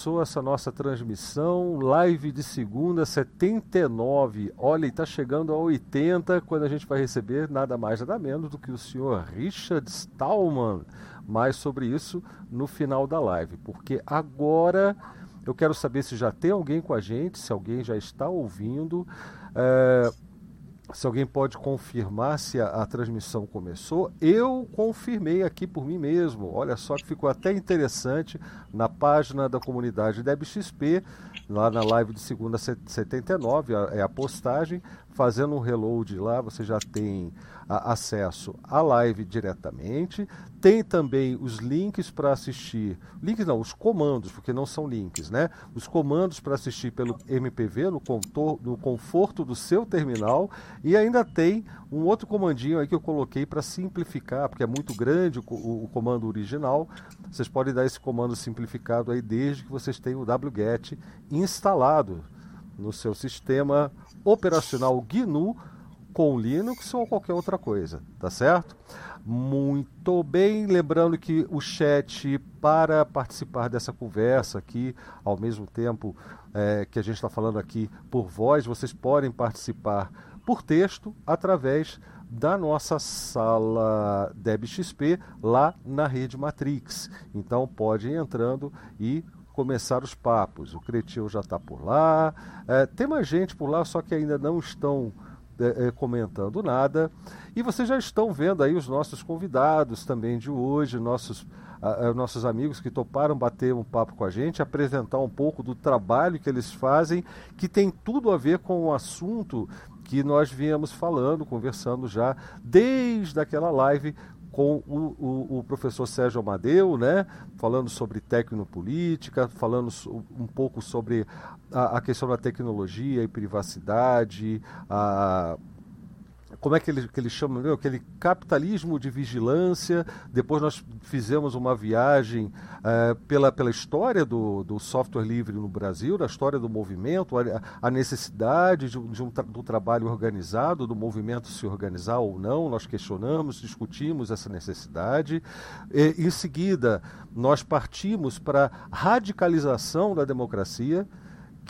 começou essa nossa transmissão, live de segunda 79. Olha, está chegando a 80 quando a gente vai receber nada mais nada menos do que o senhor Richard Stallman. Mais sobre isso no final da live, porque agora eu quero saber se já tem alguém com a gente, se alguém já está ouvindo. É se alguém pode confirmar se a, a, transmissão começou. Eu confirmei aqui por mim mesmo. Olha só que ficou até interessante na página da comunidade DebXP, lá na live de segunda 79, é a postagem. Fazendo um reload lá, você já tem a, acesso à live diretamente. Tem também os links para assistir. Links não, os comandos, porque não são links, né? Os comandos para assistir pelo MPV no, contor, no conforto do seu terminal. E ainda tem um outro comandinho aí que eu coloquei para simplificar, porque é muito grande o, o, o, comando original. Vocês podem dar esse comando simplificado aí desde que vocês tenham o wget instalado no seu sistema operacional GNU com Linux ou qualquer outra coisa, tá certo? Muito bem, lembrando que o chat para participar dessa conversa aqui, ao mesmo tempo é, que a gente está falando aqui por voz, vocês podem participar por texto através da nossa sala DebXP lá na rede Matrix. Então pode ir entrando e começar os papos. O Cretil já está por lá, é, tem mais gente por lá, só que ainda não estão é, é, comentando nada. E vocês já estão vendo aí os nossos convidados também de hoje, nossos, uh, nossos amigos que toparam bater um papo com a gente, apresentar um pouco do trabalho que eles fazem, que tem tudo a ver com o assunto que nós viemos falando, conversando já desde aquela live com o, o, o, professor Sérgio Amadeu, né, falando sobre tecnopolítica, falando um pouco sobre a, a questão da tecnologia e privacidade, a, como é que ele, que ele chama, meu, aquele capitalismo de vigilância. Depois nós fizemos uma viagem é, pela, pela história do, do software livre no Brasil, da história do movimento, a, a necessidade de, de um do trabalho organizado, do movimento se organizar ou não. Nós questionamos, discutimos essa necessidade. E, em seguida, nós partimos para radicalização da democracia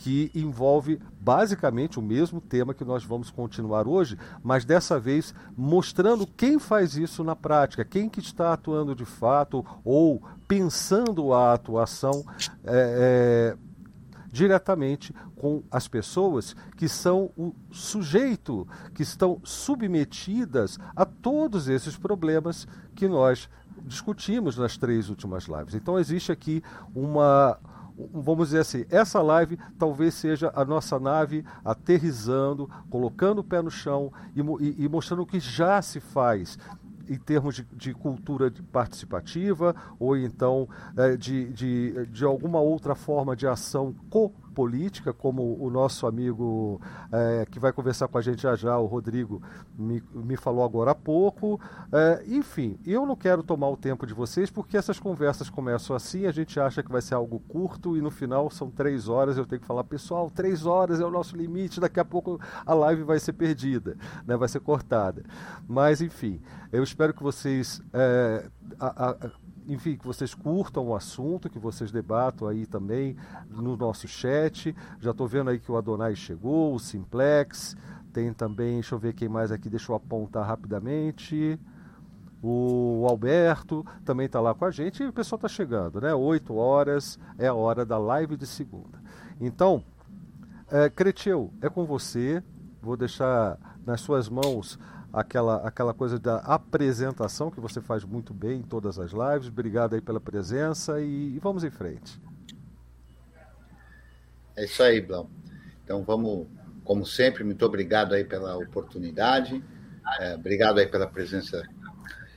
que envolve basicamente o mesmo tema que nós vamos continuar hoje, mas dessa vez mostrando quem faz isso na prática, quem que está atuando de fato ou pensando a atuação é, é, diretamente com as pessoas que são o sujeito, que estão submetidas a todos esses problemas que nós discutimos nas três últimas lives. Então existe aqui uma vamos dizer assim, essa live talvez seja a nossa nave aterrizando, colocando o pé no chão e, e, e mostrando o que já se faz em termos de, de cultura participativa ou então é, de, de, de alguma outra forma de ação co política, como o nosso amigo é, que vai conversar com a gente já já, o Rodrigo, me, me falou agora há pouco. É, enfim, eu não quero tomar o tempo de vocês, porque essas conversas começam assim, a gente acha que vai ser algo curto e no final são três horas. Eu tenho que falar, pessoal, três horas é o nosso limite, daqui a pouco a live vai ser perdida, né, vai ser cortada. Mas, enfim, eu espero que vocês. É, a, a, enfim, que vocês curtam o assunto, que vocês debatam aí também no nosso chat. Já estou vendo aí que o Adonai chegou, o Simplex, tem também, deixa eu ver quem mais aqui, deixa eu apontar rapidamente. O Alberto também está lá com a gente e o pessoal está chegando, né? 8 horas é a hora da live de segunda. Então, é, Creteu, é com você. Vou deixar nas suas mãos aquela, aquela coisa da apresentação que você faz muito bem em todas as lives. Obrigado aí pela presença e, e vamos em frente. É isso aí, Blau. Então vamos, como sempre, muito obrigado aí pela oportunidade. É, obrigado aí pela presença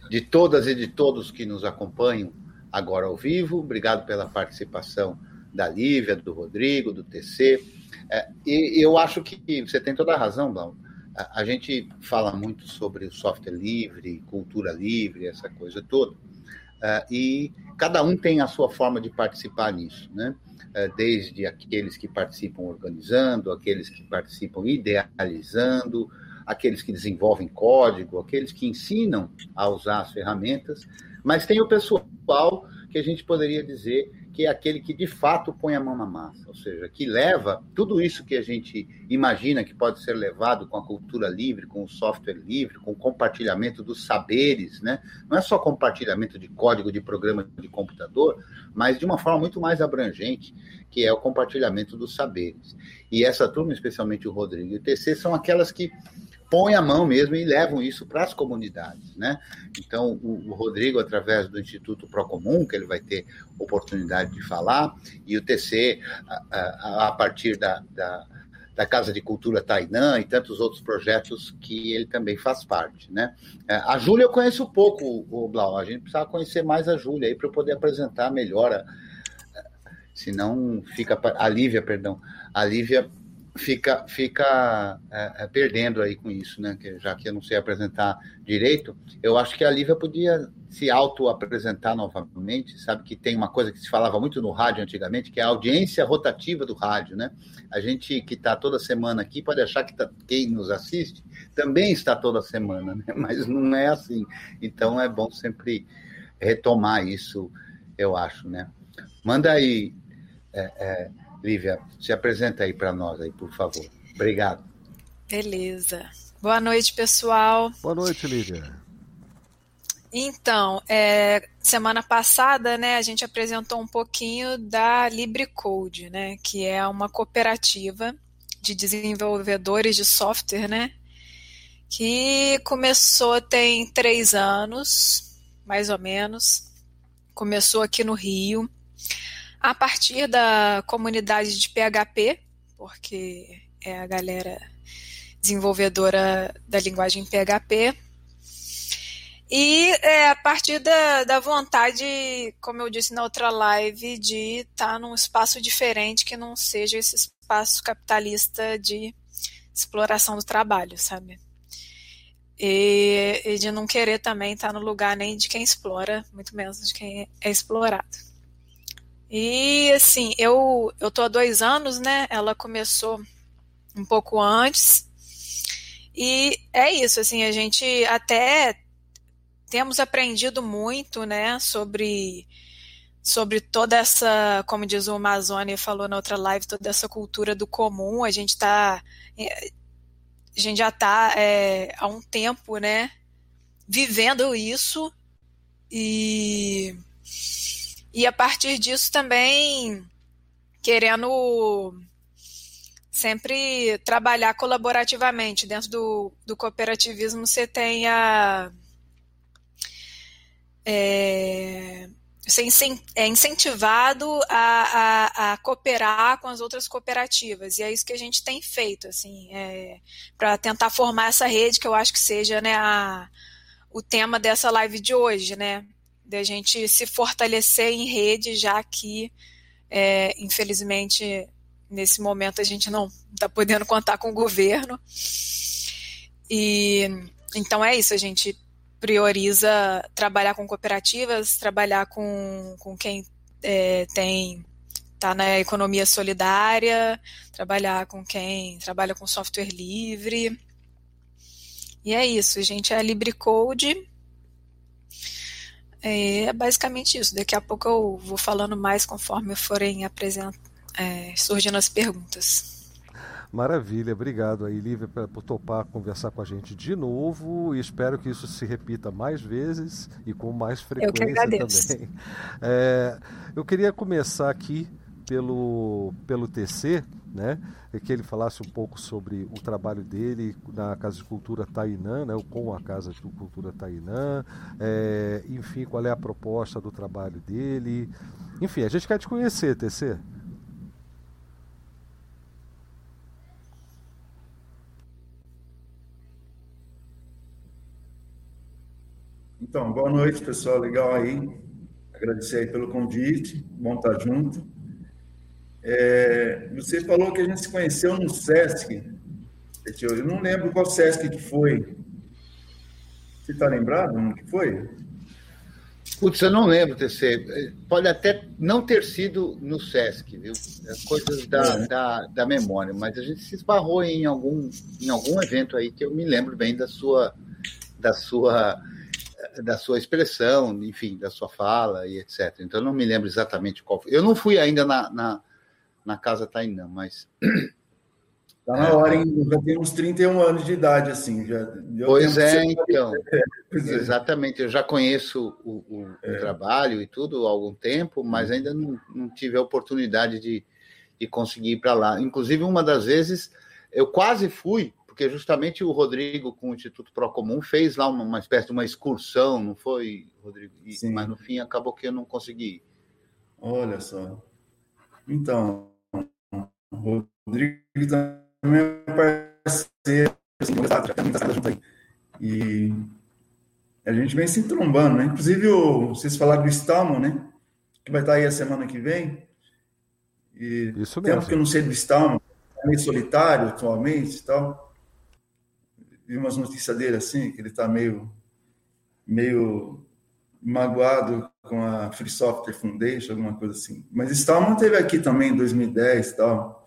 de todas e de todos que nos acompanham agora ao vivo. Obrigado pela participação da Lívia, do Rodrigo, do TC. É, e eu acho que você tem toda a razão, Blau a, gente fala muito sobre software livre, cultura livre, essa coisa toda, uh, e cada um tem a sua forma de participar nisso, né? Uh, desde aqueles que participam organizando, aqueles que participam idealizando, aqueles que desenvolvem código, aqueles que ensinam a usar as ferramentas, mas tem o pessoal que a gente poderia dizer que é aquele que de fato põe a mão na massa, ou seja, que leva tudo isso que a gente imagina que pode ser levado com a cultura livre, com o software livre, com o compartilhamento dos saberes, né? Não é só compartilhamento de código de programa de computador, mas de uma forma muito mais abrangente, que é o compartilhamento dos saberes. E essa turma, especialmente o Rodrigo e o TC, são aquelas que põem a mão mesmo e levam isso para as comunidades, né? Então, o, o, Rodrigo, através do Instituto Procomum, que ele vai ter oportunidade de falar, e o TC, a, a, a partir da, da, da, Casa de Cultura Tainã e tantos outros projetos que ele também faz parte, né? É, a Júlia eu conheço pouco, o Blau, a gente precisava conhecer mais a Júlia aí para poder apresentar melhor, a, senão fica... A Lívia, perdão, a Lívia fica, fica é, é, perdendo aí com isso, né? Que, já que eu não sei apresentar direito, eu acho que a Lívia podia se auto-apresentar novamente, sabe? Que tem uma coisa que se falava muito no rádio antigamente, que é a audiência rotativa do rádio, né? A gente que está toda semana aqui pode achar que tá, quem nos assiste também está toda semana, né? Mas não é assim. Então é bom sempre retomar isso, eu acho, né? Manda aí. É, é, Lívia, se apresenta aí para nós aí, por favor. Obrigado. Beleza. Boa noite, pessoal. Boa noite, Lívia. Então, é, semana passada, né, a gente apresentou um pouquinho da LibreCode, né, que é uma cooperativa de desenvolvedores de software, né, que começou tem três anos, mais ou menos. Começou aqui no Rio a partir da comunidade de PHP, porque é a galera desenvolvedora da linguagem PHP. E é a partir da, da vontade, como eu disse na outra live, de estar tá num espaço diferente que não seja esse espaço capitalista de exploração do trabalho, sabe? E, e de não querer também estar tá no lugar nem de quem explora, muito menos de quem é explorado. E assim, eu, eu tô há dois anos, né? Ela começou um pouco antes. E é isso, assim, a gente até temos aprendido muito, né, sobre sobre toda essa, como diz o Amazônia falou na outra live, toda essa cultura do comum. A gente está, a gente já está é, há um tempo, né, vivendo isso e e a partir disso também querendo sempre trabalhar colaborativamente. Dentro do, do cooperativismo você tem a. É, você é incentivado a, a, a, cooperar com as outras cooperativas. E é isso que a gente tem feito, assim, é, para tentar formar essa rede, que eu acho que seja né, a, o tema dessa live de hoje, né? Da gente se fortalecer em rede, já que, é, infelizmente, nesse momento a gente não está podendo contar com o governo. E então é isso, a gente prioriza trabalhar com cooperativas, trabalhar com, com quem é, tem está na economia solidária, trabalhar com quem trabalha com software livre. E é isso, gente é a LibreCode é basicamente isso. Daqui a pouco eu vou falando mais conforme forem apresent... É, surgindo as perguntas. Maravilha, obrigado aí, Lívia, por topar conversar com a gente de novo e espero que isso se repita mais vezes e com mais frequência eu também. É, eu queria começar aqui pelo, pelo TC, né? que ele falasse um pouco sobre o trabalho dele na Casa de Cultura Tainã, né? com a Casa de Cultura Tainã, é, enfim, qual é a proposta do trabalho dele. Enfim, a gente quer te conhecer, TC. Então, boa noite, pessoal. Legal aí. Agradecer aí pelo convite. Bom estar junto. É, você falou que a gente se conheceu no SESC. Eu não lembro qual SESC que foi. Você está lembrado no que foi? Putz, eu não lembro, TC. Pode até não ter sido no SESC, viu? É coisas da, é. da, da, memória, mas a gente se esbarrou em algum, em algum evento aí que eu me lembro bem da sua, da sua da sua expressão, enfim, da sua fala e etc. Então, eu não me lembro exatamente qual foi. Eu não fui ainda na, na, na Casa Tainã, mas. Está na hora, hein? Já tem uns 31 anos de idade, assim. Já, pois é, então. pois é. Exatamente. Eu já conheço o, o, é. o, trabalho e tudo há algum tempo, mas uhum. ainda não, não tive a oportunidade de, de conseguir ir para lá. Inclusive, uma das vezes, eu quase fui, porque justamente o Rodrigo, com o Instituto Procomum, fez lá uma, uma espécie de uma excursão, não foi, Rodrigo? E, mas no fim acabou que eu não consegui ir. Olha só. Então, Rodrigo também é parceiro, assim, junto aí. E a gente vem se trombando, né? Inclusive, o, vocês falaram do Stallman, né? Que vai estar aí a semana que vem. E Isso mesmo. Tempo que eu não sei do Stallman, é meio solitário atualmente e tal. Vi umas notícias dele assim, que ele está meio, meio magoado com a Free Software Foundation, alguma coisa assim. Mas Stallman teve aqui também em 2010 e tal.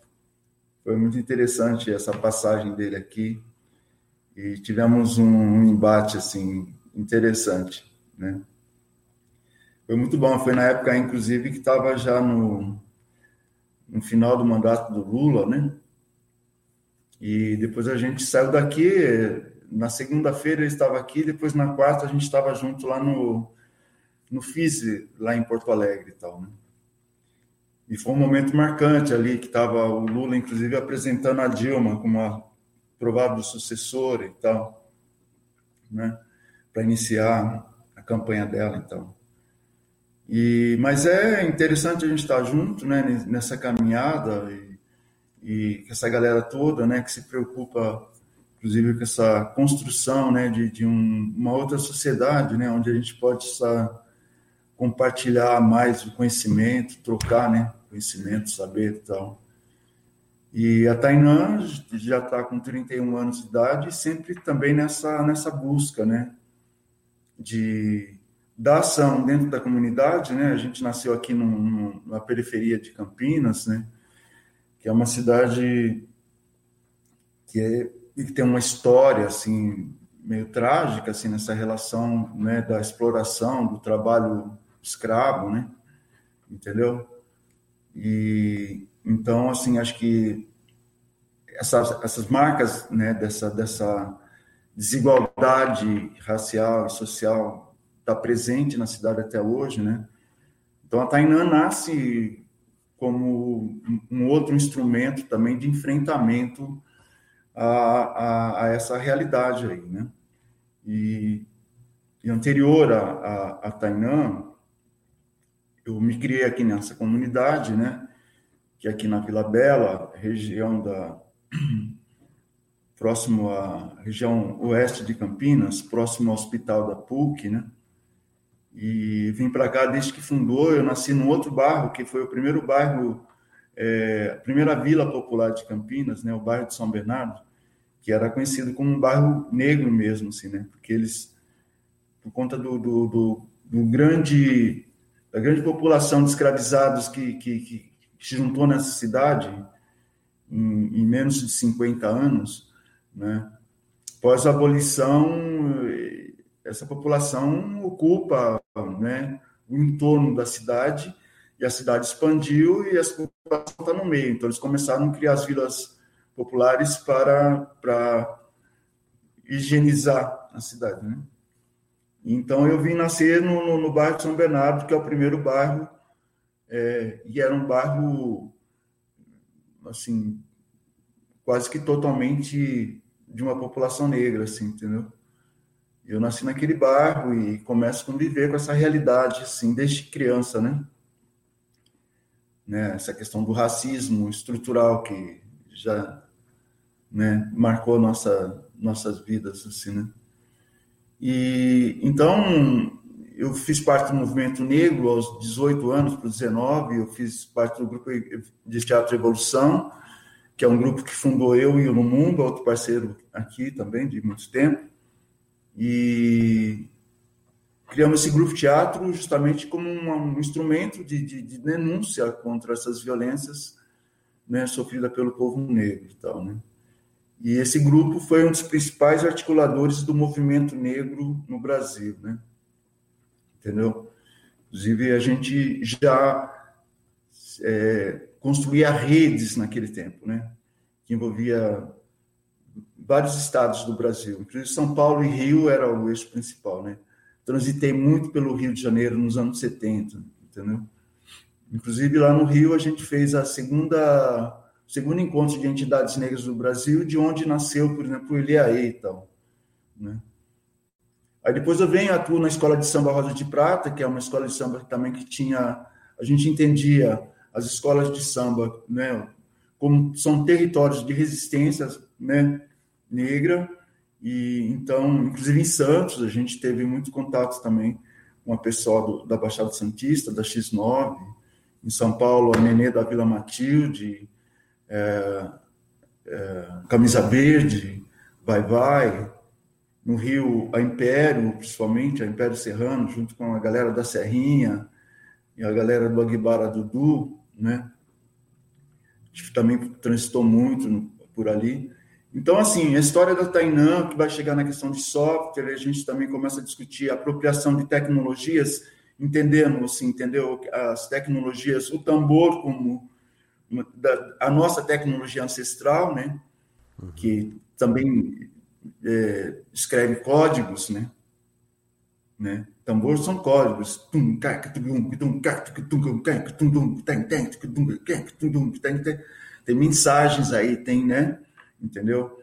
Foi muito interessante essa passagem dele aqui e tivemos um, embate assim interessante, né? Foi muito bom. Foi na época, inclusive, que estava já no, no final do mandato do Lula, né? E depois a gente saiu daqui. Na segunda-feira ele estava aqui, depois na quarta a gente estava junto lá no, no FISE, lá em Porto Alegre e tal, né? E foi um momento marcante ali, que estava o Lula, inclusive, apresentando a Dilma como uma provável sucessora e tal, né? Para iniciar a campanha dela, então. E, mas é interessante a gente estar junto, né? Nessa caminhada e, e essa galera toda, né? Que se preocupa, inclusive, com essa construção, né? De, de um, uma outra sociedade, né? Onde a gente pode estar compartilhar mais o conhecimento, trocar, né? Conhecimento, saber e tal. E a Tainã já está com 31 anos de idade, sempre também nessa, nessa busca, né? De da ação dentro da comunidade, né? A gente nasceu aqui na periferia de Campinas, né? Que é uma cidade que, é, que tem uma história, assim, meio trágica, assim, nessa relação, né? Da exploração, do trabalho escravo, né? Entendeu? E então, assim, acho que essas, essas marcas, né, dessa, dessa desigualdade racial e social está presente na cidade até hoje, né? Então, a Tainã nasce como um outro instrumento também de enfrentamento a, a, a essa realidade aí, né? E, e anterior a, a, a Tainã, eu me criei aqui nessa comunidade, né? Que é aqui na Vila Bela, região da próximo à região oeste de Campinas, próximo ao Hospital da PUC, né? E vim para cá desde que fundou. Eu nasci num outro bairro que foi o primeiro bairro, é, a primeira vila popular de Campinas, né? O bairro de São Bernardo, que era conhecido como um bairro negro mesmo, assim, né? Porque eles, por conta do, do, do, do grande da grande população de escravizados que, que, que se juntou nessa cidade em, em, menos de 50 anos, né? Após a abolição, essa população ocupa né, o entorno da cidade e a cidade expandiu e essa população está no meio. Então, eles começaram a criar as vilas populares para, para higienizar a cidade, né? Então, eu vim nascer no, no, no, bairro de São Bernardo, que é o primeiro bairro, é, e era um bairro, assim, quase que totalmente de uma população negra, assim, entendeu? Eu nasci naquele bairro e começo a conviver com essa realidade, assim, desde criança, né? né? Essa questão do racismo estrutural que já né, marcou nossa, nossas vidas, assim, né? E então eu fiz parte do movimento negro aos 18 anos, para 19, eu fiz parte do grupo de Teatro Evolução, que é um grupo que fundou eu e o Mundo, outro parceiro aqui também de muito tempo. E criamos esse grupo teatro justamente como um, instrumento de, de, de, denúncia contra essas violências né, sofridas pelo povo negro e tal, né? E esse grupo foi um dos principais articuladores do movimento negro no Brasil, né? Entendeu? Inclusive, a gente já é, construía redes naquele tempo, né? Que envolvia vários estados do Brasil. Inclusive, São Paulo e Rio era o eixo principal, né? Transitei muito pelo Rio de Janeiro nos anos 70, entendeu? Inclusive, lá no Rio, a gente fez a segunda segundo encontro de entidades negras do Brasil, de onde nasceu, por exemplo, o Iliaê e tal. Né? Aí depois eu venho atuo na escola de samba Rosa de Prata, que é uma escola de samba também que tinha, a gente entendia as escolas de samba, né, como são territórios de resistência, né, negra, e então, inclusive em Santos, a gente teve muito contato também com a pessoa do, da Baixada Santista, da X9, em São Paulo, a Nenê da Vila Matilde, é, é, Camisa Verde, Vai Vai, no Rio a Império, principalmente, a Império Serrano, junto com a galera da Serrinha e a galera do Aguibara Dudu, né? Gente também transitou muito por ali. Então, assim, a história da Tainã, que vai chegar na questão de software, a gente também começa a discutir a apropriação de tecnologias, entendendo, assim, entendeu? As tecnologias, o tambor como da, a nossa tecnologia ancestral, né? Uhum. Que também é, escreve códigos, né? né? Tambores são códigos. Tem mensagens aí, tem, né? Entendeu?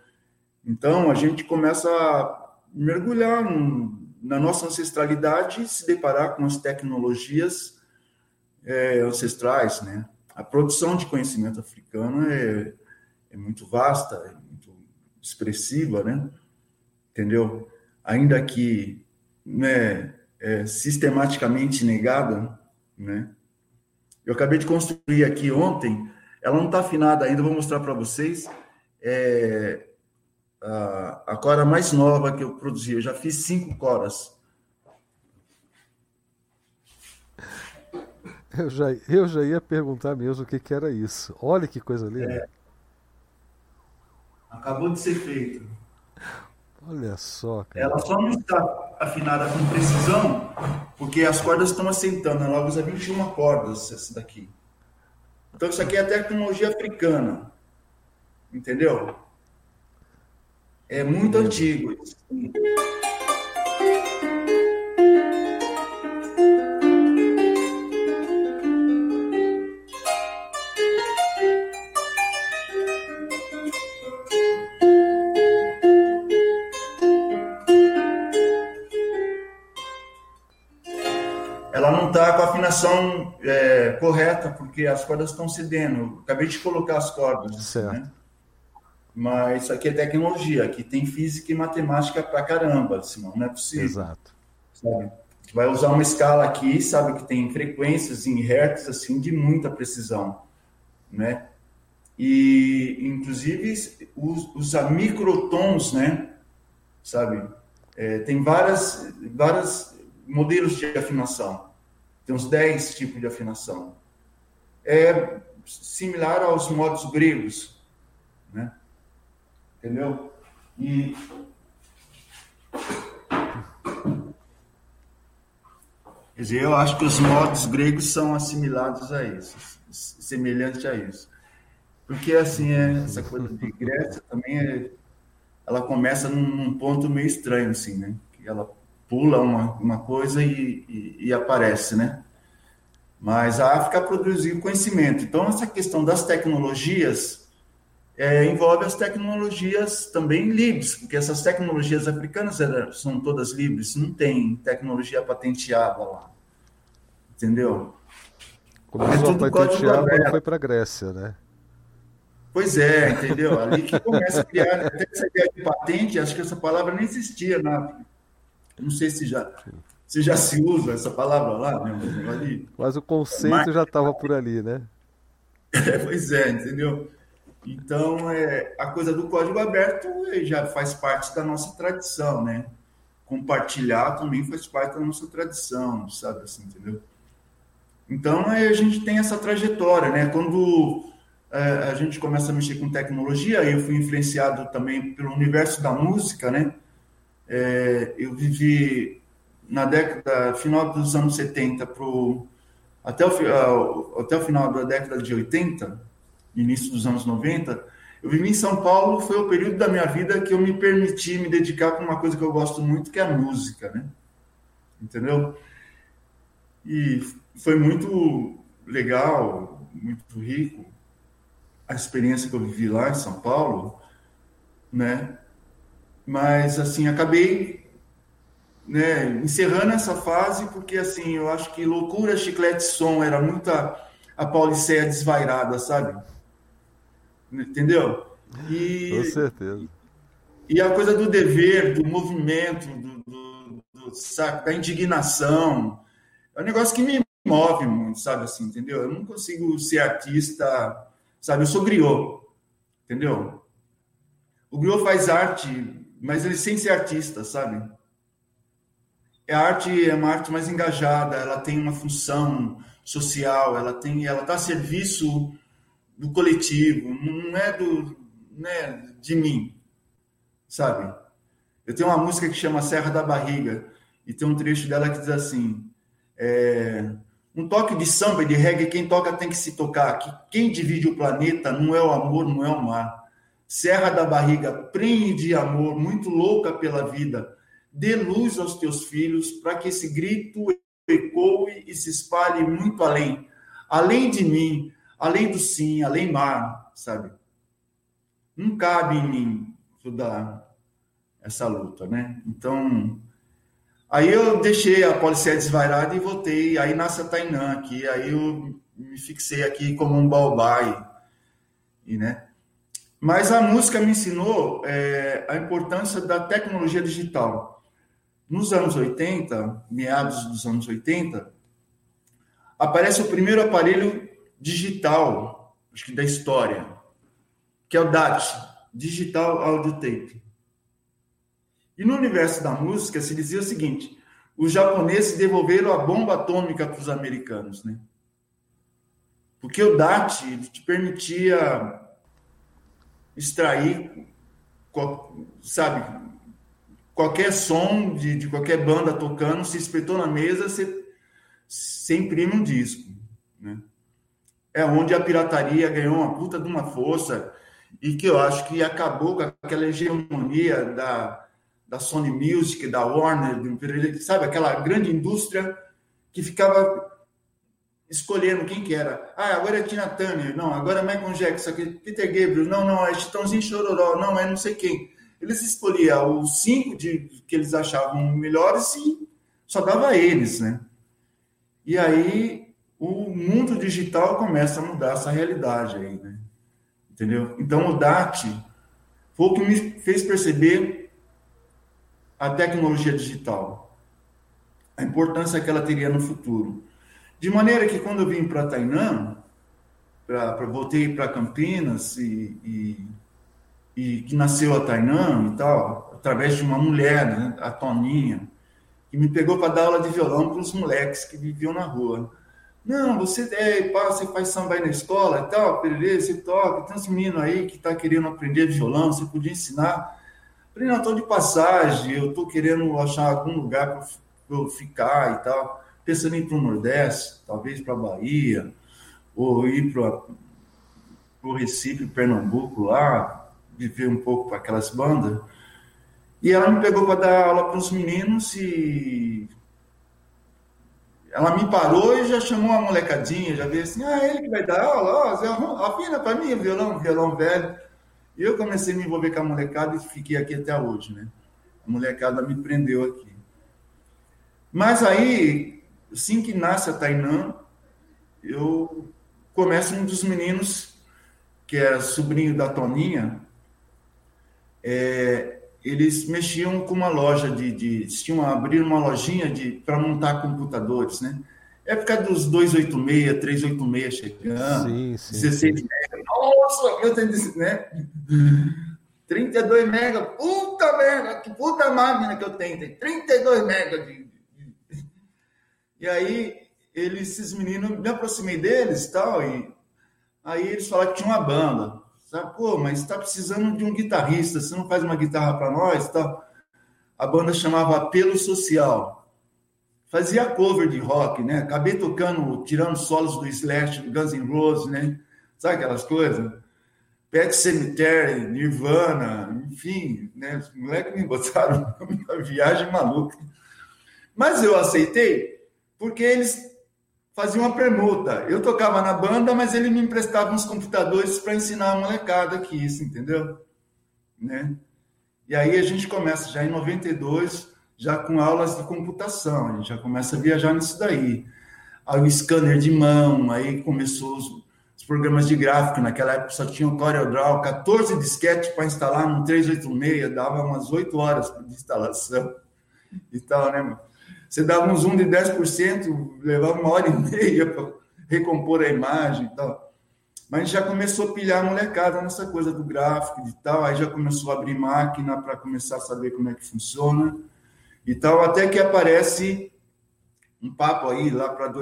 Então a gente começa a mergulhar na nossa ancestralidade e se deparar com as tecnologias é, ancestrais, né? A produção de conhecimento africano é, é muito vasta, é muito expressiva, né? Entendeu? Ainda que né, é, sistematicamente negada, né? Eu acabei de construir aqui ontem, ela não está afinada ainda, vou mostrar para vocês. É, a, a cora mais nova que eu produzi, eu já fiz cinco coras. Eu já, eu já ia perguntar mesmo o que, que era isso. Olha que coisa linda. É. Acabou de ser feito. Olha só, cara. Ela só não está afinada com precisão, porque as cordas estão assentando. Ela usa 21 cordas, essa daqui. Então, isso aqui é tecnologia africana. Entendeu? É muito antigo. está com a afinação é, correta, porque as cordas estão cedendo. Acabei de colocar as cordas. Certo. Né? Mas isso aqui é tecnologia, aqui tem física e matemática pra caramba, senão não é possível. Exato. Sabe? Vai usar uma escala aqui, sabe que tem frequências em hertz, assim, de muita precisão, né? E, inclusive, usa microtons, né? Sabe? É, tem várias, várias modelos de afinação. Tem uns 10 tipos de afinação. É similar aos modos gregos, né? Entendeu? E Quer dizer, eu acho que os modos gregos são assimilados a isso, semelhantes a isso. Porque, assim, é, essa coisa de Grécia também é, ela começa num, num ponto meio estranho, assim, né? Que ela pula uma, uma coisa e, e, e aparece, né? Mas a África produziu conhecimento. Então, essa questão das tecnologias é, envolve as tecnologias também livres, porque essas tecnologias africanas são todas livres, não tem tecnologia patenteada lá. Entendeu? Começou é a patentear quando foi para a Grécia, né? Pois é, entendeu? Ali que começa a criar, até essa ideia de patente, acho que essa palavra nem existia na África. Não sei se já, se já se usa essa palavra lá, né? Mas o conceito Mas... já estava por ali, né? É, pois é, entendeu? Então, é, a coisa do código aberto é, já faz parte da nossa tradição, né? Compartilhar também faz parte da nossa tradição, sabe assim, entendeu? Então, a gente tem essa trajetória, né? Quando é, a gente começa a mexer com tecnologia, eu fui influenciado também pelo universo da música, né? É, eu vivi na década, final dos anos 70 pro, até, o, até o final da década de 80, início dos anos 90, eu vivi em São Paulo, foi o período da minha vida que eu me permiti me dedicar com uma coisa que eu gosto muito, que é a música, né? Entendeu? E foi muito legal, muito rico a experiência que eu vivi lá em São Paulo, né? Mas assim, acabei né, encerrando essa fase porque assim, eu acho que loucura chiclete som era muita a Pauliceia desvairada, sabe? Entendeu? E, Com certeza. E a coisa do dever, do movimento, do, do, do sabe, da indignação, é um negócio que me move muito, sabe assim, entendeu? Eu não consigo ser artista, sabe? Eu sou griot, entendeu? O griot faz arte, mas ele sem ser artista, sabe? A arte é uma arte mais engajada, ela tem uma função social, ela tem, ela está a serviço do coletivo, não é do, né, de mim, sabe? Eu tenho uma música que chama Serra da Barriga e tem um trecho dela que diz assim: é, um toque de samba e de reggae, quem toca tem que se tocar. Que quem divide o planeta não é o amor, não é o mar. Serra da Barriga, prende amor, muito louca pela vida. Dê luz aos teus filhos para que esse grito ecoe e se espalhe muito além. Além de mim, além do sim, além mar, sabe? Não cabe em mim toda essa luta, né? Então, aí eu deixei a Policé desvairada e voltei. Aí nasce a Tainã aqui. Aí eu me fixei aqui como um baobá. E, né? Mas a música me ensinou é, a importância da tecnologia digital. Nos anos 80, meados dos anos 80, aparece o primeiro aparelho digital, acho que da história, que é o DAT, Digital Audio Tape. E no universo da música se dizia o seguinte: os japoneses devolveram a bomba atômica para os americanos, né? Porque o DAT te permitia extrair, sabe, qualquer som de, de qualquer banda tocando, se espetou na mesa, você, você imprime um disco, né? É onde a pirataria ganhou uma puta de uma força e que eu acho que acabou com aquela hegemonia da, da Sony Music, da Warner, sabe, aquela grande indústria que ficava escolhendo quem que era. Ah, agora é Tina Turner, não, agora é Michael Jackson, Peter Gabriel, não, não, é Chitãozinho Chororó, não, é não sei quem. Eles escolhiam os cinco de, que eles achavam melhores e só dava eles, né? E aí o mundo digital começa a mudar essa realidade aí, né? Entendeu? Então, o DAT foi o que me fez perceber a tecnologia digital, a importância que ela teria no futuro. De maneira que, quando eu vim para Tainã, pra, pra, voltei para Campinas e, e, e, que nasceu a Tainã e tal, através de uma mulher, né, a Toninha, que me pegou para dar aula de violão para os moleques que viviam na rua. Não, você é, pá, você faz samba aí na escola e tal, pererê, você toca, tem uns meninos aí que tá querendo aprender violão, você podia ensinar. Falei, não, estou de passagem, eu estou querendo achar algum lugar para eu ficar e tal. Pensando em ir para o Nordeste, talvez para a Bahia, ou ir para o Recife, Pernambuco lá, viver um pouco para aquelas bandas. E ela me pegou para dar aula para os meninos e ela me parou e já chamou uma molecadinha, já veio assim, ah, ele que vai dar aula, ó, afina para mim, violão, violão velho. E eu comecei a me envolver com a molecada e fiquei aqui até hoje, né? A molecada me prendeu aqui. Mas aí, assim que nasce a Tainã, eu começo um dos meninos, que era sobrinho da Toninha, é, eles mexiam com uma loja de, de tinham abrir uma lojinha de para montar computadores, né? Época dos 286, 386 chegando, sim, sim, 16 sim. mega. Nossa, eu tenho, né? 32 mega, puta merda, que puta máquina que eu tenho, tem 32 mega de, E aí, eles, esses meninos, me aproximei deles tal, e Aí eles falaram que tinha uma banda. Sabe, pô, mas está precisando de um guitarrista, você não faz uma guitarra para nós? Tal. A banda chamava Apelo Social. Fazia cover de rock, né? Acabei tocando, tirando solos do Slash, do Guns N' Roses, né? Sabe aquelas coisas? Pet Cemetery, Nirvana, enfim, né? Os moleques me botaram uma viagem maluca. Mas eu aceitei porque eles faziam uma permuta. Eu tocava na banda, mas ele me emprestava uns computadores para ensinar a molecada aqui, isso, entendeu? Né? E aí a gente começa já em 92, já com aulas de computação, a gente já começa a viajar nisso daí. Aí o scanner de mão, aí começou os, os programas de gráfico, naquela época só tinha o CorelDRAW, 14 disquetes para instalar no 386, dava umas 8 horas de instalação e tal, né, mano? Você dava um zoom de 10%, levava uma hora e meia para recompor a imagem e tal. Mas já começou a pilhar a molecada nessa coisa do gráfico e tal, aí já começou a abrir máquina para começar a saber como é que funciona e tal, até que aparece um papo aí lá para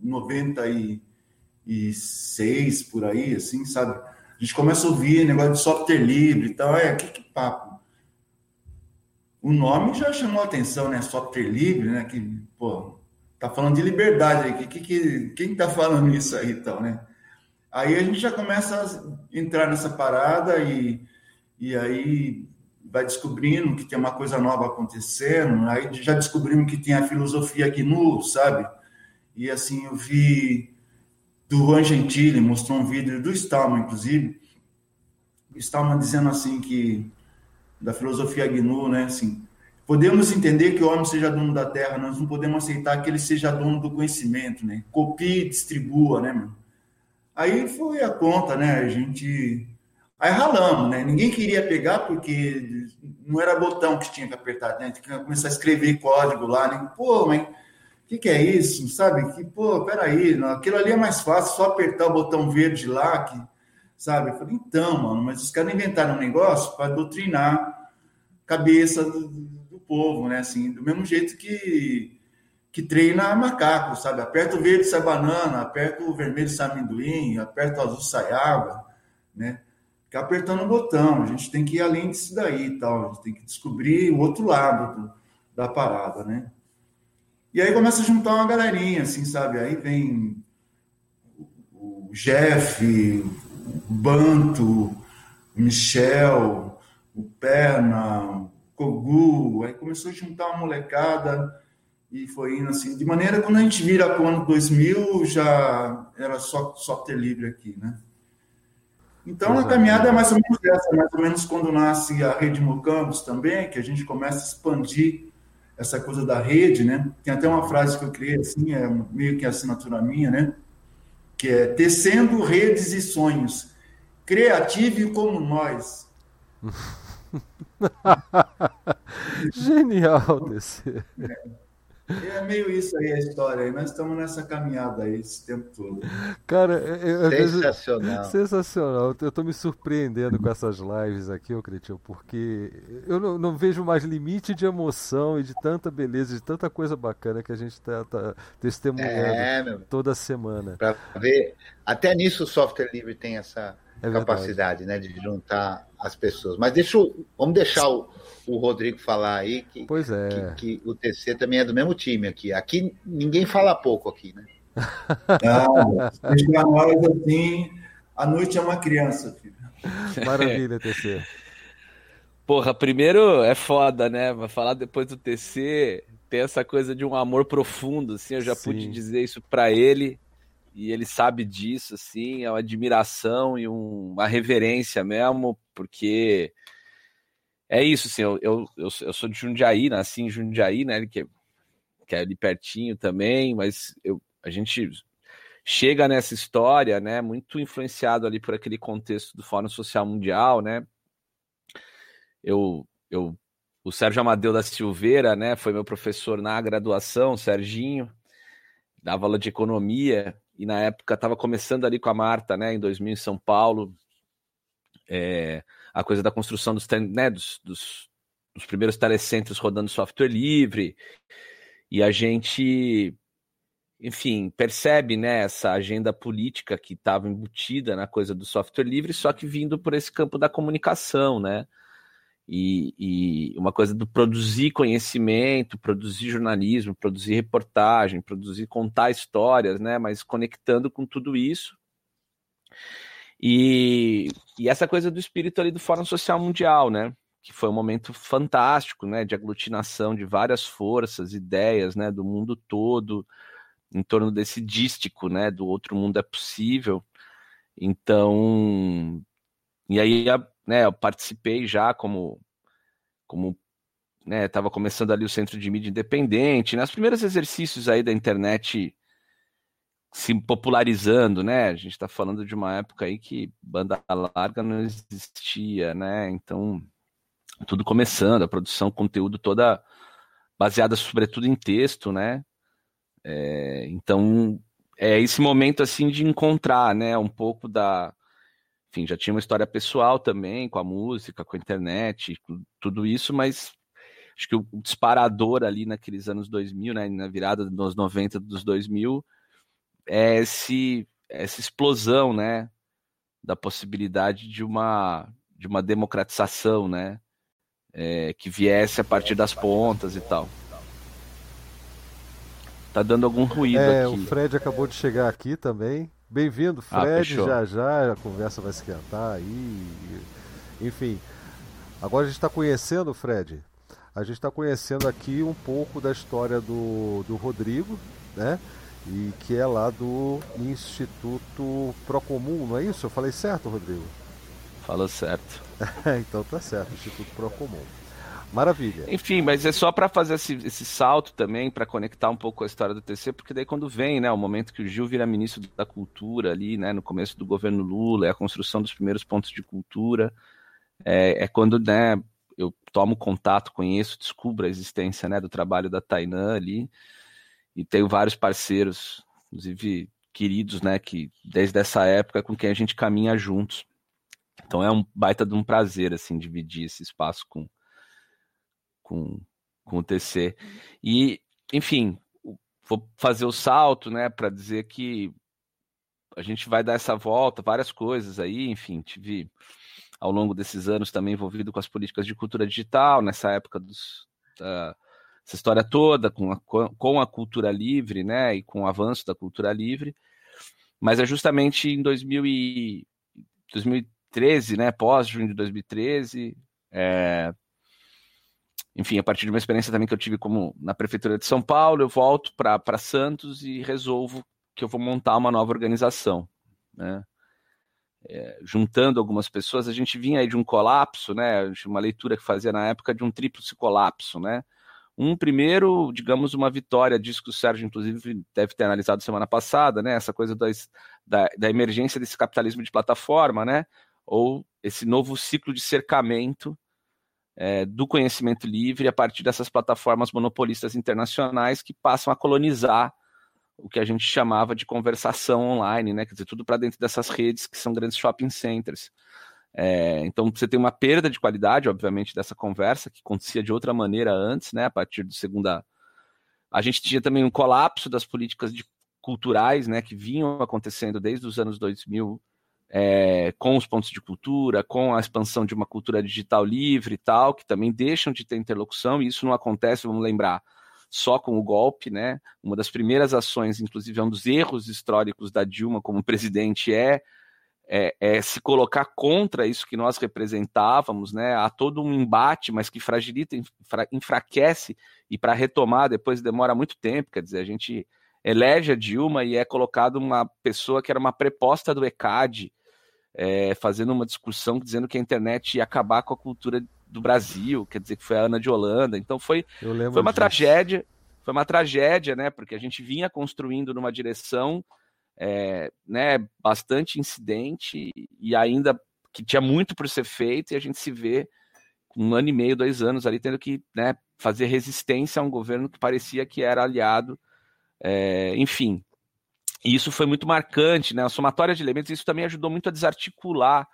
96 por aí, assim, sabe? A gente começa a ouvir negócio de software livre e tal, é, que, que papo? O nome já chamou atenção, né? Software livre, né? Que, pô, tá falando de liberdade aí. Que, que, quem tá falando isso aí, então, né? Aí a gente já começa a entrar nessa parada e, e aí vai descobrindo que tem uma coisa nova acontecendo. Aí já descobrimos que tem a filosofia GNU, sabe? E assim, eu vi do Juan Gentili, mostrou um vídeo do Stallman, inclusive. Stallman dizendo assim que da filosofia GNU, né? Assim, podemos entender que o homem seja dono da terra, nós não podemos aceitar que ele seja dono do conhecimento, né? Copie e distribua, né, mano? Aí foi a conta, né? A gente. Aí ralamos, né? Ninguém queria pegar porque não era botão que tinha que apertar, né? Tinha que começar a escrever código lá, né? Pô, mas o que, que, é isso? Sabe? Que, pô, peraí, aquilo ali é mais fácil, só apertar o botão verde lá, que sabe? Eu falei, então, mano, mas os caras inventaram um negócio para doutrinar a cabeça do, do, povo, né? Assim, do mesmo jeito que, que treina macaco, sabe? Aperta o verde, sai banana, aperta o vermelho, sai amendoim, aperta o azul, sai água, né? Fica apertando o botão, a gente tem que ir além disso daí e tal, a gente tem que descobrir o outro lado do, da parada, né? E aí começa a juntar uma galerinha, assim, sabe? Aí vem o Jeff, Banto, Michel, o Perna, o Kogu, aí começou a juntar uma molecada e foi indo assim. De maneira que quando a gente vira para o ano 2000, já era só software livre aqui, né? Então, a caminhada é mais ou menos essa, mais ou menos quando nasce a rede Mocambos também, que a gente começa a expandir essa coisa da rede, né? Tem até uma frase que eu criei assim, é meio que assinatura minha, né? Que é Tecendo Redes e Sonhos, criative como nós. Genial, DC. É. É meio isso aí a história. Nós estamos nessa caminhada aí esse tempo todo. Cara, eu, sensacional. sensacional. Eu estou me surpreendendo com essas lives aqui, ô Cretinho, porque eu não, não, vejo mais limite de emoção e de tanta beleza, de tanta coisa bacana que a gente está tá testemunhando é, toda semana. Para ver, até nisso o software livre tem essa é capacidade, né, de juntar as pessoas. Mas deixa, vamos deixar o o Rodrigo falar aí que, pois é. que, que, o TC também é do mesmo time aqui. Aqui ninguém fala pouco aqui, né? Não, assim, a noite é uma criança, filho. Maravilha, TC. Porra, primeiro é foda, né? Vai falar depois do TC, tem essa coisa de um amor profundo, assim, eu já Sim. pude dizer isso para ele e ele sabe disso, assim, é uma admiração e um, uma reverência mesmo, porque é isso, assim, eu, eu, eu, sou de Jundiaí, nasci em Jundiaí, né, que, que é ali pertinho também, mas eu, a gente chega nessa história, né, muito influenciado ali por aquele contexto do Fórum Social Mundial, né, eu, eu o Sérgio Amadeu da Silveira, né, foi meu professor na graduação, Serginho, dava aula de economia, e na época estava começando ali com a Marta, né, em 2000 em São Paulo, é, a coisa da construção dos, né, dos, dos, dos primeiros telecentros rodando software livre, e a gente enfim, percebe né, essa agenda política que estava embutida na coisa do software livre, só que vindo por esse campo da comunicação, né? E, e, uma coisa do produzir conhecimento, produzir jornalismo, produzir reportagem, produzir contar histórias, né? Mas conectando com tudo isso. E, e essa coisa do espírito ali do Fórum Social Mundial, né? Que foi um momento fantástico, né? De aglutinação de várias forças, ideias, né? Do mundo todo, em torno desse dístico, né? Do outro mundo é possível. Então, e aí, né? Eu participei já como, como né, estava começando ali o centro de mídia independente, né, os primeiros exercícios aí da internet se popularizando, né? A gente está falando de uma época aí que banda larga não existia, né? Então, tudo começando, a produção, conteúdo toda baseada sobretudo em texto, né? É, então, é esse momento assim de encontrar, né? Um pouco da, enfim, já tinha uma história pessoal também com a música, com a internet, tudo isso, mas acho que o disparador ali naqueles anos 2000, né? Na virada dos 90 dos 2000 é esse, essa explosão, né, da possibilidade de uma, de uma democratização, né, é, que viesse a partir das pontas e tal. Tá dando algum ruído é, aqui. O Fred acabou de chegar aqui também. Bem-vindo, ah, Fred. Ah, já já a conversa vai esquentar aí. Enfim, agora a gente está conhecendo, Fred. A gente está conhecendo aqui um pouco da história do, do Rodrigo, né? E que é lá do Instituto Procomum, não é isso? Eu falei certo, Rodrigo? Falou certo. então tá certo, Instituto Procomum. Maravilha. Enfim, mas é só para fazer esse, esse, salto também, para conectar um pouco a história do TC, porque daí quando vem, né, o momento que o Gil vira ministro da Cultura ali, né, no começo do governo Lula, é a construção dos primeiros pontos de cultura, é, é quando, né, eu tomo contato, conheço, descubro a existência, né, do trabalho da Tainã ali, e tenho vários parceiros, inclusive queridos, né, que desde essa época com quem a gente caminha juntos. Então é um baita de um prazer assim dividir esse espaço com com, com o TC. E, enfim, vou fazer o salto, né, para dizer que a gente vai dar essa volta, várias coisas aí, enfim, tive ao longo desses anos também envolvido com as políticas de cultura digital, nessa época dos, essa história toda com a, com a cultura livre, né, e com o avanço da cultura livre, mas é justamente em 2000 e, 2013, né, pós junho de 2013, é, enfim, a partir de uma experiência também que eu tive como na prefeitura de São Paulo, eu volto para Santos e resolvo que eu vou montar uma nova organização, né, é, juntando algumas pessoas, a gente vinha aí de um colapso, né, uma leitura que fazia na época de um tríplice colapso, né, um primeiro, digamos, uma vitória disso que o Sérgio, inclusive, deve ter analisado semana passada, né? Essa coisa das, da, da emergência desse capitalismo de plataforma, né? Ou esse novo ciclo de cercamento é, do conhecimento livre a partir dessas plataformas monopolistas internacionais que passam a colonizar o que a gente chamava de conversação online, né? Quer dizer, tudo para dentro dessas redes que são grandes shopping centers. É, então você tem uma perda de qualidade, obviamente, dessa conversa, que acontecia de outra maneira antes, né? A partir do segunda. A gente tinha também um colapso das políticas de, culturais, né? Que vinham acontecendo desde os anos 2000, é, com os pontos de cultura, com a expansão de uma cultura digital livre e tal, que também deixam de ter interlocução, e isso não acontece, vamos lembrar, só com o golpe, né? Uma das primeiras ações, inclusive, é um dos erros históricos da Dilma como presidente é é, é, se colocar contra isso que nós representávamos, né? Há todo um embate, mas que fragiliza, enfraquece e para retomar depois demora muito tempo. Quer dizer, a gente elege a Dilma e é colocado uma pessoa que era uma preposta do ECAD, é, fazendo uma discussão dizendo que a internet ia acabar com a cultura do Brasil, quer dizer que foi a Ana de Holanda. Então foi, foi uma disso. tragédia, foi uma tragédia, né? Porque a gente vinha construindo numa direção é, né, bastante incidente e ainda que tinha muito por ser feito e a gente se vê um ano e meio, dois anos ali tendo que né, fazer resistência a um governo que parecia que era aliado, é, enfim. E isso foi muito marcante, né? A somatória de elementos, isso também ajudou muito a desarticular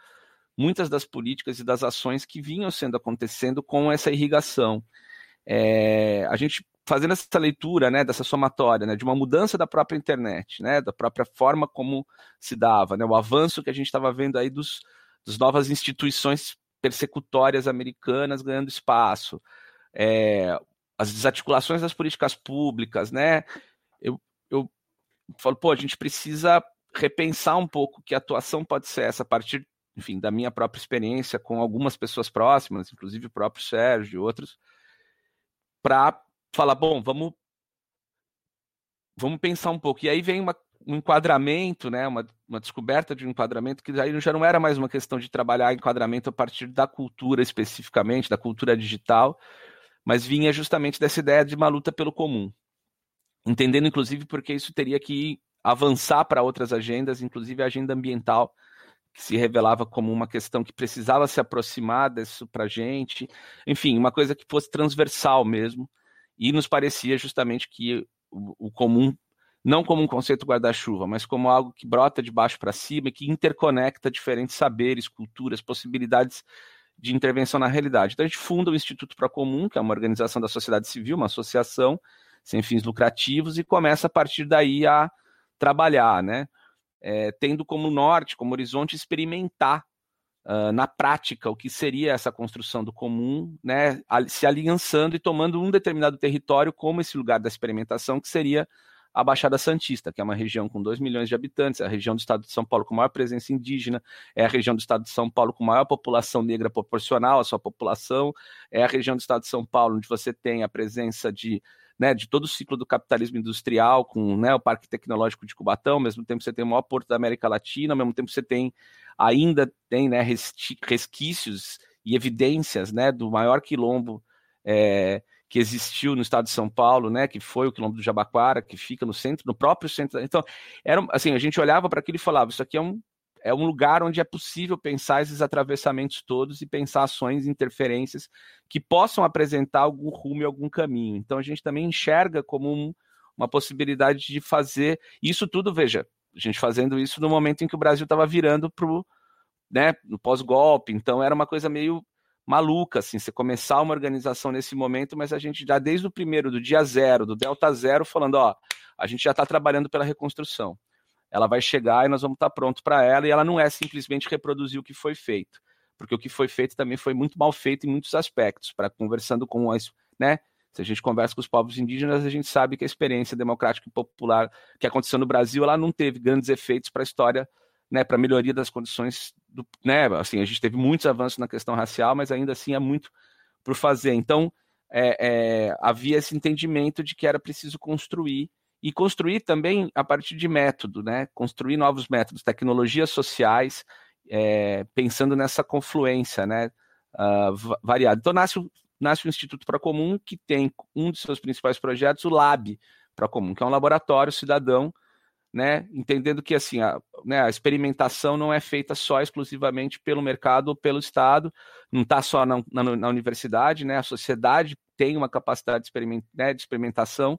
muitas das políticas e das ações que vinham sendo acontecendo com essa irrigação. É, a gente fazendo essa leitura, né, dessa somatória, né, de uma mudança da própria internet, né, da própria forma como se dava, né, o avanço que a gente estava vendo aí dos, das novas instituições persecutórias americanas ganhando espaço, é, as desarticulações das políticas públicas, né, eu, eu falo, pô, a gente precisa repensar um pouco que atuação pode ser essa a partir, enfim, da minha própria experiência com algumas pessoas próximas, inclusive o próprio Sérgio e outros, para falar, bom, vamos vamos pensar um pouco. E aí vem uma, um enquadramento, né, uma, uma descoberta de um enquadramento que aí já não era mais uma questão de trabalhar enquadramento a partir da cultura especificamente, da cultura digital, mas vinha justamente dessa ideia de uma luta pelo comum. Entendendo, inclusive, porque isso teria que avançar para outras agendas, inclusive a agenda ambiental, que se revelava como uma questão que precisava se aproximar disso para a gente. Enfim, uma coisa que fosse transversal mesmo. E nos parecia justamente que o, comum, não como um conceito guarda-chuva, mas como algo que brota de baixo para cima e que interconecta diferentes saberes, culturas, possibilidades de intervenção na realidade. Então a gente funda o Instituto Pro Comum, que é uma organização da sociedade civil, uma associação sem fins lucrativos, e começa a partir daí a trabalhar, né? É, tendo como norte, como horizonte, experimentar uh, na prática o que seria essa construção do comum, né? se aliançando e tomando um determinado território como esse lugar da experimentação, que seria a Baixada Santista, que é uma região com 2 milhões de habitantes, é a região do estado de São Paulo com maior presença indígena, é a região do estado de São Paulo com maior população negra proporcional à sua população, é a região do estado de São Paulo onde você tem a presença de né, de todo o ciclo do capitalismo industrial, com né, o Parque Tecnológico de Cubatão, ao mesmo tempo você tem o maior porto da América Latina, ao mesmo tempo você tem ainda tem né, resquícios e evidências né, do maior quilombo é, que existiu no estado de São Paulo, né, que foi o quilombo do Jabaquara, que fica no centro, no próprio centro. Então, era assim, a gente olhava para aquilo e falava, isso aqui é um é um lugar onde é possível pensar esses atravessamentos todos e pensar ações interferências que possam apresentar algum rumo e algum caminho. Então a gente também enxerga como um, uma possibilidade de fazer isso tudo, veja, a gente fazendo isso no momento em que o Brasil estava virando para né, no pós-golpe, então era uma coisa meio maluca, assim, você começar uma organização nesse momento, mas a gente já desde o primeiro, do dia zero, do delta zero, falando, ó, a gente já está trabalhando pela reconstrução. Ela vai chegar e nós vamos estar pronto para ela, e ela não é simplesmente reproduzir o que foi feito, porque o que foi feito também foi muito mal feito em muitos aspectos, para conversando com as, né, se a gente conversa com os povos indígenas, a gente sabe que a experiência democrática e popular que aconteceu no Brasil, ela não teve grandes efeitos para a história, né, para a melhoria das condições do, né, assim, a gente teve muitos avanços na questão racial, mas ainda assim é muito por fazer. Então, é, é, havia esse entendimento de que era preciso construir e construir também a partir de método, né? Construir novos métodos, tecnologias sociais, é, pensando nessa confluência, né? Uh, variada. Então nasce, nasce o Instituto Procomum, que tem um dos seus principais projetos, o Lab Procomum, que é um laboratório cidadão, né? Entendendo que assim a, né, a experimentação não é feita só exclusivamente pelo mercado ou pelo Estado, não está só na, na, na, universidade, né? A sociedade tem uma capacidade de, experiment, né, de experimentação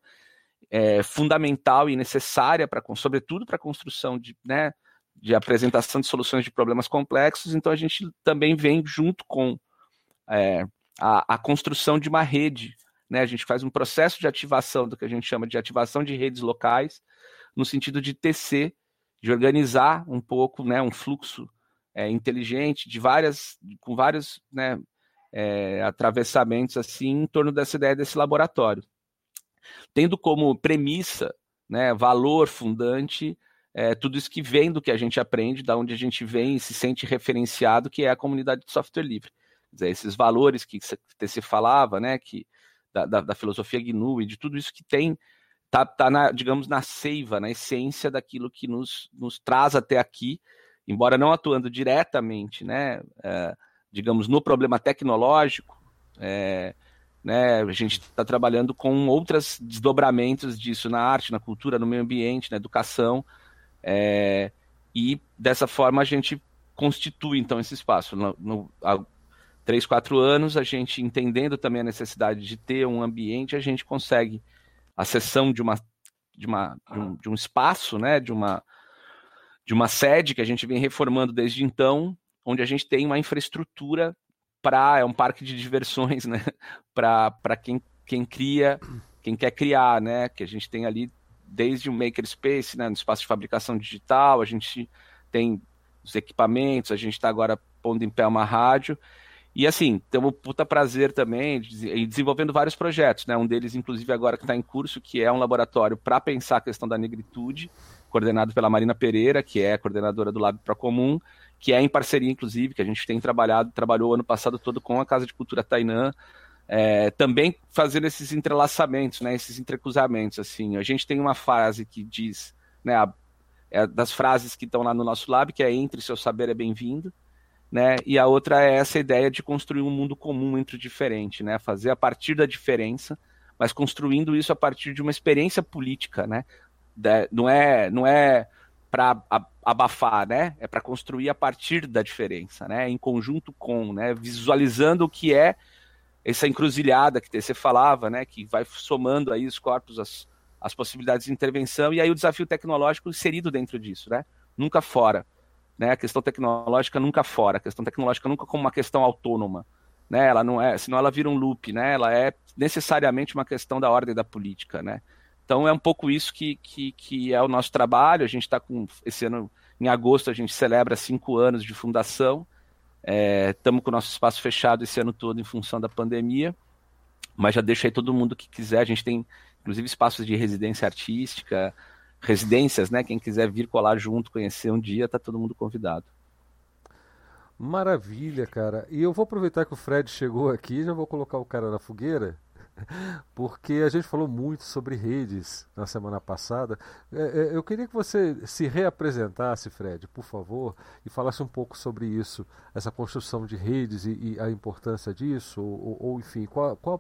é, fundamental e necessária, para, sobretudo para a construção de, né, de apresentação de soluções de problemas complexos. Então, a gente também vem junto com é, a, a, construção de uma rede. Né? A gente faz um processo de ativação do que a gente chama de ativação de redes locais, no sentido de tecer, de organizar um pouco né, um fluxo é, inteligente de várias, com vários né, é, atravessamentos assim em torno dessa ideia desse laboratório tendo como premissa, né, valor fundante, é, tudo isso que vem do que a gente aprende, da onde a gente vem e se sente referenciado, que é a comunidade de software livre. Dizer, esses valores que você falava, né, que da, da, da, filosofia GNU e de tudo isso que tem, tá, tá na, digamos, na seiva, na essência daquilo que nos, nos traz até aqui, embora não atuando diretamente, né, é, digamos, no problema tecnológico, é, né? A gente está trabalhando com outros desdobramentos disso na arte, na cultura, no meio ambiente, na educação. É, e dessa forma a gente constitui então esse espaço. No, no, três, quatro anos, a gente entendendo também a necessidade de ter um ambiente, a gente consegue a cessão de uma de, uma, de, um, de um espaço, né? De uma de uma sede que a gente vem reformando desde então, onde a gente tem uma infraestrutura para é um parque de diversões, né? Para quem, quem cria, quem quer criar, né? Que a gente tem ali desde o makerspace, né, no espaço de fabricação digital, a gente tem os equipamentos, a gente está agora pondo em pé uma rádio. E assim, temos um puta prazer também de, desenvolvendo vários projetos, né? Um deles, inclusive, agora que está em curso, que é um laboratório para pensar a questão da negritude, coordenado pela Marina Pereira, que é coordenadora do Lab Procomum, que é em parceria, inclusive, que a gente tem trabalhado, trabalhou ano passado todo com a Casa de Cultura Tainã, é, também fazendo esses entrelaçamentos, né, esses entrecruzamentos. Assim. A gente tem uma frase que diz, né, a, é das frases que estão lá no nosso lab, que é entre seu saber é bem-vindo, né, e a outra é essa ideia de construir um mundo comum entre o diferente, né, fazer a partir da diferença, mas construindo isso a partir de uma experiência política, né, não é, não é para abafar, né? É para construir a partir da diferença, né? Em conjunto com, né? Visualizando o que é essa encruzilhada que você falava, né? Que vai somando aí os corpos, as, as possibilidades de intervenção e aí o desafio tecnológico inserido dentro disso, né? Nunca fora, né? A questão tecnológica nunca fora, a questão tecnológica nunca como uma questão autônoma, né? Ela não é, senão ela vira um loop, né? Ela é necessariamente uma questão da ordem da política, né? Então é um pouco isso que, que, que é o nosso trabalho. A gente está com esse ano, em agosto, a gente celebra cinco anos de fundação. Estamos é, com o nosso espaço fechado esse ano todo em função da pandemia, mas já deixa aí todo mundo que quiser. A gente tem, inclusive, espaços de residência artística, residências, né? Quem quiser vir colar junto, conhecer um dia, está todo mundo convidado. Maravilha, cara. E eu vou aproveitar que o Fred chegou aqui, já vou colocar o cara na fogueira porque a gente falou muito sobre redes na semana passada. É, é, eu queria que você se reapresentasse, Fred, por favor, e falasse um pouco sobre isso, essa construção de redes e, e a importância disso, ou, ou enfim, qual, qual,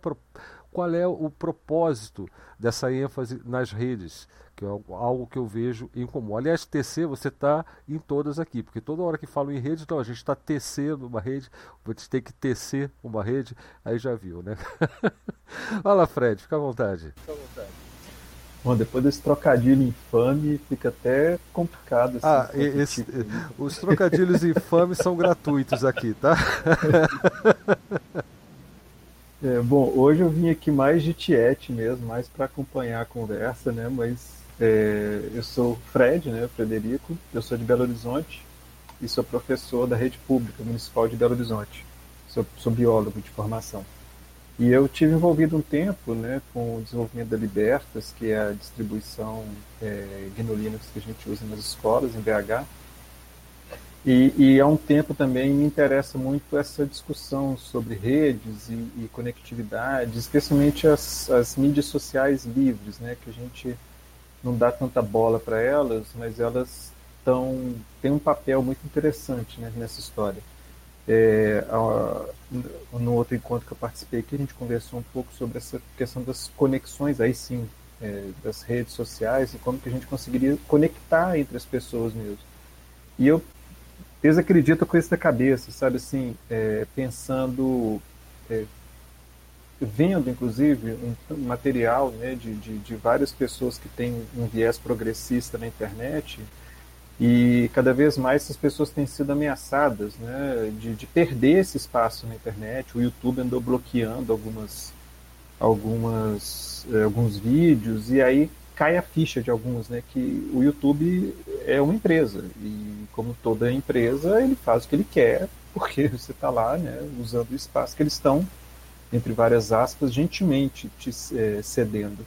qual é o propósito dessa ênfase nas redes, que é algo que eu vejo em comum. Aliás, TC você está em todas aqui, porque toda hora que falo em rede, então a gente está tecendo uma rede, você tem que tecer uma rede, aí já viu, né? Fala, Fred, fica à vontade. Fica à vontade. Bom, depois desse trocadilho infame, fica até complicado. Assim, ah, esse, tipo. os trocadilhos infames são gratuitos aqui, tá? É, bom, hoje eu vim aqui mais de tiete mesmo, mais para acompanhar a conversa, né? Mas é, eu sou Fred, né? Frederico, eu sou de Belo Horizonte e sou professor da rede pública municipal de Belo Horizonte. Sou, sou biólogo de formação. E eu tive envolvido um tempo, né, com o desenvolvimento da Libertas, que é a distribuição é, Linux que a gente usa nas escolas em BH. E, e há um tempo também me interessa muito essa discussão sobre redes e, e conectividade, especialmente as, as mídias sociais livres, né, que a gente não dá tanta bola para elas, mas elas tão, têm um papel muito interessante né, nessa história. É, a, no outro encontro que eu participei aqui, a gente conversou um pouco sobre essa questão das conexões, aí sim, é, das redes sociais e como que a gente conseguiria conectar entre as pessoas mesmo. E eu desacredito com isso da cabeça, sabe assim, é, pensando, é, vendo inclusive um, material né, de, de, de, várias pessoas que têm um viés progressista na internet e cada vez mais essas pessoas têm sido ameaçadas né, de, de perder esse espaço na internet. O YouTube andou bloqueando algumas, algumas, é, alguns vídeos e aí cai a ficha de alguns, né, que o YouTube é uma empresa e como toda empresa ele faz o que ele quer porque você está lá, né, usando o espaço que eles estão entre várias aspas gentilmente te é, cedendo.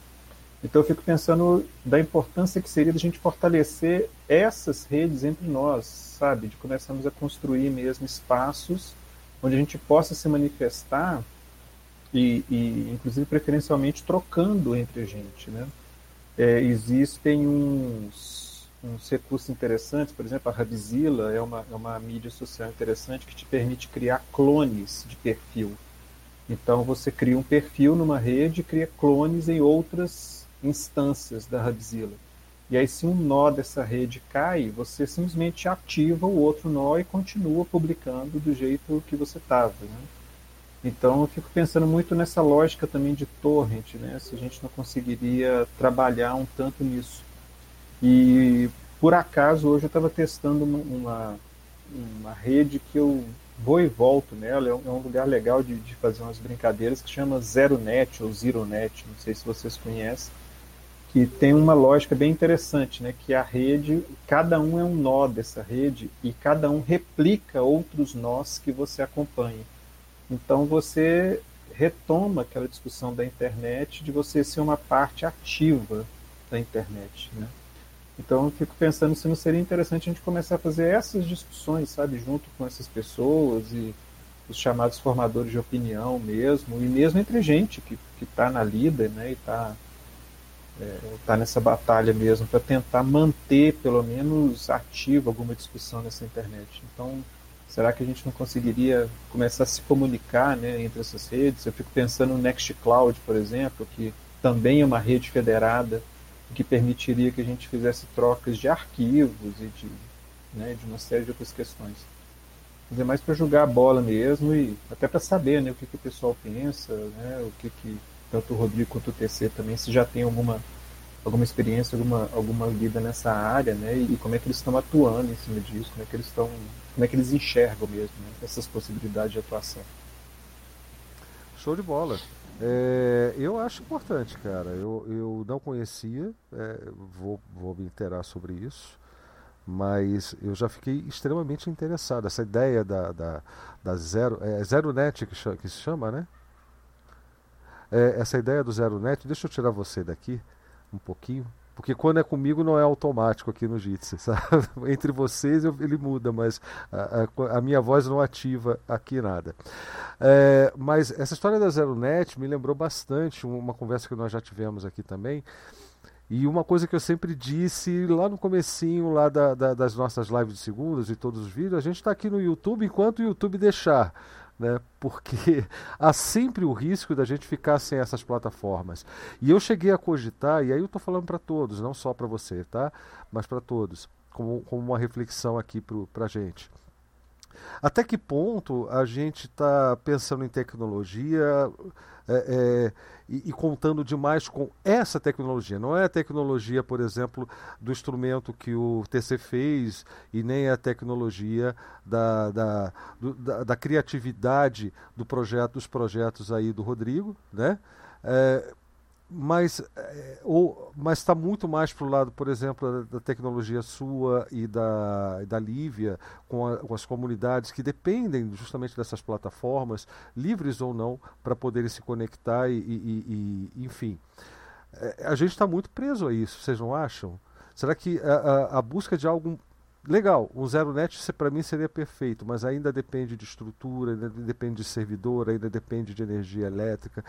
Então eu fico pensando da importância que seria a gente fortalecer essas redes entre nós, sabe, de começarmos a construir mesmo espaços onde a gente possa se manifestar e, e inclusive preferencialmente trocando entre a gente, né? É, existem uns, uns recursos interessantes, por exemplo, a Rabzilla é uma, é uma mídia social interessante que te permite criar clones de perfil. Então você cria um perfil numa rede cria clones em outras instâncias da Rabzilla. E aí, se um nó dessa rede cai, você simplesmente ativa o outro nó e continua publicando do jeito que você estava. Né? Então eu fico pensando muito nessa lógica também de torrent, né? Se a gente não conseguiria trabalhar um tanto nisso. E por acaso hoje eu estava testando uma, uma, uma, rede que eu vou e volto nela, é um, é um lugar legal de, de, fazer umas brincadeiras que chama Zero Net ou Zero Net, não sei se vocês conhecem, que tem uma lógica bem interessante, né? Que a rede, cada um é um nó dessa rede e cada um replica outros nós que você acompanha. Então você retoma aquela discussão da internet de você ser uma parte ativa da internet, né? Então eu fico pensando se não seria interessante a gente começar a fazer essas discussões, sabe, junto com essas pessoas e os chamados formadores de opinião mesmo, e mesmo entre gente que está na lida, né, e está é, tá nessa batalha mesmo, para tentar manter pelo menos ativa alguma discussão nessa internet. Então, será que a gente não conseguiria começar a se comunicar né, entre essas redes? Eu fico pensando no Nextcloud, por exemplo, que também é uma rede federada que permitiria que a gente fizesse trocas de arquivos e de, né, de uma série de outras questões. Mas mais para jogar a bola mesmo e até para saber né, o que, que o pessoal pensa, né, o que, que tanto o Rodrigo quanto o TC também, se já tem alguma, alguma experiência, alguma, alguma lida nessa área, né, e, como é que eles estão atuando em cima disso, como é que eles estão, como é que eles enxergam mesmo né, essas possibilidades de atuação. Show de bola. É, eu acho importante, cara. Eu, eu não conhecia, é, vou, vou me interar sobre isso, mas eu já fiquei extremamente interessado. Essa ideia da, da, da Zero, é Zero Net que, que se chama, né? É, essa ideia do Zero Net, deixa eu tirar você daqui um pouquinho. Porque quando é comigo não é automático aqui no Jitsi, sabe? Entre vocês eu, ele muda, mas a, a, a, minha voz não ativa aqui nada. É, mas essa história da Zero Net me lembrou bastante uma conversa que nós já tivemos aqui também. E uma coisa que eu sempre disse lá no comecinho lá da, da, das nossas lives de segundas e todos os vídeos, a gente está aqui no YouTube enquanto o YouTube deixar né? porque há sempre o risco da gente ficar sem essas plataformas. E eu cheguei a cogitar, e aí eu estou falando para todos, não só para você, tá? mas para todos, como, como uma reflexão aqui para a gente. Até que ponto a gente está pensando em tecnologia é, é, e, e, contando demais com essa tecnologia? Não é a tecnologia, por exemplo, do instrumento que o TC fez e nem a tecnologia da, da, do, da, da criatividade do projeto, dos projetos aí do Rodrigo, né? É, mas é, ou mas está muito mais para o lado, por exemplo, da, da, tecnologia sua e da, da Lívia, com, a, com, as comunidades que dependem justamente dessas plataformas, livres ou não, para poderem se conectar e, e, e enfim. É, a gente está muito preso a isso, vocês não acham? Será que a, a, a busca de algo legal, o zero net para mim seria perfeito, mas ainda depende de estrutura, ainda depende de servidor, ainda depende de energia elétrica.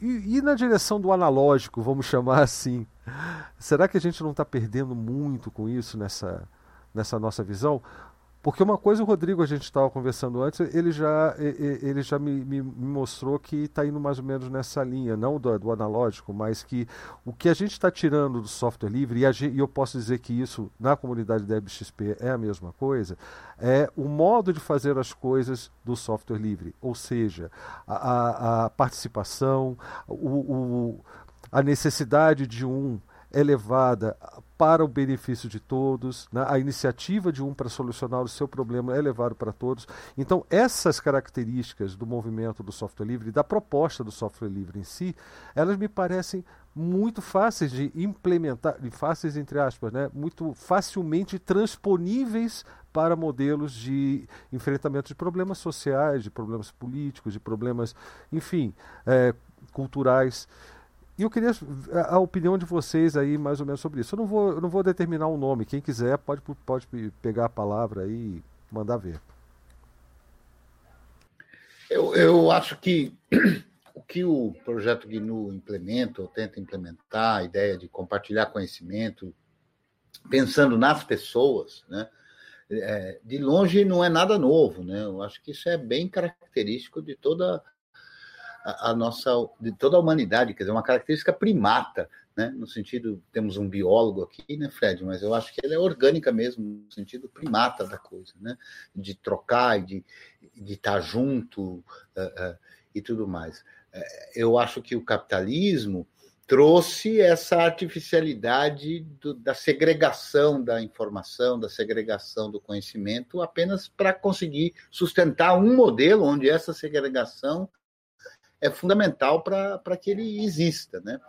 E, na direção do analógico, vamos chamar assim, será que a gente não está perdendo muito com isso nessa, nessa nossa visão? Porque uma coisa, o Rodrigo, a gente estava conversando antes, ele já, ele já me, me, mostrou que está indo mais ou menos nessa linha, não do, do analógico, mas que o que a gente está tirando do software livre, e, gente, e, eu posso dizer que isso na comunidade da XP é a mesma coisa, é o modo de fazer as coisas do software livre. Ou seja, a, a participação, o, o, a necessidade de um é levada para o benefício de todos, né? a iniciativa de um para solucionar o seu problema é levado para todos. Então, essas características do movimento do software livre, da proposta do software livre em si, elas me parecem muito fáceis de implementar, fáceis entre aspas, né? muito facilmente transponíveis para modelos de enfrentamento de problemas sociais, de problemas políticos, de problemas, enfim, é, culturais. E eu queria a, opinião de vocês aí mais ou menos sobre isso. Eu não vou, eu não vou determinar um nome. Quem quiser pode, pode pegar a palavra aí e mandar ver. Eu, eu acho que o que o projeto GNU implementa, ou tenta implementar, a ideia de compartilhar conhecimento, pensando nas pessoas, né? É, de longe não é nada novo, né? Eu acho que isso é bem característico de toda a, a, nossa, de toda a humanidade, quer dizer, uma característica primata, né? No sentido, temos um biólogo aqui, né, Fred? Mas eu acho que ela é orgânica mesmo, no sentido primata da coisa, né? De trocar, de, de estar junto uh, uh, e tudo mais. Uh, eu acho que o capitalismo trouxe essa artificialidade do, da segregação da informação, da segregação do conhecimento, apenas para conseguir sustentar um modelo onde essa segregação é fundamental para que ele exista, né?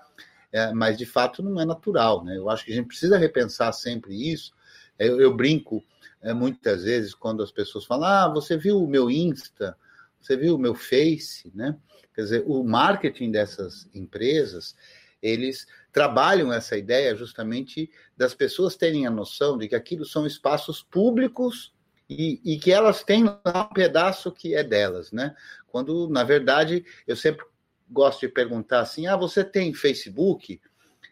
É, mas de fato não é natural, né? Eu acho que a gente precisa repensar sempre isso. Eu, eu brinco é, muitas vezes quando as pessoas falam: Ah, você viu o meu Insta, você viu o meu Face, né? Quer dizer, o marketing dessas empresas eles trabalham essa ideia justamente das pessoas terem a noção de que aquilo são espaços públicos e, e, que elas têm lá um pedaço que é delas, né? Quando, na verdade, eu sempre gosto de perguntar assim: ah, você tem Facebook?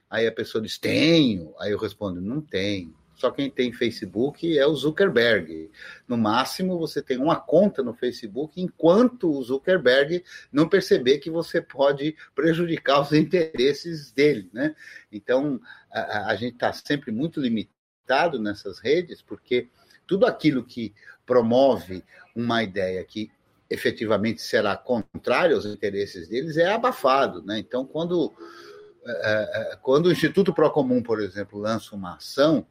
Aí a pessoa diz: tenho. Aí eu respondo: não tenho. Só quem tem Facebook é o Zuckerberg. No máximo, você tem uma conta no Facebook, enquanto o Zuckerberg não perceber que você pode prejudicar os interesses dele. Né? Então, a, a gente está sempre muito limitado nessas redes, porque tudo aquilo que promove uma ideia que efetivamente será contrária aos interesses deles é abafado. Né? Então, quando, é, é, quando o Instituto Procomum, por exemplo, lança uma ação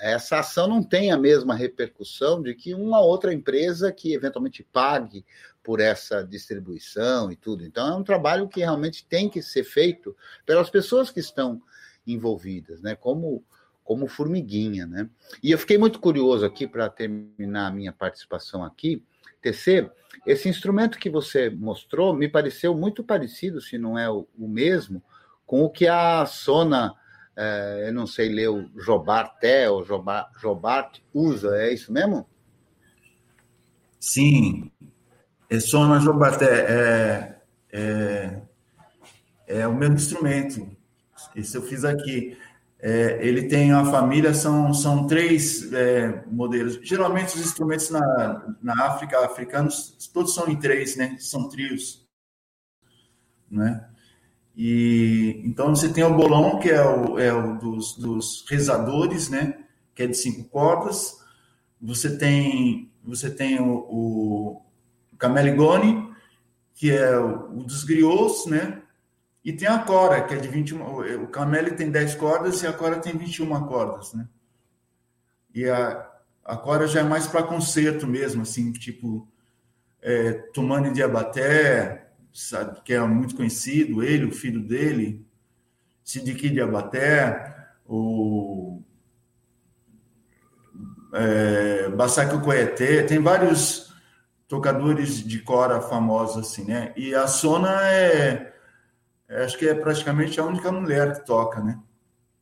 essa ação não tem a mesma repercussão de que uma outra empresa que eventualmente pague por essa distribuição e tudo. Então, é um trabalho que realmente tem que ser feito pelas pessoas que estão envolvidas, né? Como, como formiguinha, né? E eu fiquei muito curioso aqui para terminar a minha participação aqui. TC, esse instrumento que você mostrou me pareceu muito parecido, se não é o, o mesmo, com o que a Sona é, eu não sei ler o Jobarté ou Jobart, Jobart usa, é isso mesmo? Sim, é Sona Jobarté é, é, é o mesmo instrumento. Esse eu fiz aqui. É, ele tem a família, são, são três é, modelos. Geralmente os instrumentos na, na África, africanos, todos são em três, né? São trios. Né? E então você tem o bolão, que é o, é o dos, dos rezadores, né? Que é de cinco cordas. Você tem você tem o, o Cameligone, que é o, o dos griots, né? E tem a cora, que é de 21. O cameli tem 10 cordas e a cora tem 21 cordas, né? E a, a cora já é mais para concerto mesmo, assim, tipo é, Tumani de Abaté, sabe, que é muito conhecido, ele, o filho dele, Sidiki de Abaté, o é, Basaki Coeté, tem vários tocadores de cora famosos assim, né? E a Sona é, acho que é praticamente a única mulher que toca, né?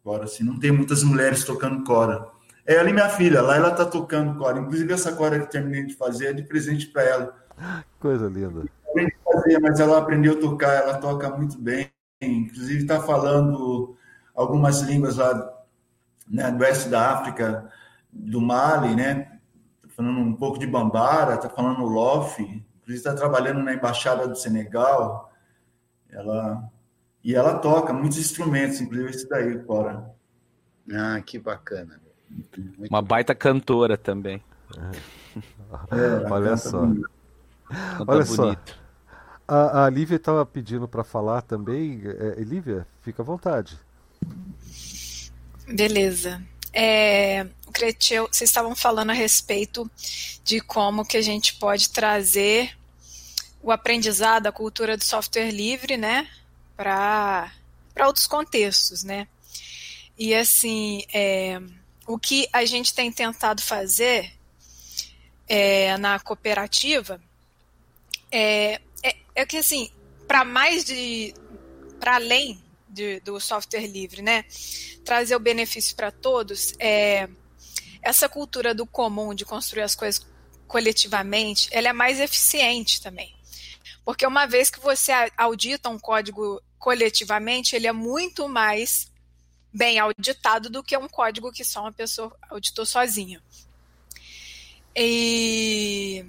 Cora, assim, não tem muitas mulheres tocando cora. É ali minha filha, lá ela tá tocando cora. Inclusive essa cora que terminei de fazer é de presente para ela. Coisa linda fazer, mas ela aprendeu a tocar, ela toca muito bem. Inclusive está falando algumas línguas lá né, do oeste da África, do Mali, né? Tá falando um pouco de Bambara, está falando Lofi, inclusive está trabalhando na embaixada do Senegal. Ela e ela toca muitos instrumentos, inclusive esse daí, Cora. Ah, que bacana. Muito Uma baita cantora também. É, Olha só. Olha só. A, a Lívia estava pedindo para falar também. É, Lívia, fica à vontade. Beleza. É, Creteu, vocês estavam falando a respeito de como que a gente pode trazer o aprendizado, a cultura do software livre, né, para outros contextos, né? E assim, é, o que a gente tem tentado fazer é, na cooperativa é é que assim, para mais de. para além de, do software livre, né? Trazer o benefício para todos, é, essa cultura do comum, de construir as coisas coletivamente, ela é mais eficiente também. Porque uma vez que você audita um código coletivamente, ele é muito mais bem auditado do que um código que só uma pessoa auditou sozinha. E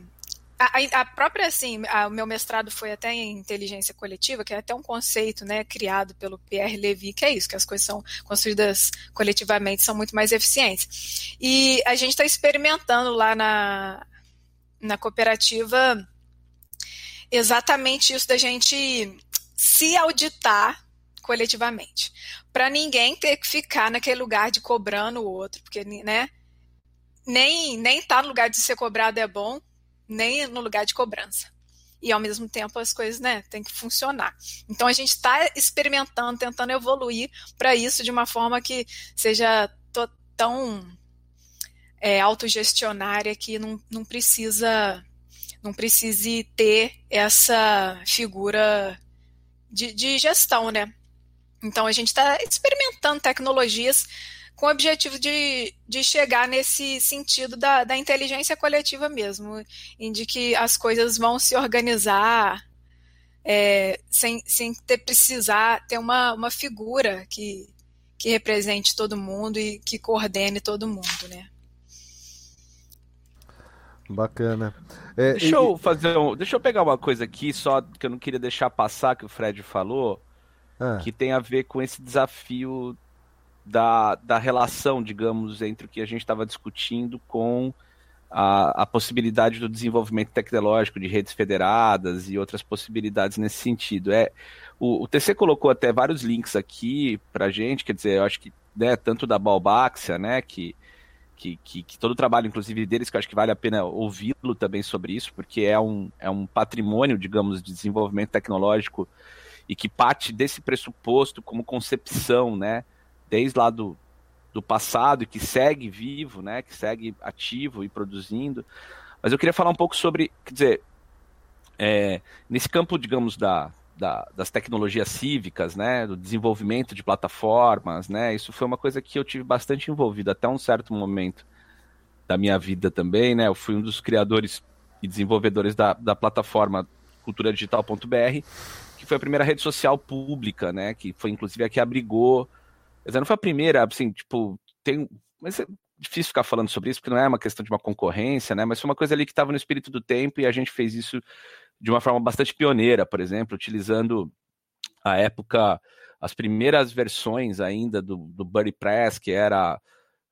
a, a, própria, assim, a, o meu mestrado foi até em inteligência coletiva, que é até um conceito, né, criado pelo Pierre Levy, que é isso, que as coisas são construídas coletivamente, são muito mais eficientes. E a gente está experimentando lá na, na cooperativa exatamente isso da gente se auditar coletivamente. Para ninguém ter que ficar naquele lugar de cobrando o outro, porque né, nem nem tá no lugar de ser cobrado é bom, nem no lugar de cobrança. E ao mesmo tempo as coisas, né, tem que funcionar. Então a gente está experimentando, tentando evoluir para isso de uma forma que seja tão é, autogestionária que não, não precisa não precise ter essa figura de, de gestão, né? Então a gente está experimentando tecnologias com o objetivo de, de chegar nesse sentido da, da inteligência coletiva mesmo, em de que as coisas vão se organizar é, sem, sem ter precisar ter uma, uma figura que, que represente todo mundo e que coordene todo mundo, né? Bacana. É, deixa e... eu fazer um, deixa eu pegar uma coisa aqui só que eu não queria deixar passar que o Fred falou, ah. que tem a ver com esse desafio da, da relação, digamos, entre o que a gente estava discutindo com a, a, possibilidade do desenvolvimento tecnológico de redes federadas e outras possibilidades nesse sentido. É, o, o TC colocou até vários links aqui para gente, quer dizer, eu acho que né, tanto da Balbáxia, né, que, que, que, que, todo o trabalho, inclusive deles, que eu acho que vale a pena ouvi-lo também sobre isso, porque é um, é um patrimônio, digamos, de desenvolvimento tecnológico e que parte desse pressuposto como concepção, né, desde lá do, do passado e que segue vivo, né, que segue ativo e produzindo. Mas eu queria falar um pouco sobre, quer dizer, é, nesse campo, digamos, da, da, das tecnologias cívicas, né, do desenvolvimento de plataformas, né, isso foi uma coisa que eu tive bastante envolvido até um certo momento da minha vida também, né, eu fui um dos criadores e desenvolvedores da, da plataforma culturadigital.br, que foi a primeira rede social pública, né, que foi inclusive a que abrigou não foi a primeira, assim, tipo, tem. Mas é difícil ficar falando sobre isso, porque não é uma questão de uma concorrência, né? Mas foi uma coisa ali que estava no espírito do tempo e a gente fez isso de uma forma bastante pioneira, por exemplo, utilizando a época, as primeiras versões ainda do, do BuddyPress, que era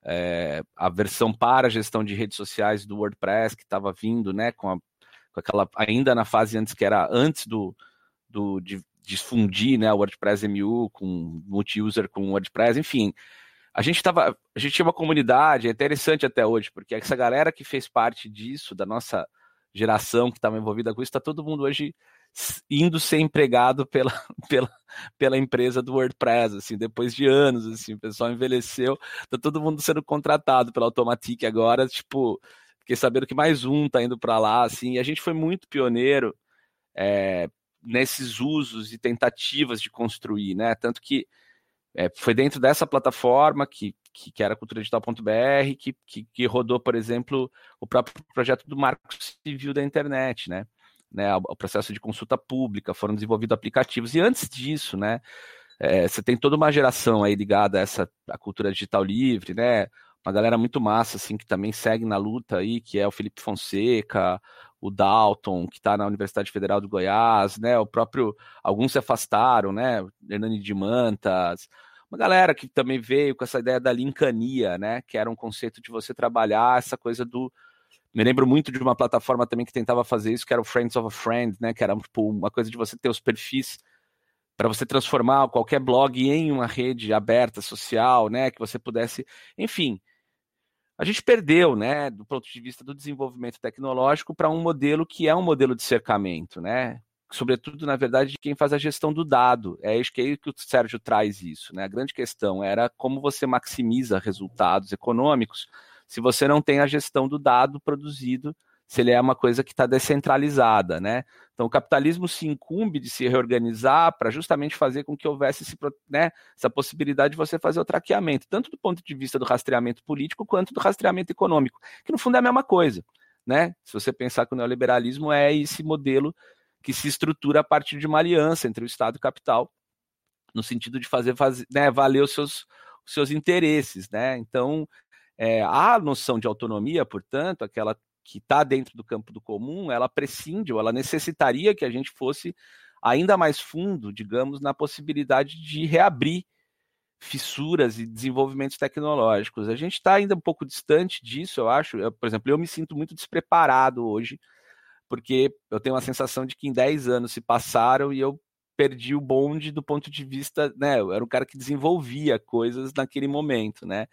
é, a versão para gestão de redes sociais do WordPress, que estava vindo, né, com, a, com aquela, ainda na fase antes que era antes do, do de, difundir né, o WordPress MU com multi-user com WordPress, enfim. A gente tava, a gente tinha uma comunidade, é interessante até hoje, porque essa galera que fez parte disso, da nossa geração que estava envolvida com isso, está todo mundo hoje indo ser empregado pela, pela, pela empresa do WordPress, assim, depois de anos, assim, o pessoal envelheceu, tá todo mundo sendo contratado pela Automatic agora, tipo, fiquei sabendo que mais um tá indo para lá, assim, e a gente foi muito pioneiro, é, nesses usos e tentativas de construir, né? Tanto que é, foi dentro dessa plataforma que, que, que era culturadigital.br que, que, que, rodou, por exemplo, o próprio projeto do Marco Civil da internet, né? né? O processo de consulta pública, foram desenvolvidos aplicativos. E antes disso, né? É, você tem toda uma geração aí ligada a essa a cultura digital livre, né? Uma galera muito massa, assim, que também segue na luta aí, que é o Felipe Fonseca, o Dalton, que está na Universidade Federal do Goiás, né? O próprio. Alguns se afastaram, né? Hernani de Mantas. Uma galera que também veio com essa ideia da linkania, né? Que era um conceito de você trabalhar essa coisa do. Me lembro muito de uma plataforma também que tentava fazer isso, que era o Friends of a Friend, né? Que era tipo, uma coisa de você ter os perfis para você transformar qualquer blog em uma rede aberta, social, né? Que você pudesse. Enfim, a gente perdeu, né, do ponto de vista do desenvolvimento tecnológico, para um modelo que é um modelo de cercamento, né? Sobretudo, na verdade, de quem faz a gestão do dado. É isso que, é que o Sérgio traz isso. Né? A grande questão era como você maximiza resultados econômicos se você não tem a gestão do dado produzido se ele é uma coisa que está descentralizada, né? Então, o capitalismo se incumbe de se reorganizar para justamente fazer com que houvesse esse, né, essa possibilidade de você fazer o traqueamento, tanto do ponto de vista do rastreamento político quanto do rastreamento econômico, que no fundo é a mesma coisa, né? Se você pensar que o neoliberalismo é esse modelo que se estrutura a partir de uma aliança entre o Estado e o capital, no sentido de fazer, fazer né, valer os seus, os seus interesses, né? Então, é, a noção de autonomia, portanto, aquela que está dentro do campo do comum, ela prescinde ou ela necessitaria que a gente fosse ainda mais fundo, digamos, na possibilidade de reabrir fissuras e desenvolvimentos tecnológicos. A gente está ainda um pouco distante disso, eu acho. Eu, por exemplo, eu me sinto muito despreparado hoje, porque eu tenho a sensação de que em 10 anos se passaram e eu perdi o bonde do ponto de vista, né? Eu era o cara que desenvolvia coisas naquele momento, né?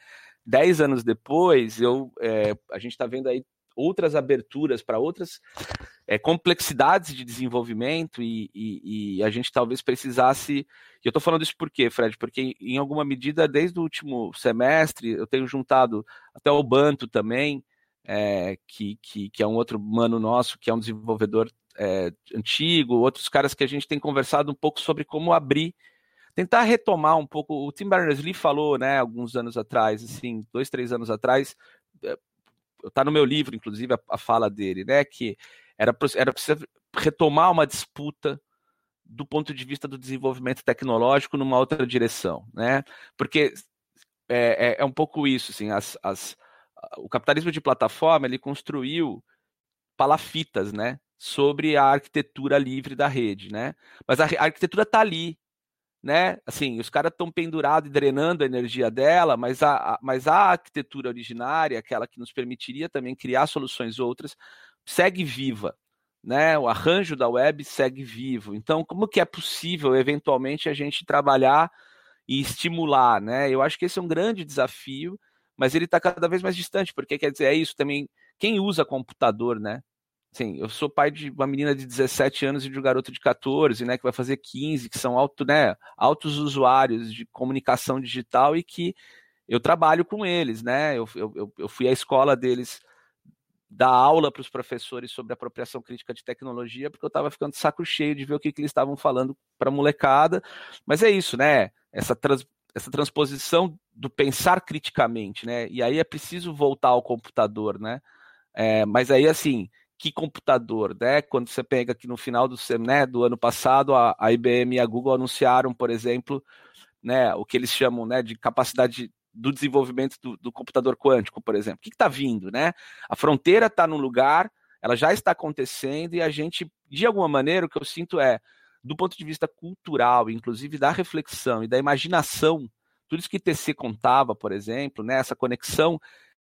Dez anos depois, eu, é, a gente está vendo aí outras aberturas para outras é, complexidades de desenvolvimento e, e, e, a gente talvez precisasse. Eu estou falando isso por quê, Fred? Porque em alguma medida, desde o último semestre, eu tenho juntado até o Banto também, é, que, que, que, é um outro mano nosso, que é um desenvolvedor é, antigo, outros caras que a gente tem conversado um pouco sobre como abrir, tentar retomar um pouco. O Tim Berners-Lee falou, né, alguns anos atrás, assim, dois, três anos atrás, está no meu livro, inclusive, a, a, fala dele, né? Que era, era preciso retomar uma disputa do ponto de vista do desenvolvimento tecnológico numa outra direção, né? Porque é, é, é um pouco isso, assim, as, as, o capitalismo de plataforma ele construiu palafitas, né? Sobre a arquitetura livre da rede, né? Mas a, a arquitetura está ali, né? Assim, os caras estão pendurados e drenando a energia dela, mas a, a, mas a arquitetura originária, aquela que nos permitiria também criar soluções outras, segue viva, né? O arranjo da web segue vivo. Então, como que é possível, eventualmente, a gente trabalhar e estimular, né? Eu acho que esse é um grande desafio, mas ele está cada vez mais distante, porque quer dizer, é isso também. Quem usa computador, né? Sim, eu sou pai de uma menina de 17 anos e de um garoto de 14, né, que vai fazer 15, que são alto, né, altos usuários de comunicação digital e que eu trabalho com eles, né? Eu, eu, eu fui à escola deles dar aula para os professores sobre apropriação crítica de tecnologia, porque eu estava ficando saco cheio de ver o que, que eles estavam falando para a molecada. Mas é isso, né? Essa, trans, essa transposição do pensar criticamente, né? E aí é preciso voltar ao computador, né? É, mas aí, assim, que computador, né? Quando você pega aqui no final do, né, do ano passado, a, a IBM e a Google anunciaram, por exemplo, né, o que eles chamam né, de capacidade do desenvolvimento do, do computador quântico, por exemplo. O que está vindo, né? A fronteira está no lugar, ela já está acontecendo e a gente, de alguma maneira, o que eu sinto é, do ponto de vista cultural, inclusive da reflexão e da imaginação, tudo isso que TC contava, por exemplo, né, essa conexão,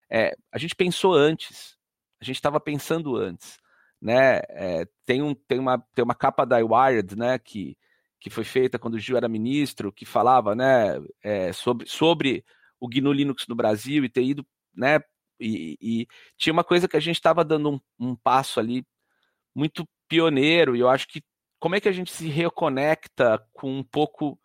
é, a gente pensou antes, a gente estava pensando antes, né? É, tem, um, tem, uma, tem uma capa da Wired, né? Que, que foi feita quando o Gil era ministro, que falava, né? É, sobre, sobre o GNU Linux no Brasil e ter ido, né? E, e tinha uma coisa que a gente estava dando um, um passo ali muito pioneiro e eu acho que como é que a gente se reconecta com um pouco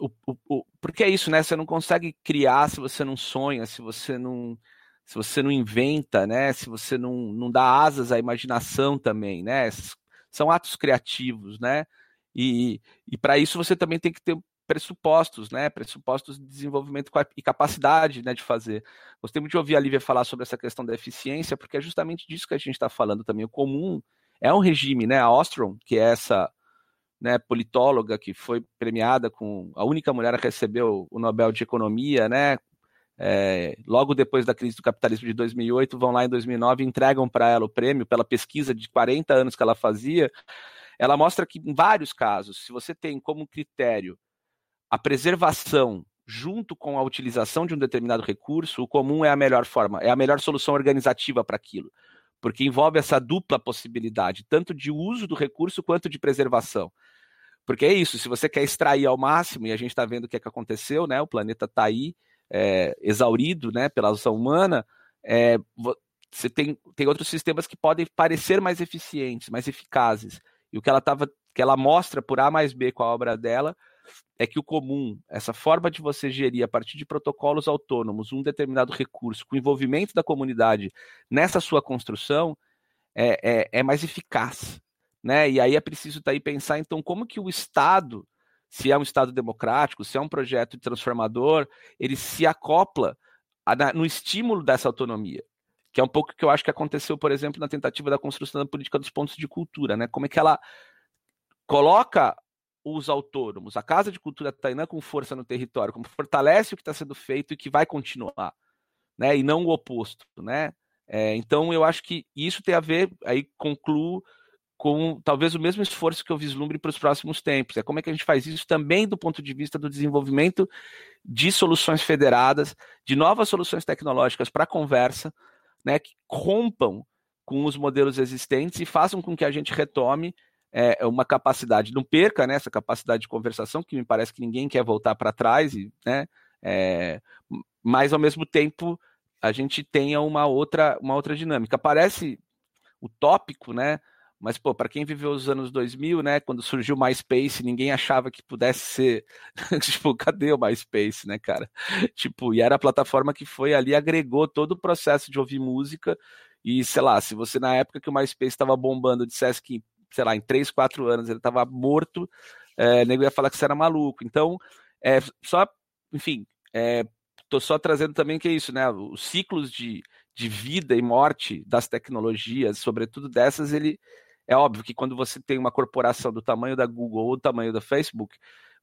o, o, o, porque é isso, né? Você não consegue criar se você não sonha, se você não se você não inventa, né? Se você não, não dá asas à imaginação também, né? São atos criativos, né? E, e para isso você também tem que ter pressupostos, né? Pressupostos de desenvolvimento e capacidade né, de fazer. Gostei muito de ouvir a Lívia falar sobre essa questão da eficiência, porque é justamente disso que a gente está falando também. O comum é um regime, né? A Ostrom, que é essa né, politóloga que foi premiada com a única mulher a receber o, Nobel de Economia, né? é, logo depois da crise do capitalismo de 2008, vão lá em 2009 e entregam para ela o prêmio pela pesquisa de 40 anos que ela fazia. Ela mostra que, em vários casos, se você tem como critério a preservação junto com a utilização de um determinado recurso, o comum é a melhor forma, é a melhor solução organizativa para aquilo, porque envolve essa dupla possibilidade, tanto de uso do recurso quanto de preservação. Porque é isso, se você quer extrair ao máximo, e a gente está vendo o que, é que aconteceu, né? O planeta está aí, é, exaurido né, pela ação humana, é, você tem, tem outros sistemas que podem parecer mais eficientes, mais eficazes. E o que ela tava, que ela mostra por A mais B com a obra dela é que o comum, essa forma de você gerir a partir de protocolos autônomos um determinado recurso, com o envolvimento da comunidade nessa sua construção, é, é, é mais eficaz. Né? E aí é preciso daí pensar, então, como que o Estado se é um Estado democrático, se é um projeto transformador, ele se acopla no estímulo dessa autonomia, que é um pouco que eu acho que aconteceu, por exemplo, na tentativa da construção da política dos pontos de cultura, né? Como é que ela coloca os autônomos, a Casa de Cultura Tainã com força no território, como fortalece o que está sendo feito e que vai continuar, né? E não o oposto, né? É, então eu acho que isso tem a ver, aí concluo com talvez o mesmo esforço que eu vislumbre para os próximos tempos. É como é que a gente faz isso também do ponto de vista do desenvolvimento de soluções federadas, de novas soluções tecnológicas para conversa, né, que rompam com os modelos existentes e façam com que a gente retome é, uma capacidade, não perca né, essa capacidade de conversação, que me parece que ninguém quer voltar para trás, e, né, é, mas ao mesmo tempo a gente tenha uma outra, uma outra dinâmica. Parece utópico, né? Mas, pô, para quem viveu os anos 2000, né, quando surgiu o MySpace, ninguém achava que pudesse ser. tipo, cadê o MySpace, né, cara? Tipo, e era a plataforma que foi ali, agregou todo o processo de ouvir música. E, sei lá, se você na época que o MySpace estava bombando dissesse que, sei lá, em 3, 4 anos ele estava morto, é, nego ia falar que você era maluco. Então, é só, enfim, é, tô só trazendo também que é isso, né? Os ciclos de, de vida e morte das tecnologias, sobretudo dessas, ele é óbvio que quando você tem uma corporação do tamanho da Google ou do tamanho da Facebook,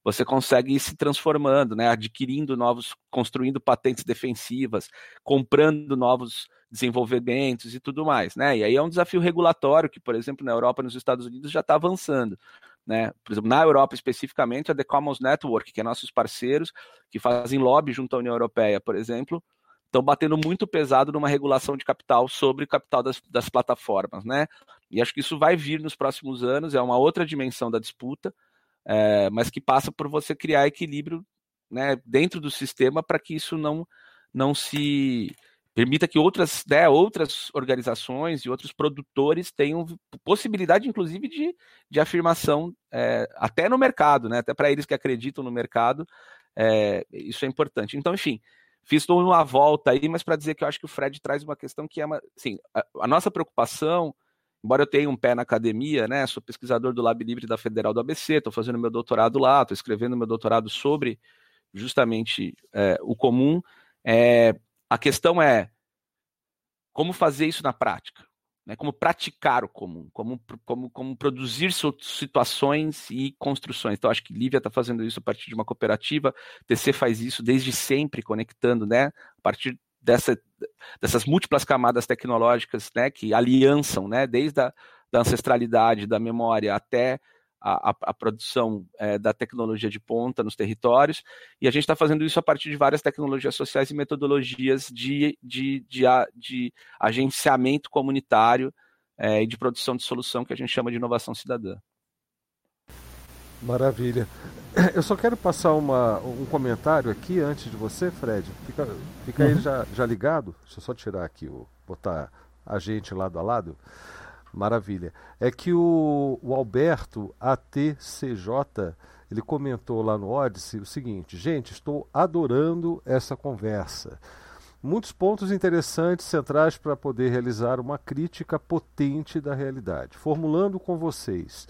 você consegue ir se transformando, né, adquirindo novos, construindo patentes defensivas, comprando novos desenvolvimentos e tudo mais, né? E aí é um desafio regulatório que, por exemplo, na Europa e nos Estados Unidos já está avançando, né? Por exemplo, na Europa especificamente, a The Commons Network, que é nossos parceiros que fazem lobby junto à União Europeia, por exemplo, estão batendo muito pesado numa regulação de capital sobre o capital das, das plataformas, né? E acho que isso vai vir nos próximos anos, é uma outra dimensão da disputa, é, mas que passa por você criar equilíbrio né, dentro do sistema para que isso não, não se permita que outras, né, outras organizações e outros produtores tenham possibilidade, inclusive, de, de afirmação é, até no mercado, né, até para eles que acreditam no mercado, é, isso é importante. Então, enfim, Fiz uma volta aí, mas para dizer que eu acho que o Fred traz uma questão que é uma, assim, a, a, nossa preocupação, embora eu tenha um pé na academia, né, sou pesquisador do Lab Livre da Federal do ABC, estou fazendo meu doutorado lá, estou escrevendo meu doutorado sobre justamente é, o comum, é, a questão é como fazer isso na prática né, como praticar o comum, como, como, como produzir situações e construções. Então, acho que Lívia está fazendo isso a partir de uma cooperativa, TC faz isso desde sempre, conectando, né, a partir dessa, dessas múltiplas camadas tecnológicas né, que aliançam, né, desde a da ancestralidade, da memória até a, a, a produção é, da tecnologia de ponta nos territórios, e a gente está fazendo isso a partir de várias tecnologias sociais e metodologias de, de, de, de agenciamento comunitário é, e de produção de solução que a gente chama de inovação cidadã. Maravilha. Eu só quero passar uma, um comentário aqui antes de você, Fred. Fica, fica uhum. aí já, já ligado. Deixa eu só tirar aqui, botar a gente lado a lado. Maravilha. É que o, o Alberto ATCJ ele comentou lá no Odyssey o seguinte: gente, estou adorando essa conversa. Muitos pontos interessantes centrais para poder realizar uma crítica potente da realidade. Formulando com vocês,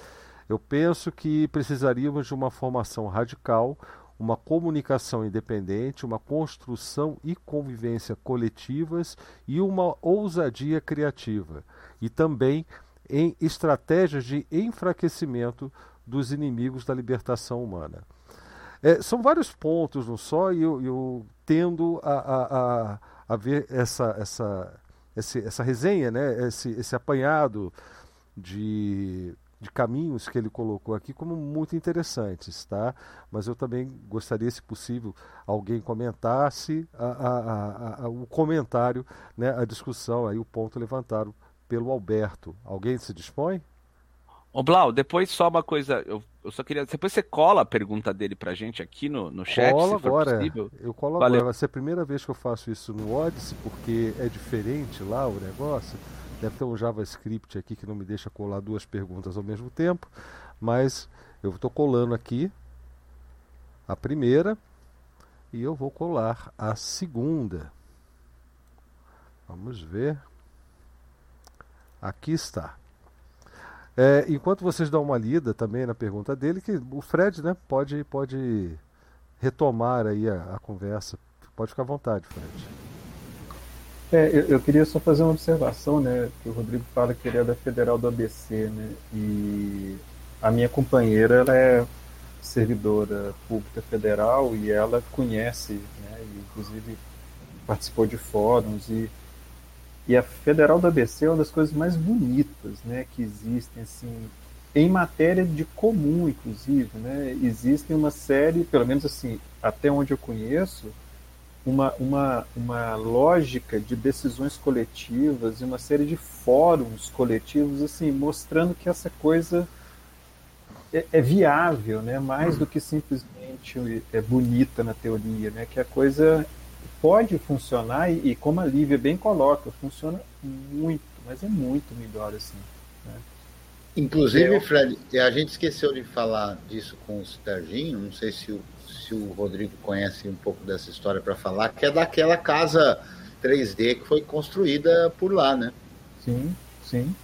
eu penso que precisaríamos de uma formação radical, uma comunicação independente, uma construção e convivência coletivas e uma ousadia criativa e também em estratégias de enfraquecimento dos inimigos da libertação humana. É, são vários pontos, não só, e eu, eu tendo a, a, a, ver essa, essa, esse, essa resenha, né, esse, esse apanhado de, de caminhos que ele colocou aqui como muito interessantes, tá? Mas eu também gostaria, se possível, alguém comentasse a, a, a, o comentário, né, a discussão, aí o ponto levantado pelo Alberto. Alguém se dispõe? Ô Blau, depois só uma coisa, eu, eu só queria. Depois você cola a pergunta dele pra gente aqui no, no chat, Cola agora. Possível. Eu colo Valeu. agora. Vai ser a primeira vez que eu faço isso no Odyssey, porque é diferente lá o negócio. Deve ter um JavaScript aqui que não me deixa colar duas perguntas ao mesmo tempo. Mas eu estou colando aqui a primeira e eu vou colar a segunda. Vamos ver. Aqui está. É, enquanto vocês dão uma lida também na pergunta dele, que o Fred né, pode, pode retomar aí a, a conversa. Pode ficar à vontade, Fred. É, eu, eu, queria só fazer uma observação, né? Que o Rodrigo fala que ele é da Federal do ABC, né? E a minha companheira, ela é servidora pública federal e ela conhece, né? E, inclusive participou de fóruns e e a Federal do ABC é uma das coisas mais bonitas né, que existem, assim, em matéria de comum, inclusive. Né? Existem uma série, pelo menos assim, até onde eu conheço, uma, uma, uma lógica de decisões coletivas e uma série de fóruns coletivos, assim, mostrando que essa coisa é, é, viável, né? mais do que simplesmente é bonita na teoria, né? que a coisa pode funcionar e, e, como a Lívia bem coloca, funciona muito, mas é muito melhor assim. Né? Inclusive, Fred, a gente esqueceu de falar disso com o Serginho, não sei se o, se o Rodrigo conhece um pouco dessa história para falar, que é daquela casa 3D que foi construída por lá, né? Sim, sim.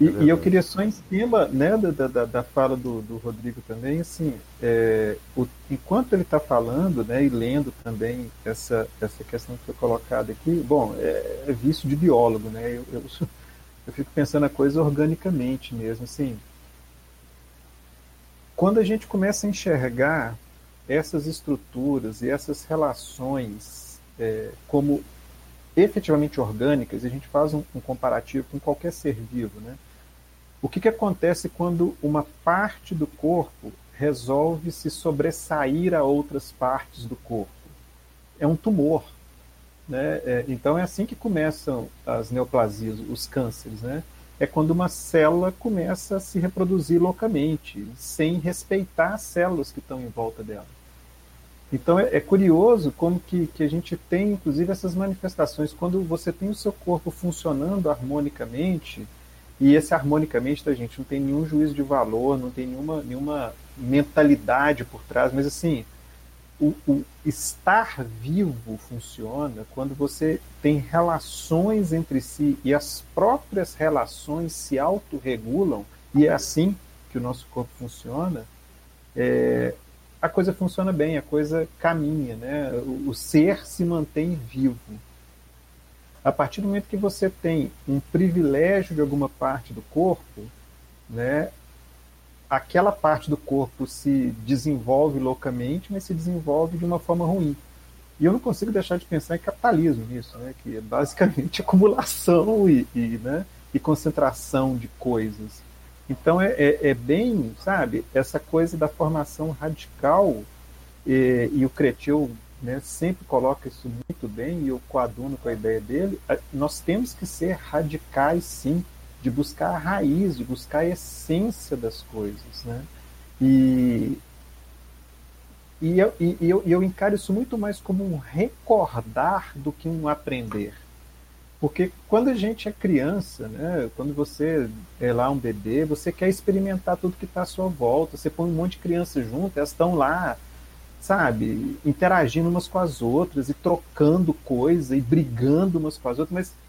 E, é e, eu queria só em cima né, da, da, da fala do, do, Rodrigo também, assim, é, o, enquanto ele está falando né, e lendo também essa, essa questão que foi colocada aqui, bom, é, é vício de biólogo, né? Eu, eu, eu, fico pensando a coisa organicamente mesmo, assim. Quando a gente começa a enxergar essas estruturas e essas relações é, como efetivamente orgânicas, a gente faz um, um comparativo com qualquer ser vivo, né? O que, que acontece quando uma parte do corpo resolve se sobressair a outras partes do corpo? É um tumor. Né? É, então é assim que começam as neoplasias, os cânceres. Né? É quando uma célula começa a se reproduzir loucamente, sem respeitar as células que estão em volta dela. Então é, é, curioso como que, que a gente tem, inclusive, essas manifestações. Quando você tem o seu corpo funcionando harmonicamente, e esse harmonicamente, da gente, não tem nenhum juízo de valor, não tem nenhuma, nenhuma mentalidade por trás, mas assim, o, o estar vivo funciona quando você tem relações entre si e as próprias relações se autorregulam, e é assim que o nosso corpo funciona. É, a coisa funciona bem, a coisa caminha, né? O, o, ser se mantém vivo. A partir do momento que você tem um privilégio de alguma parte do corpo, né? Aquela parte do corpo se desenvolve loucamente, mas se desenvolve de uma forma ruim. E eu não consigo deixar de pensar em capitalismo nisso, né? Que é basicamente acumulação e, e, né? e concentração de coisas. Então é, é, é, bem, sabe, essa coisa da formação radical, e, e o Cretil né, sempre coloca isso muito bem, e eu coaduno com a ideia dele, nós temos que ser radicais sim, de buscar a raiz, de buscar a essência das coisas. Né? E, e, eu, e eu, eu encaro isso muito mais como um recordar do que um aprender. Porque quando a gente é criança, né, quando você é lá um bebê, você quer experimentar tudo que está à sua volta. Você põe um monte de crianças junto, elas estão lá, sabe, interagindo umas com as outras e trocando coisa e brigando umas com as outras, mas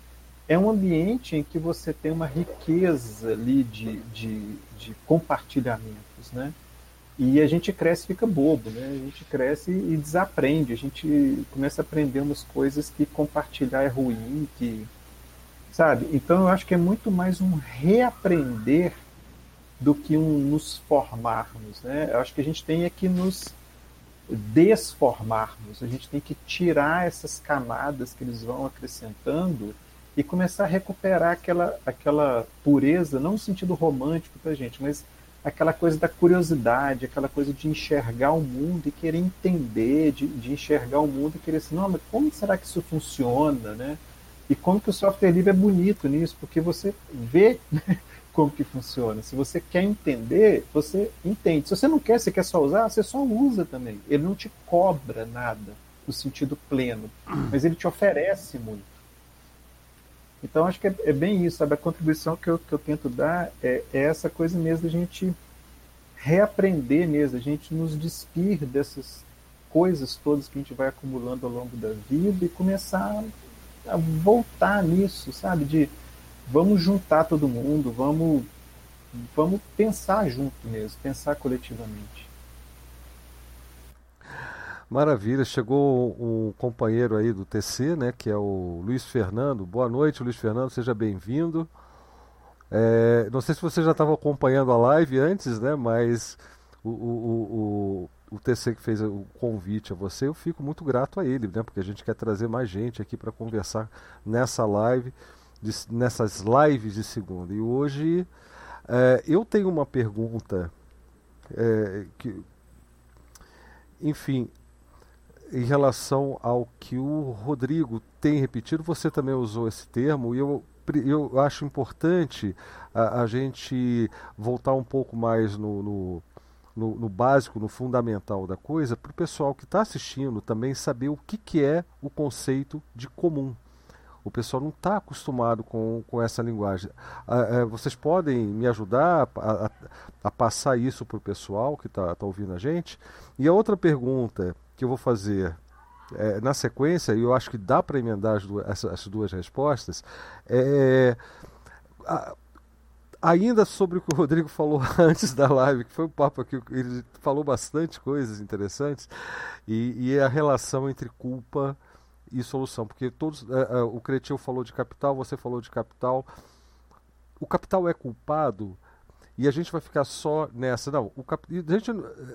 é um ambiente em que você tem uma riqueza ali de, de, de compartilhamentos, né? E a gente cresce e fica bobo, né? A gente cresce e desaprende, a gente começa a aprender umas coisas que compartilhar é ruim, que sabe? Então eu acho que é muito mais um reaprender do que um nos formarmos, né? Eu acho que a gente tem é que nos desformarmos, a gente tem que tirar essas camadas que eles vão acrescentando e começar a recuperar aquela, aquela pureza, não no sentido romântico para a gente, mas aquela coisa da curiosidade, aquela coisa de enxergar o mundo e querer entender, de, de enxergar o mundo e querer assim, não, mas como será que isso funciona, né? E como que o software livre é bonito nisso, porque você vê né, como que funciona. Se você quer entender, você entende. Se você não quer, você quer só usar, você só usa também. Ele não te cobra nada no sentido pleno, mas ele te oferece muito. Então, acho que é, é, bem isso, sabe? A contribuição que eu, que eu tento dar é, é essa coisa mesmo da gente reaprender mesmo, a gente nos despir dessas coisas todas que a gente vai acumulando ao longo da vida e começar a voltar nisso, sabe? De vamos juntar todo mundo, vamos, vamos pensar junto mesmo, pensar coletivamente. Maravilha, chegou um companheiro aí do TC, né, que é o Luiz Fernando. Boa noite, Luiz Fernando, seja bem-vindo. É, não sei se você já estava acompanhando a live antes, né, mas o, o, o, o, TC que fez o convite a você, eu fico muito grato a ele, né, porque a gente quer trazer mais gente aqui para conversar nessa live, de, nessas lives de segunda. E hoje é, eu tenho uma pergunta é, que, enfim, em relação ao que o Rodrigo tem repetido, você também usou esse termo, e eu eu acho importante a, a gente voltar um pouco mais no, no, no, no básico, no fundamental da coisa, para o pessoal que está assistindo também saber o que, que é o conceito de comum. O pessoal não está acostumado com, com essa linguagem. É, vocês podem me ajudar a, a, a passar isso para o pessoal que está tá ouvindo a gente? E a outra pergunta que eu vou fazer é, na sequência, e eu acho que dá para emendar as duas, as, as duas respostas, é, a, ainda sobre o que o Rodrigo falou antes da live, que foi um papo que ele falou bastante coisas interessantes, e, e a relação entre culpa e solução, porque todos, é, é, o Cretil falou de capital, você falou de capital, o capital é culpado e a gente vai ficar só nessa. Não, o, cap... gente,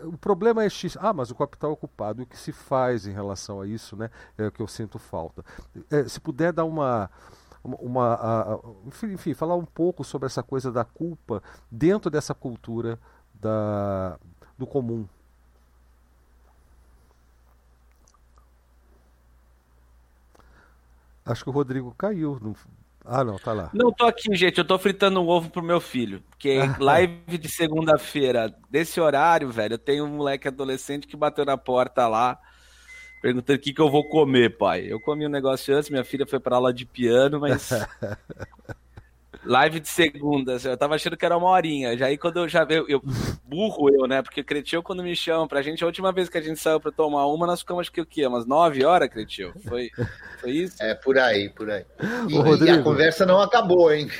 o problema é X. Ah, mas o capital é ocupado. O que se faz em relação a isso, né? É o que eu sinto falta. É, se puder dar uma. uma a, enfim, falar um pouco sobre essa coisa da culpa dentro dessa cultura da, do comum. Acho que o Rodrigo caiu. Não, ah, não, tá lá. Não tô aqui, gente. Eu tô fritando um ovo pro meu filho. Porque live de segunda-feira, desse horário, velho, eu tenho um moleque adolescente que bateu na porta lá, perguntando o que, que eu vou comer, pai. Eu comi um negócio antes, minha filha foi pra aula de piano, mas Live de segunda, assim, eu tava achando que era uma horinha. Já aí quando eu já eu, eu burro eu, né? Porque Cretil, quando me chamam pra gente, a última vez que a gente saiu pra tomar uma, nós ficamos acho que o quê? Umas nove horas, Cretil? Foi, foi isso? É, por aí, por aí. E, e, a conversa não acabou, hein?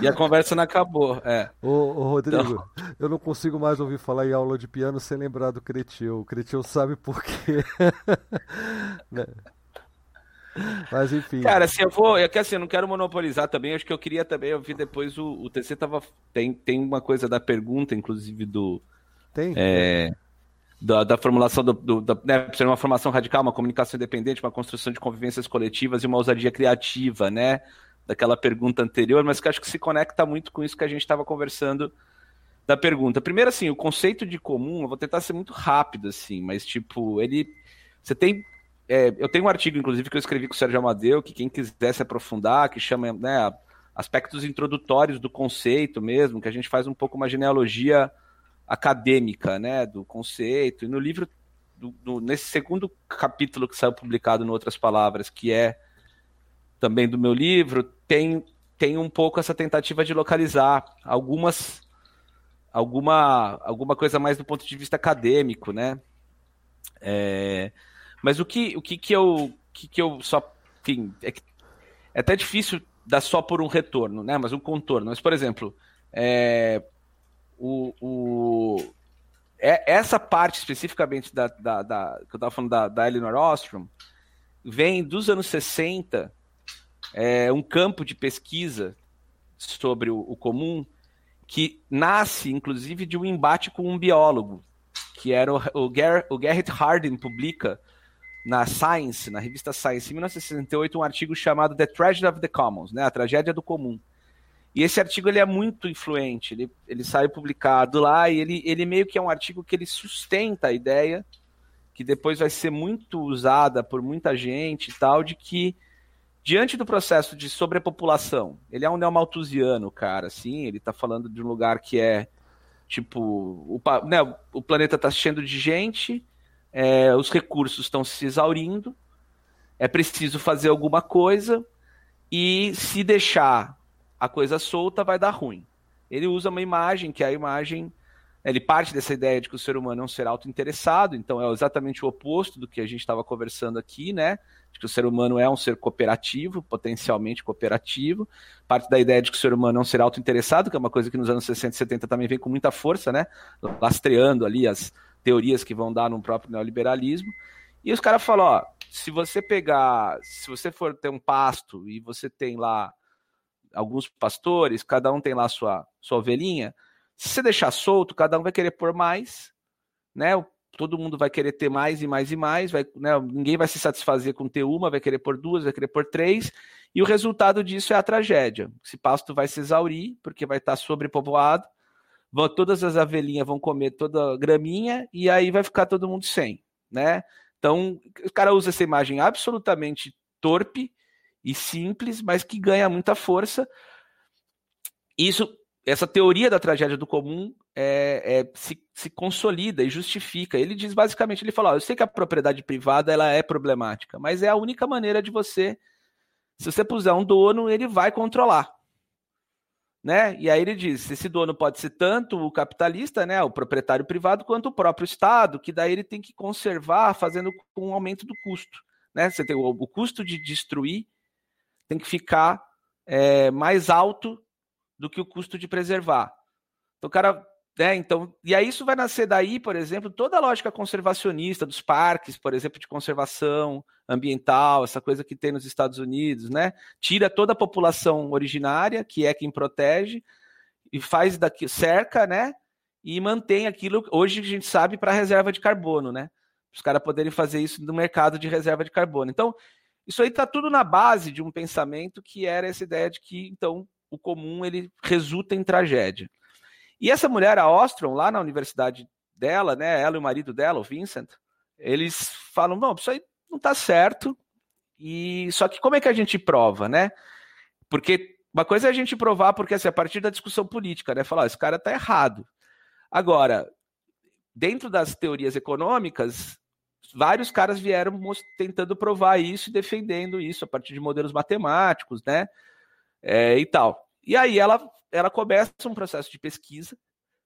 E a conversa não acabou, é. Ô, ô Rodrigo, então... eu não consigo mais ouvir falar em aula de piano sem lembrar do Cretil. O Cretil sabe por quê. Mas enfim. Cara, assim, eu vou. É que assim, eu não quero monopolizar também. Acho que eu queria também ouvir depois o, o TC tava. Tem, tem uma coisa da pergunta, inclusive, do. Tem. É, da, da, formulação do, do da, né, ser uma formação radical, uma comunicação independente, uma construção de convivências coletivas e uma ousadia criativa, né? Daquela pergunta anterior, mas que acho que se conecta muito com isso que a gente estava conversando da pergunta. Primeiro, assim, o conceito de comum, eu vou tentar ser muito rápido, assim, mas tipo, ele. Você tem é, eu tenho um artigo, inclusive, que eu escrevi com o Sérgio Amadeu, que quem quiser se aprofundar, que chama né, aspectos introdutórios do conceito mesmo, que a gente faz um pouco uma genealogia acadêmica né, do conceito. E no livro, do, do, nesse segundo capítulo que saiu publicado, em outras palavras, que é também do meu livro, tem, tem um pouco essa tentativa de localizar algumas alguma, alguma coisa mais do ponto de vista acadêmico, né? É, mas o que, o que, que eu. Que, que eu só. Enfim, é, é até difícil dar só por um retorno, né? Mas um contorno. Mas, por exemplo, é, o, o, é, essa parte especificamente da, da, da que eu estava falando da, da Eleanor Ostrom vem dos anos 60, é, um campo de pesquisa sobre o, o, comum que nasce, inclusive, de um embate com um biólogo, que era o, o, Gar, o Garrett Hardin publica na Science, na revista Science, em 1968, um artigo chamado The Tragedy of the Commons, né, a tragédia do comum. E esse artigo ele é muito influente, ele, ele sai publicado lá e ele, ele meio que é um artigo que ele sustenta a ideia, que depois vai ser muito usada por muita gente e tal, de que diante do processo de sobrepopulação, ele é um neomalthusiano, cara, assim, ele está falando de um lugar que é, tipo, o, né, o planeta está cheio de gente, é, os recursos estão se exaurindo, é preciso fazer alguma coisa, e se deixar a coisa solta, vai dar ruim. Ele usa uma imagem, que é a imagem. Ele parte dessa ideia de que o ser humano é um ser auto-interessado, então é exatamente o oposto do que a gente estava conversando aqui, né? De que o ser humano é um ser cooperativo, potencialmente cooperativo. Parte da ideia de que o ser humano é um ser auto-interessado, que é uma coisa que nos anos 60 e 70 também vem com muita força, né? Lastreando ali as, teorias que vão dar no próprio neoliberalismo. E os caras falam, ó, se você pegar, se você for ter um pasto e você tem lá alguns pastores, cada um tem lá sua sua ovelhinha, se você deixar solto, cada um vai querer pôr mais, né? Todo mundo vai querer ter mais e mais e mais, vai, né? ninguém vai se satisfazer com ter uma, vai querer pôr duas, vai querer pôr três, e o resultado disso é a tragédia. Esse pasto vai se exaurir, porque vai estar sobrepovoado, vão, todas as abelhinhas vão comer toda a graminha e aí vai ficar todo mundo sem, né? Então, o cara usa essa imagem absolutamente torpe e simples, mas que ganha muita força. Isso, essa teoria da tragédia do comum é, é, se, se, consolida e justifica. Ele diz basicamente, ele fala, eu sei que a propriedade privada ela é problemática, mas é a única maneira de você, se você puser um dono, ele vai controlar. Né? E aí ele diz, esse dono pode ser tanto o capitalista, né, o proprietário privado, quanto o próprio Estado, que daí ele tem que conservar fazendo com um aumento do custo. Né? Você tem o, o custo de destruir tem que ficar é, mais alto do que o custo de preservar. Então, o cara. Né, então, e aí isso vai nascer daí, por exemplo, toda a lógica conservacionista dos parques, por exemplo, de conservação ambiental, essa coisa que tem nos Estados Unidos, né? Tira toda a população originária, que é quem protege, e faz daqui, cerca, né? E mantém aquilo, hoje a gente sabe, para reserva de carbono, né? Os caras poderem fazer isso no mercado de reserva de carbono. Então, isso aí está tudo na base de um pensamento que era essa ideia de que, então, o comum ele resulta em tragédia. E essa mulher, a Ostrom, lá na universidade dela, né, ela e o marido dela, o Vincent, eles falam, não, isso aí não está certo, e só que como é que a gente prova, né? Porque uma coisa é a gente provar, porque assim, a partir da discussão política, né, falar, oh, esse cara está errado. Agora, dentro das teorias econômicas, vários caras vieram tentando provar isso e defendendo isso a partir de modelos matemáticos, né? É, e tal. E aí ela, ela começa um processo de pesquisa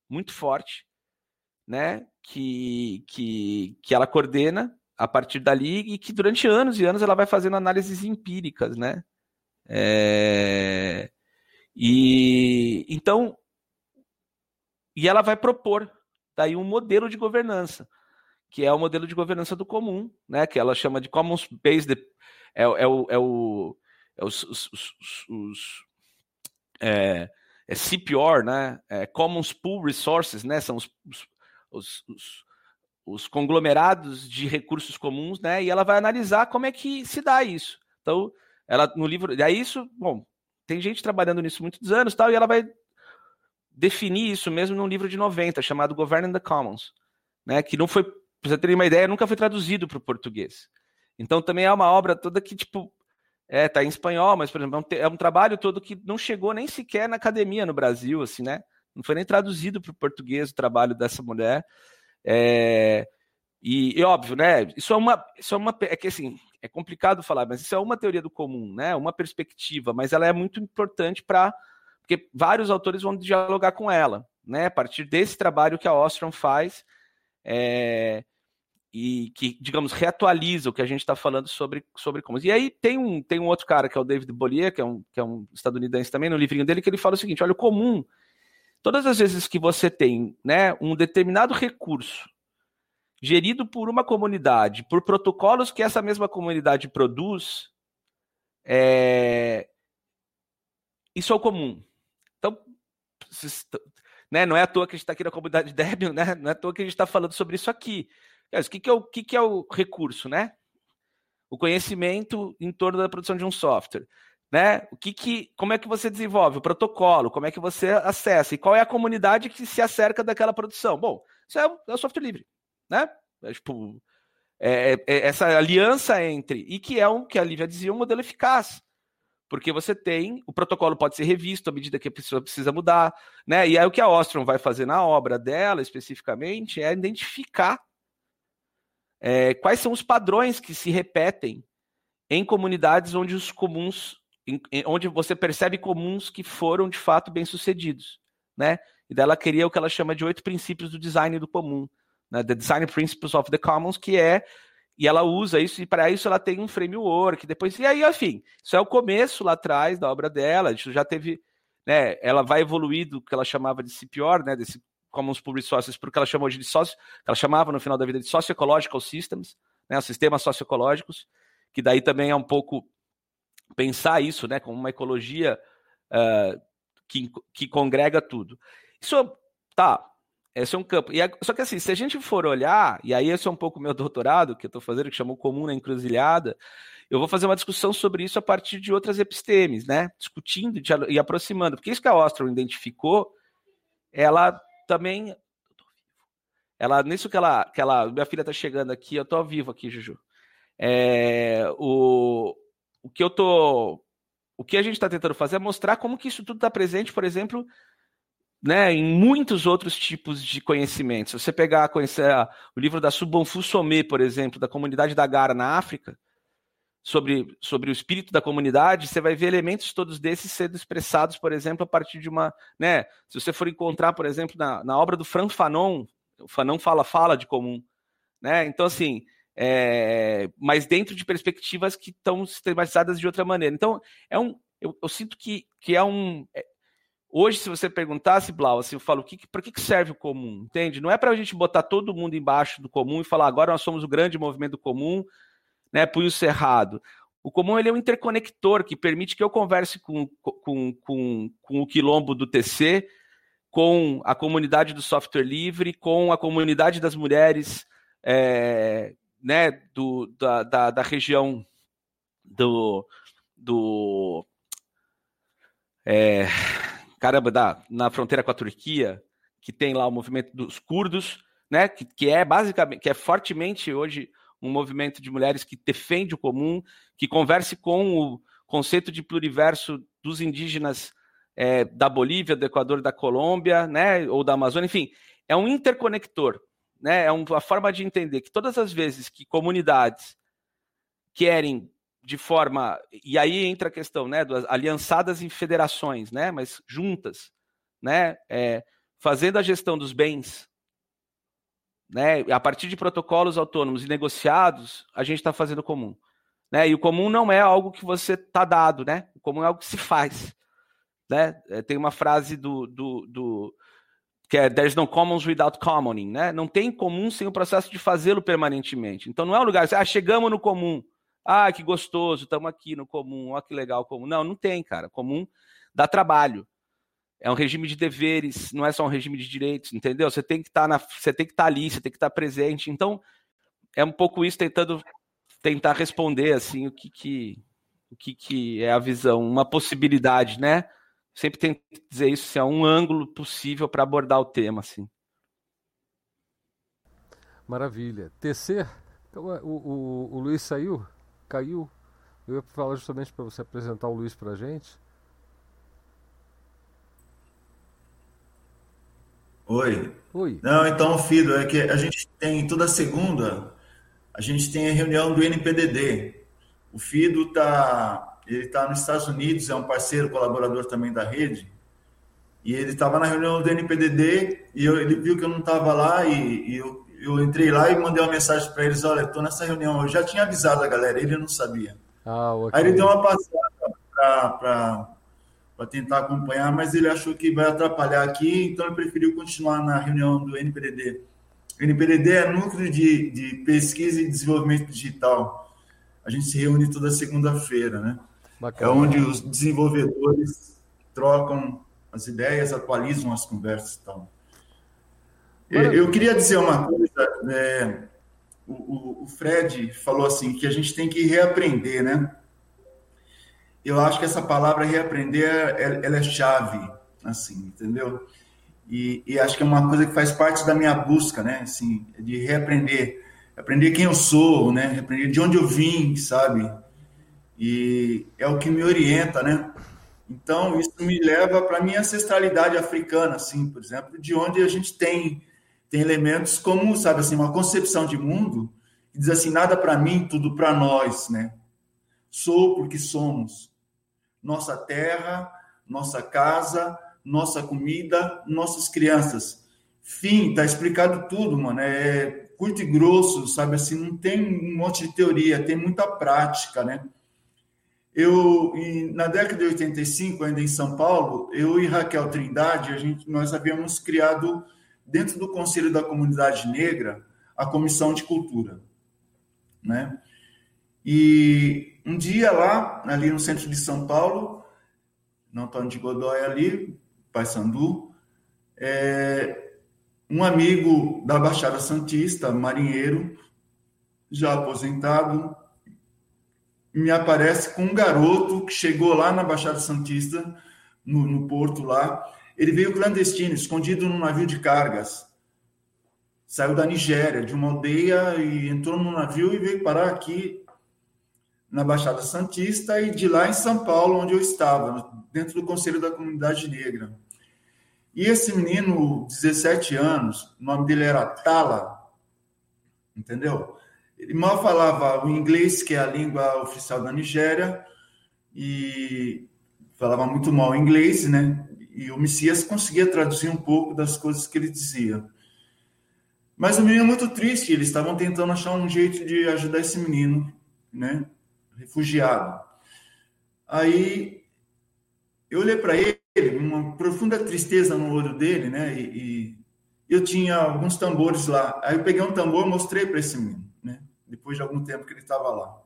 muito forte, né? Que, que, que ela coordena a partir dali e que durante anos e anos ela vai fazendo análises empíricas, né? É, e então e ela vai propor daí um modelo de governança que é o modelo de governança do comum, né? Que ela chama de Commons Based, é, é o, é o é os, os, os, os é, é CPR, né? É Commons Pool Resources, né? São os, os, os, os, conglomerados de recursos comuns, né? E ela vai analisar como é que se dá isso. Então, ela no livro, é isso, bom, tem gente trabalhando nisso muitos anos, tal, e ela vai definir isso mesmo num livro de 90 chamado Governing the Commons, né? Que não foi Pra você ter uma ideia, nunca foi traduzido para o português. Então também é uma obra toda que, tipo, é, tá em espanhol, mas, por exemplo, é um, é um trabalho todo que não chegou nem sequer na academia no Brasil, assim, né? Não foi nem traduzido para o português o trabalho dessa mulher. É, e, e, óbvio, né? Isso é uma. Isso é uma. É que assim, é complicado falar, mas isso é uma teoria do comum, né? Uma perspectiva, mas ela é muito importante para. Porque vários autores vão dialogar com ela, né? A partir desse trabalho que a Ostrom faz é, e que, digamos, reatualiza o que a gente está falando sobre, sobre comuns. E aí tem um, tem um outro cara, que é o David Bollier, que é, um, que é um estadunidense também, no livrinho dele, que ele fala o seguinte: olha, o comum, todas as vezes que você tem né, um determinado recurso gerido por uma comunidade, por protocolos que essa mesma comunidade produz, é... isso é o comum. Então, né? Não é à toa que a gente está aqui na comunidade Debian, né? Não é à toa que a gente está falando sobre isso aqui. O que, que, é o, que, que é o recurso, né? O conhecimento em torno da produção de um software. Né? O que, que como é que você desenvolve o protocolo, como é que você acessa e qual é a comunidade que se acerca daquela produção? Bom, isso é é software livre, né? É, tipo, é, é, é essa aliança entre e que é um que a Lívia dizia um modelo eficaz, porque você tem, o protocolo pode ser revisto à medida que a pessoa precisa mudar, né? E aí o que a Ostrom vai fazer na obra dela, especificamente, é identificar é, quais são os padrões que se repetem em comunidades onde os comuns, em, onde você percebe comuns que foram de fato bem sucedidos, né? E dela queria o que ela chama de oito princípios do design do comum, né? The Design Principles of the Commons, que é e ela usa isso, e para isso ela tem um framework, depois, e aí, enfim, isso é o começo lá atrás da obra dela, isso já teve, né, ela vai evoluir do que ela chamava de CPR, né, desse Commons Public Sources, porque ela chamou de sócio, ela chamava no final da vida de Socio-Ecological Systems, né, sistemas socioecológicos, que daí também é um pouco pensar isso, né, como uma ecologia uh, que, que congrega tudo. Isso, tá, esse é um campo. E é, só que assim, se a gente for olhar, e aí esse é um pouco meu doutorado que eu estou fazendo, que chamou Comum na Encruzilhada, eu vou fazer uma discussão sobre isso a partir de outras epistemes, né? Discutindo e aproximando. Porque isso que a Ostrom identificou, ela também. Ela, nisso que ela. Que ela minha filha está chegando aqui, eu estou ao vivo aqui, Juju. É, o, o que eu tô. O que a gente está tentando fazer é mostrar como que isso tudo está presente, por exemplo, né, em muitos outros tipos de conhecimentos. Se você pegar conhecer o livro da Subonfu Somé, por exemplo, da comunidade da Gara na África, sobre, sobre o espírito da comunidade, você vai ver elementos todos desses sendo expressados, por exemplo, a partir de uma. Né, se você for encontrar, por exemplo, na, na obra do Frank Fanon, o Fanon fala, fala de comum. Né? Então, assim, é, mas dentro de perspectivas que estão sistematizadas de outra maneira. Então, é um, eu, eu sinto que, que é um. É, hoje, se você perguntasse, Blau, assim, eu falo, que, para que serve o comum? Entende? Não é para a gente botar todo mundo embaixo do comum e falar, agora nós somos o grande movimento comum, né, punho cerrado. O comum ele é um interconector que permite que eu converse com, com, com, com o quilombo do TC, com a comunidade do software livre, com a comunidade das mulheres é, né, do, da, da, da, região do, do é, caramba, da, na fronteira com a Turquia, que tem lá o movimento dos curdos, né, que, que é basicamente, que é fortemente hoje um movimento de mulheres que defende o comum, que converse com o conceito de pluriverso dos indígenas é, da Bolívia, do Equador, da Colômbia, né, ou da Amazônia, enfim, é um interconector, né, é uma forma de entender que todas as vezes que comunidades querem de forma, e aí entra a questão, né, das aliançadas em federações, né, mas juntas, né, é, fazendo a gestão dos bens, né, a partir de protocolos autônomos e negociados, a gente está fazendo comum. Né? E o comum não é algo que você está dado, né? O comum é algo que se faz. Né? É, tem uma frase do, do, do que é There's no commons without commoning, né? Não tem comum sem o processo de fazê-lo permanentemente. Então não é um lugar, ah, chegamos no comum. Ah, que gostoso, estamos aqui no comum, olha que legal comum. Não, não tem, cara. Comum dá trabalho é um regime de deveres, não é só um regime de direitos, entendeu? Você tem que tá estar tá ali, você tem que estar tá presente. Então, é um pouco isso tentando tentar responder assim o que, que o que, que é a visão, uma possibilidade, né? Sempre tento dizer isso, se é um ângulo possível para abordar o tema, assim. Maravilha. TC, então, o, o, o Luiz saiu? Caiu? Eu ia falar justamente para você apresentar o Luiz para a gente. Oi. Oi. Não, então, Fido, é que a gente tem toda segunda, a gente tem a reunião do NPDD. O Fido está ele tá nos Estados Unidos, é um parceiro, colaborador também da rede. E ele estava na reunião do NPDD e eu, ele viu que eu não estava lá e, e eu, eu, entrei lá e mandei uma mensagem para eles, olha, estou nessa reunião. Eu já tinha avisado a galera, ele não sabia. Ah, okay. Aí ele deu uma passada para para tentar acompanhar, mas ele achou que vai atrapalhar aqui, então ele preferiu continuar na reunião do NPDD. O NPDD é Núcleo de, de Pesquisa e Desenvolvimento Digital. A gente se reúne toda segunda-feira, né? Bacana. É onde os desenvolvedores trocam as ideias, atualizam as conversas e tal. Eu queria dizer uma coisa, é, o, o Fred falou assim, que a gente tem que reaprender, né? Eu acho que essa palavra reaprender, ela é chave, assim, entendeu? E, e, acho que é uma coisa que faz parte da minha busca, né? Assim, de reaprender, aprender quem eu sou, né? Reaprender de onde eu vim, sabe? E é o que me orienta, né? Então isso me leva para minha ancestralidade africana, assim, por exemplo, de onde a gente tem tem elementos como, sabe, assim, uma concepção de mundo que diz assim nada para mim, tudo para nós, né? Sou porque somos nossa terra, nossa casa, nossa comida, nossas crianças. Fim, tá explicado tudo, mano. É curto e grosso, sabe assim, não tem um monte de teoria, tem muita prática, né? Eu, na década de 85, ainda em São Paulo, eu e Raquel Trindade, a gente, nós havíamos criado, dentro do Conselho da Comunidade Negra, a Comissão de Cultura, né? E um dia lá, ali no centro de São Paulo, no Antônio de Godoy ali, Paysandu, é, um amigo da Baixada Santista, marinheiro, já aposentado, me aparece com um garoto que chegou lá na Baixada Santista, no, no porto lá. Ele veio clandestino, escondido num navio de cargas. Saiu da Nigéria, de uma aldeia, e entrou no navio e veio parar aqui na Baixada Santista, e de lá em São Paulo, onde eu estava, dentro do Conselho da Comunidade Negra. E esse menino, 17 anos, o nome dele era Tala, entendeu? Ele mal falava o inglês, que é a língua oficial da Nigéria, e falava muito mal inglês, né? E o Messias conseguia traduzir um pouco das coisas que ele dizia. Mas o menino é muito triste, eles estavam tentando achar um jeito de ajudar esse menino, né? Refugiado. Aí eu olhei para ele, uma profunda tristeza no olho dele, né? E, e, eu tinha alguns tambores lá. Aí eu peguei um tambor e mostrei para esse menino, né? Depois de algum tempo que ele estava lá.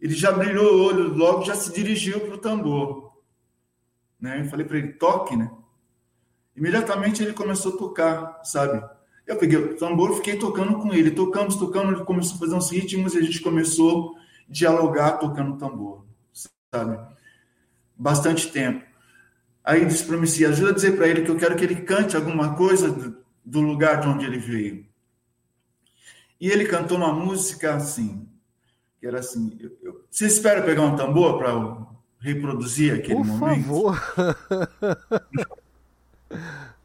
Ele já brilhou o olho, logo já se dirigiu para o tambor. Né? Eu falei para ele, toque, né? Imediatamente ele começou a tocar, sabe? Eu peguei o tambor fiquei tocando com ele. Tocamos, tocando, ele começou a fazer uns ritmos e a gente começou dialogar tocando tambor, sabe? Bastante tempo. Aí disse para mim, ajuda a dizer para ele que eu quero que ele cante alguma coisa do, do lugar de onde ele veio. E ele cantou uma música assim, que era assim, eu, eu, você espera pegar um tambor para reproduzir aquele Por momento? Por favor.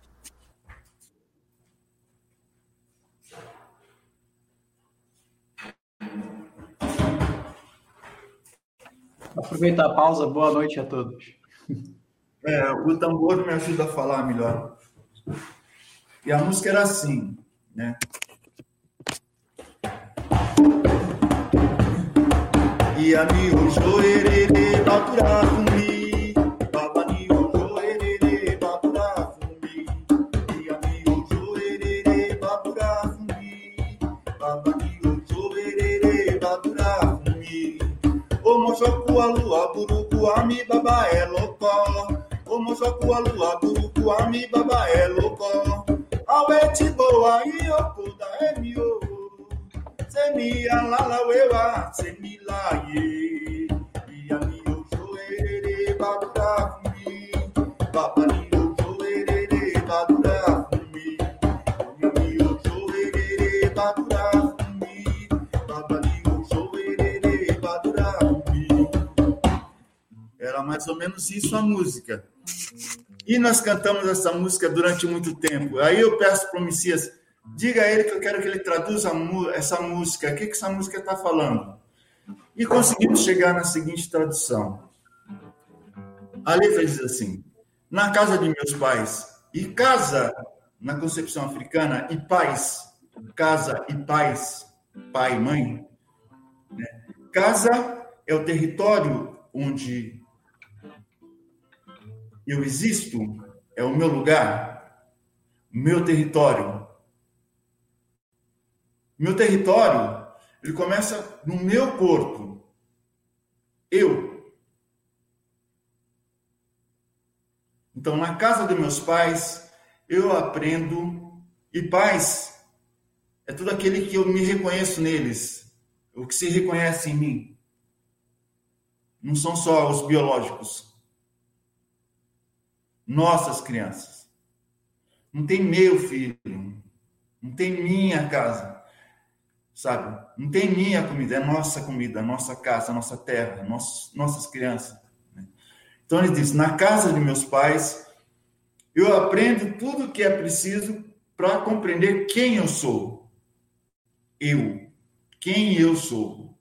Aproveitar a pausa, boa noite a todos. É, o tambor me ajuda a falar melhor. E a música era assim, né? E a mi ojo erere Omosoku lua buruku ami baba eloko. Omosoku lua buruku ami baba eloko. Awe tibo wa iyoko da emi o. Semi alala wewa la laye. Iya mi ojo ere baba mi. Baba ni Era mais ou menos isso a música. E nós cantamos essa música durante muito tempo. Aí eu peço para o Messias, diga a ele que eu quero que ele traduza essa música. O que, que essa música está falando? E conseguimos chegar na seguinte tradução. A letra diz assim: Na casa de meus pais, e casa na concepção africana, e pais, casa e pais, pai e mãe. Né? Casa é o território onde eu existo, é o meu lugar, meu território. Meu território, ele começa no meu corpo. Eu. Então, na casa dos meus pais, eu aprendo. E pais é tudo aquele que eu me reconheço neles, o que se reconhece em mim. Não são só os biológicos nossas crianças. Não tem meu filho, não tem minha casa, sabe? Não tem minha comida, é nossa comida, nossa casa, nossa terra, nossos, nossas crianças. Né? Então ele diz: na casa de meus pais, eu aprendo tudo o que é preciso para compreender quem eu sou. Eu. Quem eu sou.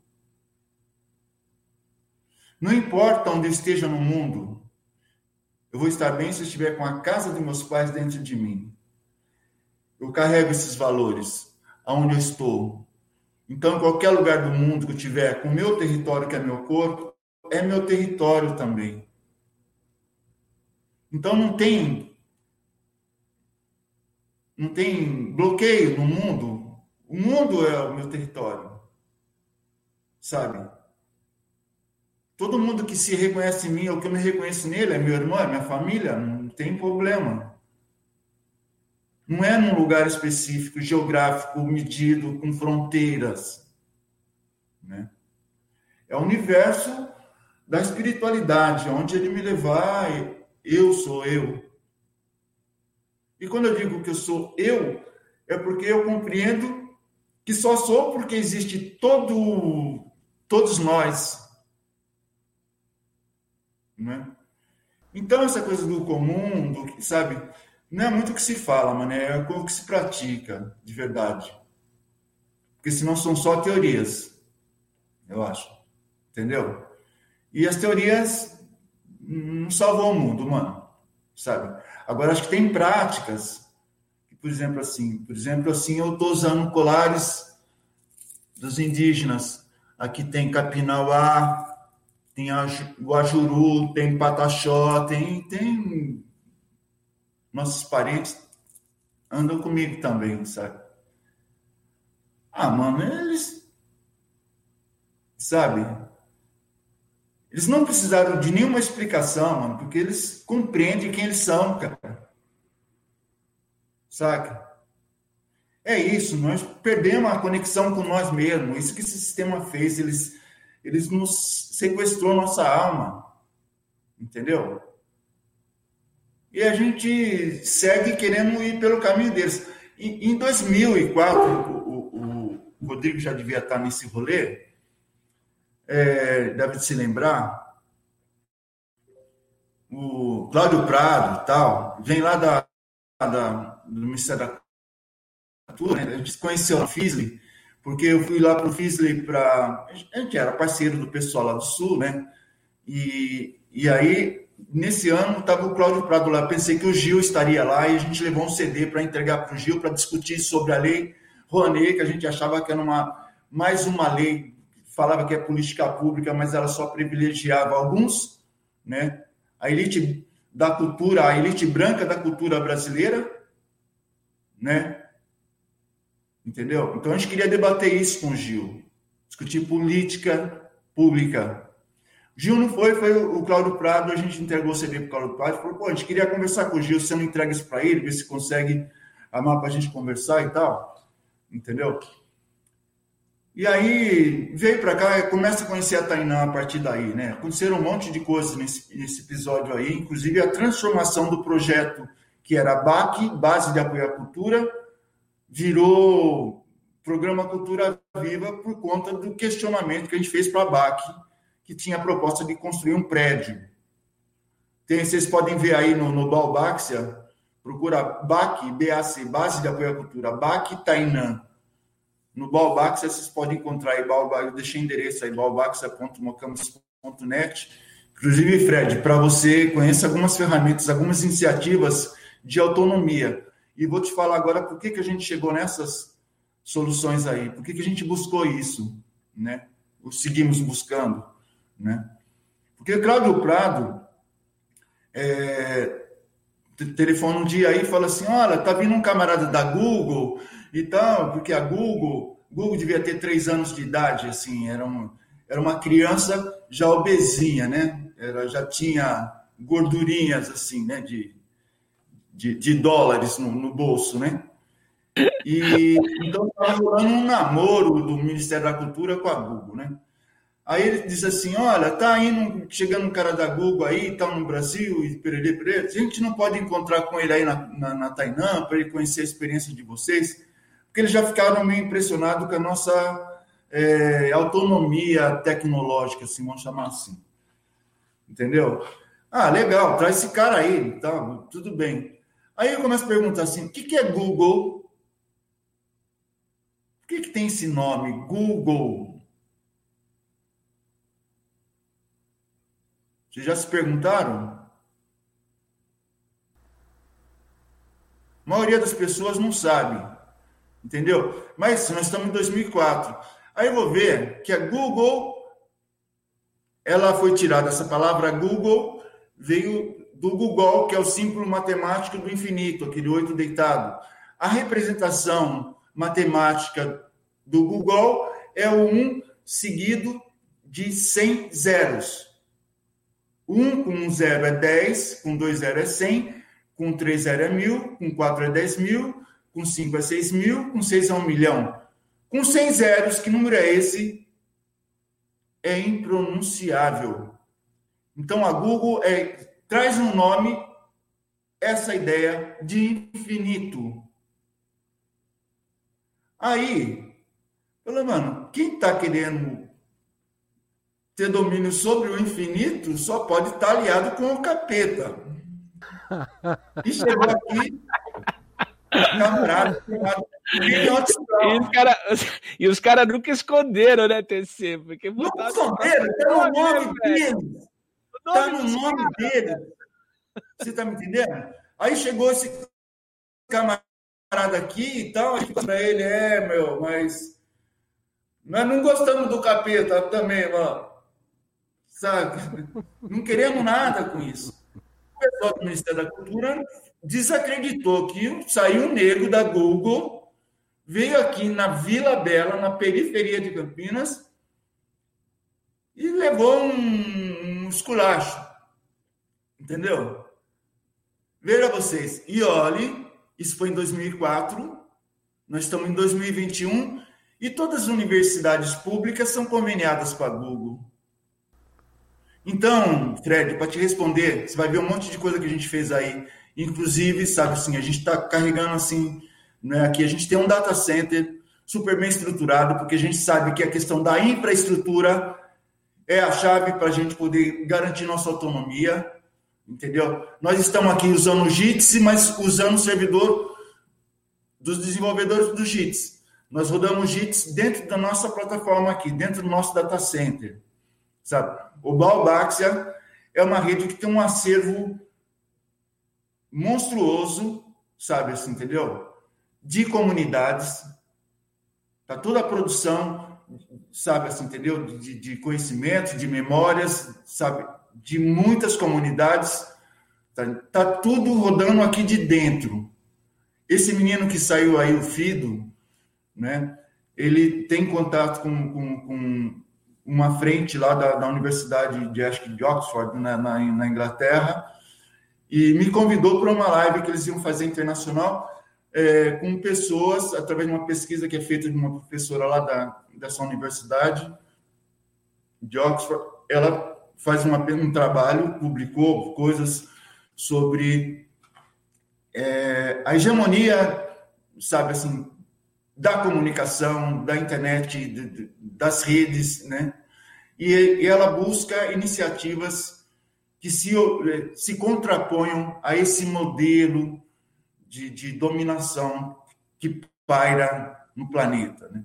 Não importa onde eu esteja no mundo, eu vou estar bem se eu estiver com a casa dos meus pais dentro de mim. Eu carrego esses valores aonde eu estou. Então, qualquer lugar do mundo que eu tiver com o meu território, que é meu corpo, é meu território também. Então, não tem não tem bloqueio no mundo. O mundo é o meu território. Sabe? Todo mundo que se reconhece em mim, ou que eu me reconheço nele, é meu irmão, é minha família, não tem problema. Não é num lugar específico, geográfico, medido, com fronteiras. Né? É o universo da espiritualidade, onde ele me levar, eu sou eu. E quando eu digo que eu sou eu, é porque eu compreendo que só sou porque existe todo todos nós. Né? Então, essa coisa do comum, do sabe, não é muito o que se fala, mas é o que se pratica, de verdade. Porque senão são só teorias, eu acho. Entendeu? E as teorias não salvam o mundo, mano. Sabe? Agora, acho que tem práticas, por exemplo, assim, por exemplo, assim, eu estou usando colares dos indígenas. Aqui tem Capinauá, tem Guajuru, tem Pataxó, tem, tem nossos parentes andam comigo também, sabe? Ah, mano, eles sabe? Eles não precisaram de nenhuma explicação, mano, porque eles compreendem quem eles são, cara. Saca? É isso, nós perdemos a conexão com nós mesmos. Isso que esse sistema fez, eles, eles nos sequestrou nossa alma. Entendeu? E a gente segue querendo ir pelo caminho deles. Em, em 2004, o, o, Rodrigo já devia estar nesse rolê, é, deve se lembrar, o Cláudio Prado tal, vem lá da, da, do Ministério da Cultura, né? a gente conheceu a Fisley, porque eu fui lá para o Fisley para. A gente era parceiro do pessoal lá do Sul, né? E, e aí, nesse ano, estava o Cláudio Prado lá. Pensei que o Gil estaria lá e a gente levou um CD para entregar para o Gil para discutir sobre a lei Rouanet, que a gente achava que era uma, mais uma lei falava que é política pública, mas ela só privilegiava alguns, né? A elite da cultura, a elite branca da cultura brasileira, né? Entendeu? Então a gente queria debater isso com o Gil, discutir política pública. Gil não foi, foi o Cláudio Prado, a gente entregou o CD para o Cláudio Prado, falou, pô, a gente queria conversar com o Gil, você não entrega isso para ele, ver se consegue amar para a gente conversar e tal, entendeu? E aí veio para cá, começa a conhecer a Tainã a partir daí, né? Aconteceram um monte de coisas nesse, nesse episódio aí, inclusive a transformação do projeto que era BAC, Base de Apoio à Cultura, virou Programa Cultura Viva por conta do questionamento que a gente fez para a BAC, que tinha a proposta de construir um prédio. Tem, vocês podem ver aí no, no Balbáxia, procura BAC, BAC, Base de Apoio à Cultura, BAC Tainã no Balbax, vocês podem encontrar aí, Balbax, eu deixei endereço aí, balbax.mocampus.net. Inclusive, Fred, para você, conheça algumas ferramentas, algumas iniciativas de autonomia. E vou te falar agora por que, que a gente chegou nessas soluções aí, por que, que a gente buscou isso, né? Ou seguimos buscando, né? Porque Cláudio Prado é, telefona um dia aí e fala assim, olha, tá vindo um camarada da Google então, porque a Google, Google devia ter três anos de idade, assim, era, um, era uma criança já obesinha, né? Ela já tinha gordurinhas, assim, né? De, de, de dólares no, no bolso, né? E então estava rolando um namoro do Ministério da Cultura com a Google, né? Aí ele diz assim: olha, tá indo, chegando um cara da Google aí, tá no Brasil, e perere, perere. A gente não pode encontrar com ele aí na, na, na Tainã para ele conhecer a experiência de vocês porque eles já ficaram meio impressionados com a nossa é, autonomia tecnológica, assim, vamos chamar assim. Entendeu? Ah, legal, traz esse cara aí, tá, tudo bem. Aí eu começo a perguntar assim, o que, que é Google? Por que, que tem esse nome, Google? Vocês já se perguntaram? A maioria das pessoas não sabe. Entendeu? Mas nós estamos em 2004. Aí eu vou ver que a Google, ela foi tirada, essa palavra Google veio do Google, que é o símbolo matemático do infinito, aquele oito deitado. A representação matemática do Google é o 1 seguido de 100 zeros. 1 com um zero é 10, com dois zero é 100, com três zero é mil, com quatro é 10 mil, com 5 é 6 mil, com 6 é 1 milhão. Com 100 zeros, que número é esse? É impronunciável. Então a Google é, traz um nome, essa ideia de infinito. Aí, falou, mano, quem está querendo ter domínio sobre o infinito só pode estar aliado com o capeta. E chegou aqui, camarada, e os caras cara nunca esconderam, né, TC? Porque não esconderam, no nome deles. Está no nome deles. Você está me entendendo? Aí chegou esse camarada aqui e tal, para ele, é, meu, mas nós não gostamos do capeta também, mano sabe? Não queremos nada com isso. O pessoal do Ministério da Cultura desacreditou que saiu um negro da Google, veio aqui na Vila Bela, na periferia de Campinas, e levou um esculacho. Entendeu? Veja vocês, e olhe, isso foi em 2004, nós estamos em 2021, e todas as universidades públicas são conveniadas com a Google. Então, Fred, para te responder, você vai ver um monte de coisa que a gente fez aí. Inclusive, sabe assim, a gente está carregando assim, né, aqui a gente tem um data center super bem estruturado, porque a gente sabe que a questão da infraestrutura é a chave para a gente poder garantir nossa autonomia, entendeu? Nós estamos aqui usando o JITS, mas usando o servidor dos desenvolvedores do JITS. Nós rodamos o JITS dentro da nossa plataforma aqui, dentro do nosso data center, sabe? O Balbaxia é uma rede que tem um acervo monstruoso, sabe assim, entendeu? De comunidades. Tá toda a produção, sabe assim, entendeu? De, de conhecimento, de memórias, sabe? De muitas comunidades. Tá, tá tudo rodando aqui de dentro. Esse menino que saiu aí, o Fido, né? Ele tem contato com, com, com uma frente lá da, da Universidade de, acho que de Oxford, né, na, na Inglaterra, e me convidou para uma live que eles iam fazer internacional é, com pessoas, através de uma pesquisa que é feita de uma professora lá da, dessa universidade de Oxford. Ela faz uma, um trabalho, publicou coisas sobre é, a hegemonia, sabe assim, da comunicação, da internet, de, de, das redes, né? E, e, ela busca iniciativas que se, se contraponham a esse modelo de, de dominação que paira no planeta, né?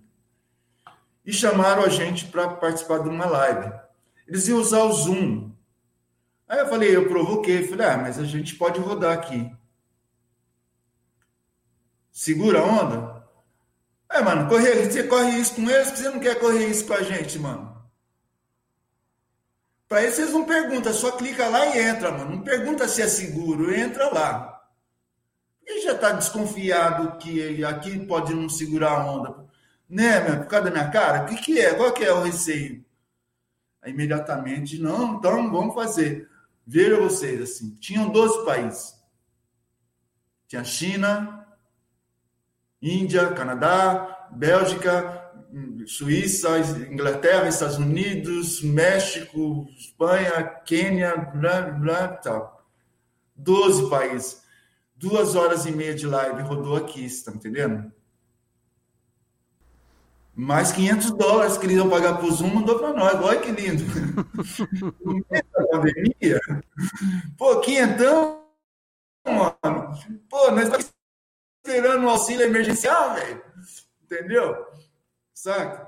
E chamaram a gente para participar de uma live. Eles iam usar o Zoom. Aí eu falei, eu provoquei, falei, ah, mas a gente pode rodar aqui. Segura a onda? É, mano, correr, você corre isso com eles, você não quer correr isso com a gente, mano. Para isso vocês não perguntam, só clica lá e entra, mano. Não pergunta se é seguro, entra lá. E já está desconfiado que aqui pode não segurar a onda. Né, meu, por causa da minha cara? O que, que é? Qual que é o receio? Aí, imediatamente, não, então vamos fazer. Veja vocês, assim, tinham 12 países. Tinha China, Índia, Canadá, Bélgica, Suíça, Inglaterra, Estados Unidos, México, Espanha, Quênia, blá, blá, tal. Doze países. Duas horas e meia de live rodou aqui, você está entendendo? Mais 500 dólares que eles iam pagar para o Zoom, mandou para nós. Olha que lindo. No meio da pandemia. Pô, quinhentão, mano. Pô, nós estamos esperando um auxílio emergencial, velho. Entendeu? Saca?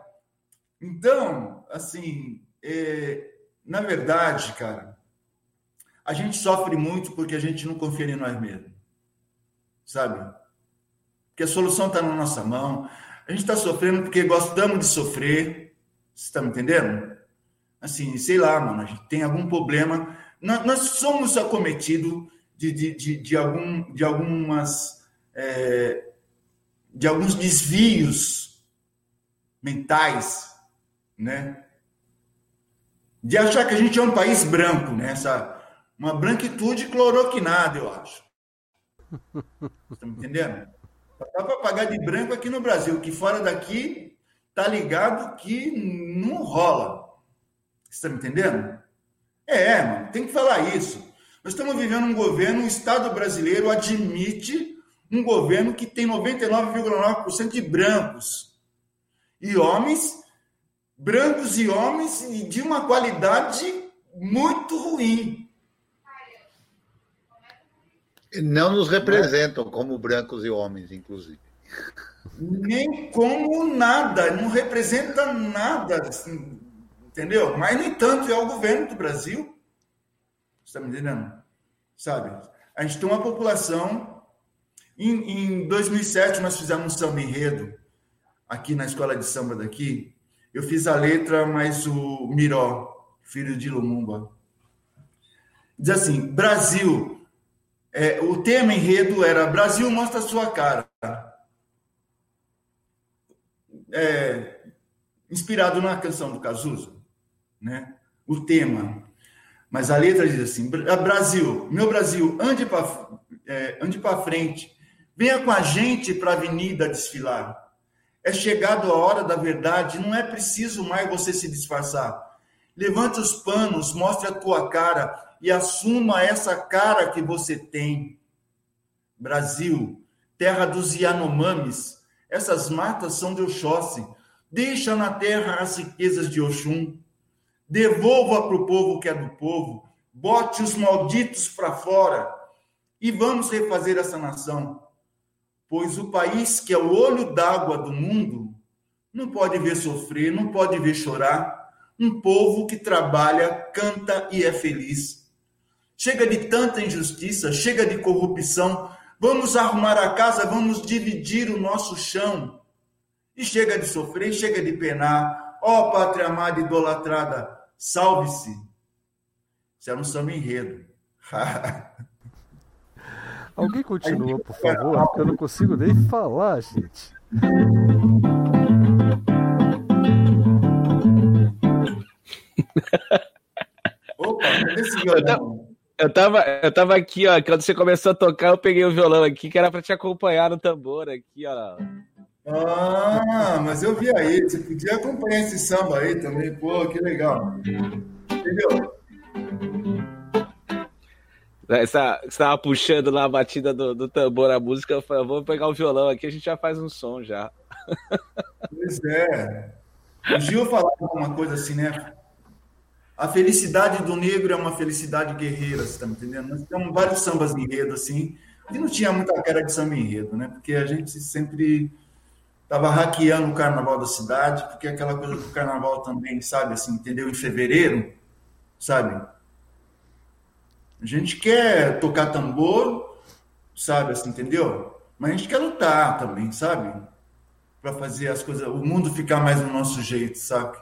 Então, assim, é, na verdade, cara, a gente sofre muito porque a gente não confia em nós mesmos. Sabe? Porque a solução está na nossa mão. A gente está sofrendo porque gostamos de sofrer. Você está me entendendo? Assim, sei lá, mano, a gente tem algum problema. Nós, nós somos acometidos de, de, de, de, algum, de algumas é, de alguns desvios mentais, né? De achar que a gente é um país branco, né? Essa, uma branquitude cloroquinada, eu acho. Estão entendendo? Dá para pagar de branco aqui no Brasil, que fora daqui tá ligado que não rola. Me entendendo? É, mano, tem que falar isso. Nós estamos vivendo um governo, o Estado brasileiro admite um governo que tem 99,9% de brancos e homens brancos e homens de uma qualidade muito ruim. Não nos representam como brancos e homens, inclusive. Nem como nada, não representa nada, assim, entendeu? Mas, no entanto, é o governo do Brasil. Você está me entendendo? Sabe? A gente tem uma população. Em, em 2007, nós fizemos um samba enredo aqui na escola de samba daqui. Eu fiz a letra, mas o Miró, filho de Lumumba, diz assim: Brasil. É, o tema enredo era Brasil mostra sua cara. É, inspirado na canção do Cazuza, né? O tema. Mas a letra diz assim: Brasil, meu Brasil, ande para é, ande frente, venha com a gente para a avenida desfilar. É chegado a hora da verdade, não é preciso mais você se disfarçar. Levante os panos, mostre a tua cara e assuma essa cara que você tem. Brasil, terra dos Yanomamis, essas matas são de Oxóssi. Deixa na terra as riquezas de Oxum. Devolva para o povo que é do povo. Bote os malditos para fora. E vamos refazer essa nação. Pois o país que é o olho d'água do mundo não pode ver sofrer, não pode ver chorar. Um povo que trabalha, canta e é feliz. Chega de tanta injustiça, chega de corrupção. Vamos arrumar a casa, vamos dividir o nosso chão. E chega de sofrer, chega de penar. Ó oh, pátria amada idolatrada, salve-se. Isso é um samba enredo. Alguém continua, por favor, porque eu não consigo nem falar, gente. Opa, cadê esse violão? Eu tava, eu tava aqui, ó. Quando você começou a tocar, eu peguei o violão aqui, que era pra te acompanhar no tambor aqui, ó. Ah, mas eu vi aí. Você podia acompanhar esse samba aí também. Pô, que legal. Entendeu? Essa, você estava puxando lá a batida do, do tambor, a música, eu falei, vou pegar o violão aqui, a gente já faz um som já. Pois é. O Gil falava uma coisa assim, né? A felicidade do negro é uma felicidade guerreira, você tá me entendendo? Nós temos vários sambas enredo, assim, e não tinha muita cara de samba enredo, né? Porque a gente sempre estava hackeando o carnaval da cidade, porque aquela coisa do carnaval também, sabe, assim, entendeu? Em fevereiro, sabe? A gente quer tocar tambor, sabe, assim, entendeu? Mas a gente quer lutar também, sabe? Para fazer as coisas, o mundo ficar mais do nosso jeito, sabe?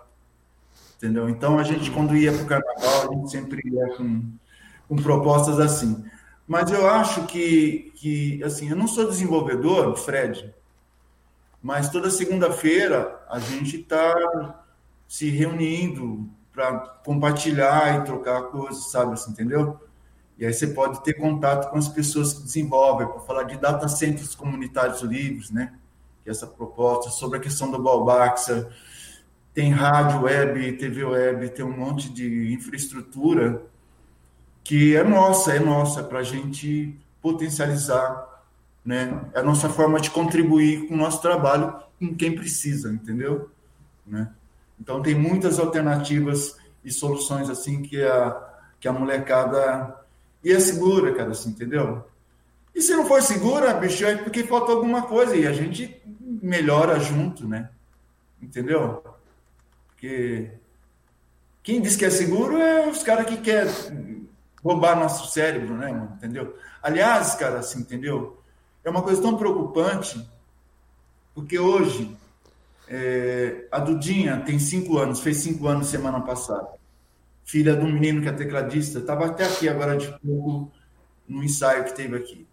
Entendeu? Então a gente, quando ia para o carnaval, a gente sempre ia com, com propostas assim. Mas eu acho que, que, assim, eu não sou desenvolvedor, Fred, mas toda segunda-feira a gente está se reunindo para compartilhar e trocar coisas, sabe, assim, entendeu? E aí você pode ter contato com as pessoas que desenvolvem, para falar de data centers comunitários livres, né? Que é essa proposta, sobre a questão do Balbaxa. Tem rádio web, TV web, tem um monte de infraestrutura que é nossa, é nossa, para a gente potencializar, né? É a nossa forma de contribuir com o nosso trabalho com quem precisa, entendeu? Né? Então tem muitas alternativas e soluções assim que a, que a molecada e é segura, cara, assim, entendeu? E se não for segura, bicho, é porque faltou alguma coisa e a gente melhora junto, né? Entendeu? Porque quem diz que é seguro é os caras que querem roubar nosso cérebro, né, mano? Entendeu? Aliás, cara, assim, entendeu? É uma coisa tão preocupante, porque hoje é, a Dudinha tem cinco anos, fez cinco anos semana passada filha de um menino que é tecladista, estava até aqui agora de pouco no ensaio que teve aqui.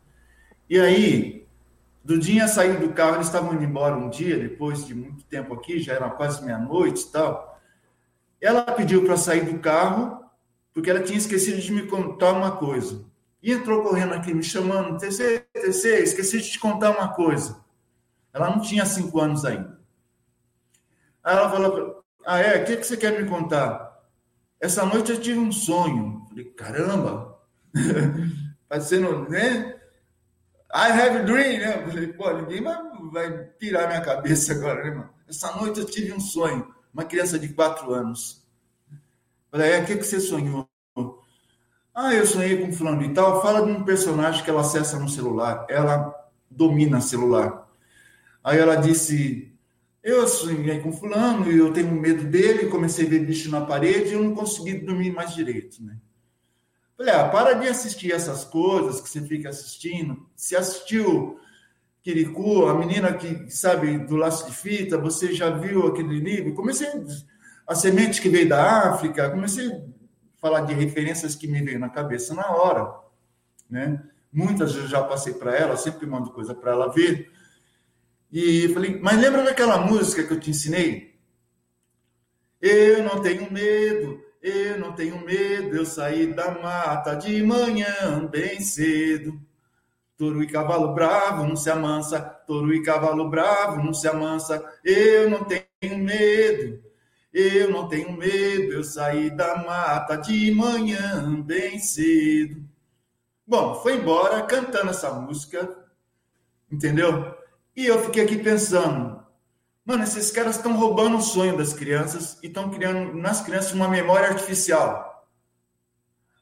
E aí, Dudinha saiu do carro, eles estavam indo embora um dia, depois de muito tempo aqui, já era quase meia-noite e tal. Ela pediu para sair do carro, porque ela tinha esquecido de me contar uma coisa. E entrou correndo aqui, me chamando, TC, TC, esqueci de te contar uma coisa. Ela não tinha cinco anos ainda. Aí ela falou, ah é, o que, que você quer me contar? Essa noite eu tive um sonho. Falei, caramba! Parecendo, né? I have a dream, né? Falei, pô, ninguém vai, vai tirar minha cabeça agora, né, mano? Essa noite eu tive um sonho. uma criança de quatro anos. Falei, é, o que, que você sonhou? Ah, eu sonhei com fulano e tal. Fala de um personagem que ela acessa no celular. Ela domina celular. Aí ela disse, eu sonhei com fulano e eu tenho medo dele, comecei a ver bicho na parede e eu não consegui dormir mais direito, né? Falei, ah, para de assistir essas coisas que você fica assistindo. Se assistiu Quiricu, a menina que sabe do laço de fita, você já viu aquele livro? Comecei a semente que veio da África, comecei a falar de referências que me veio na cabeça na hora, né? Muitas eu já passei para ela, sempre mando coisa para ela ver. E falei, mas lembra daquela música que eu te ensinei? Eu não tenho medo, eu não tenho medo, eu saí da mata de manhã bem cedo. Touro e cavalo bravo não se amansa, touro e cavalo bravo não se amansa. Eu não tenho medo, eu não tenho medo, eu saí da mata de manhã bem cedo. Bom, foi embora cantando essa música, entendeu? E eu fiquei aqui pensando, mano, esses caras estão roubando o sonho das crianças e estão criando nas crianças uma memória artificial.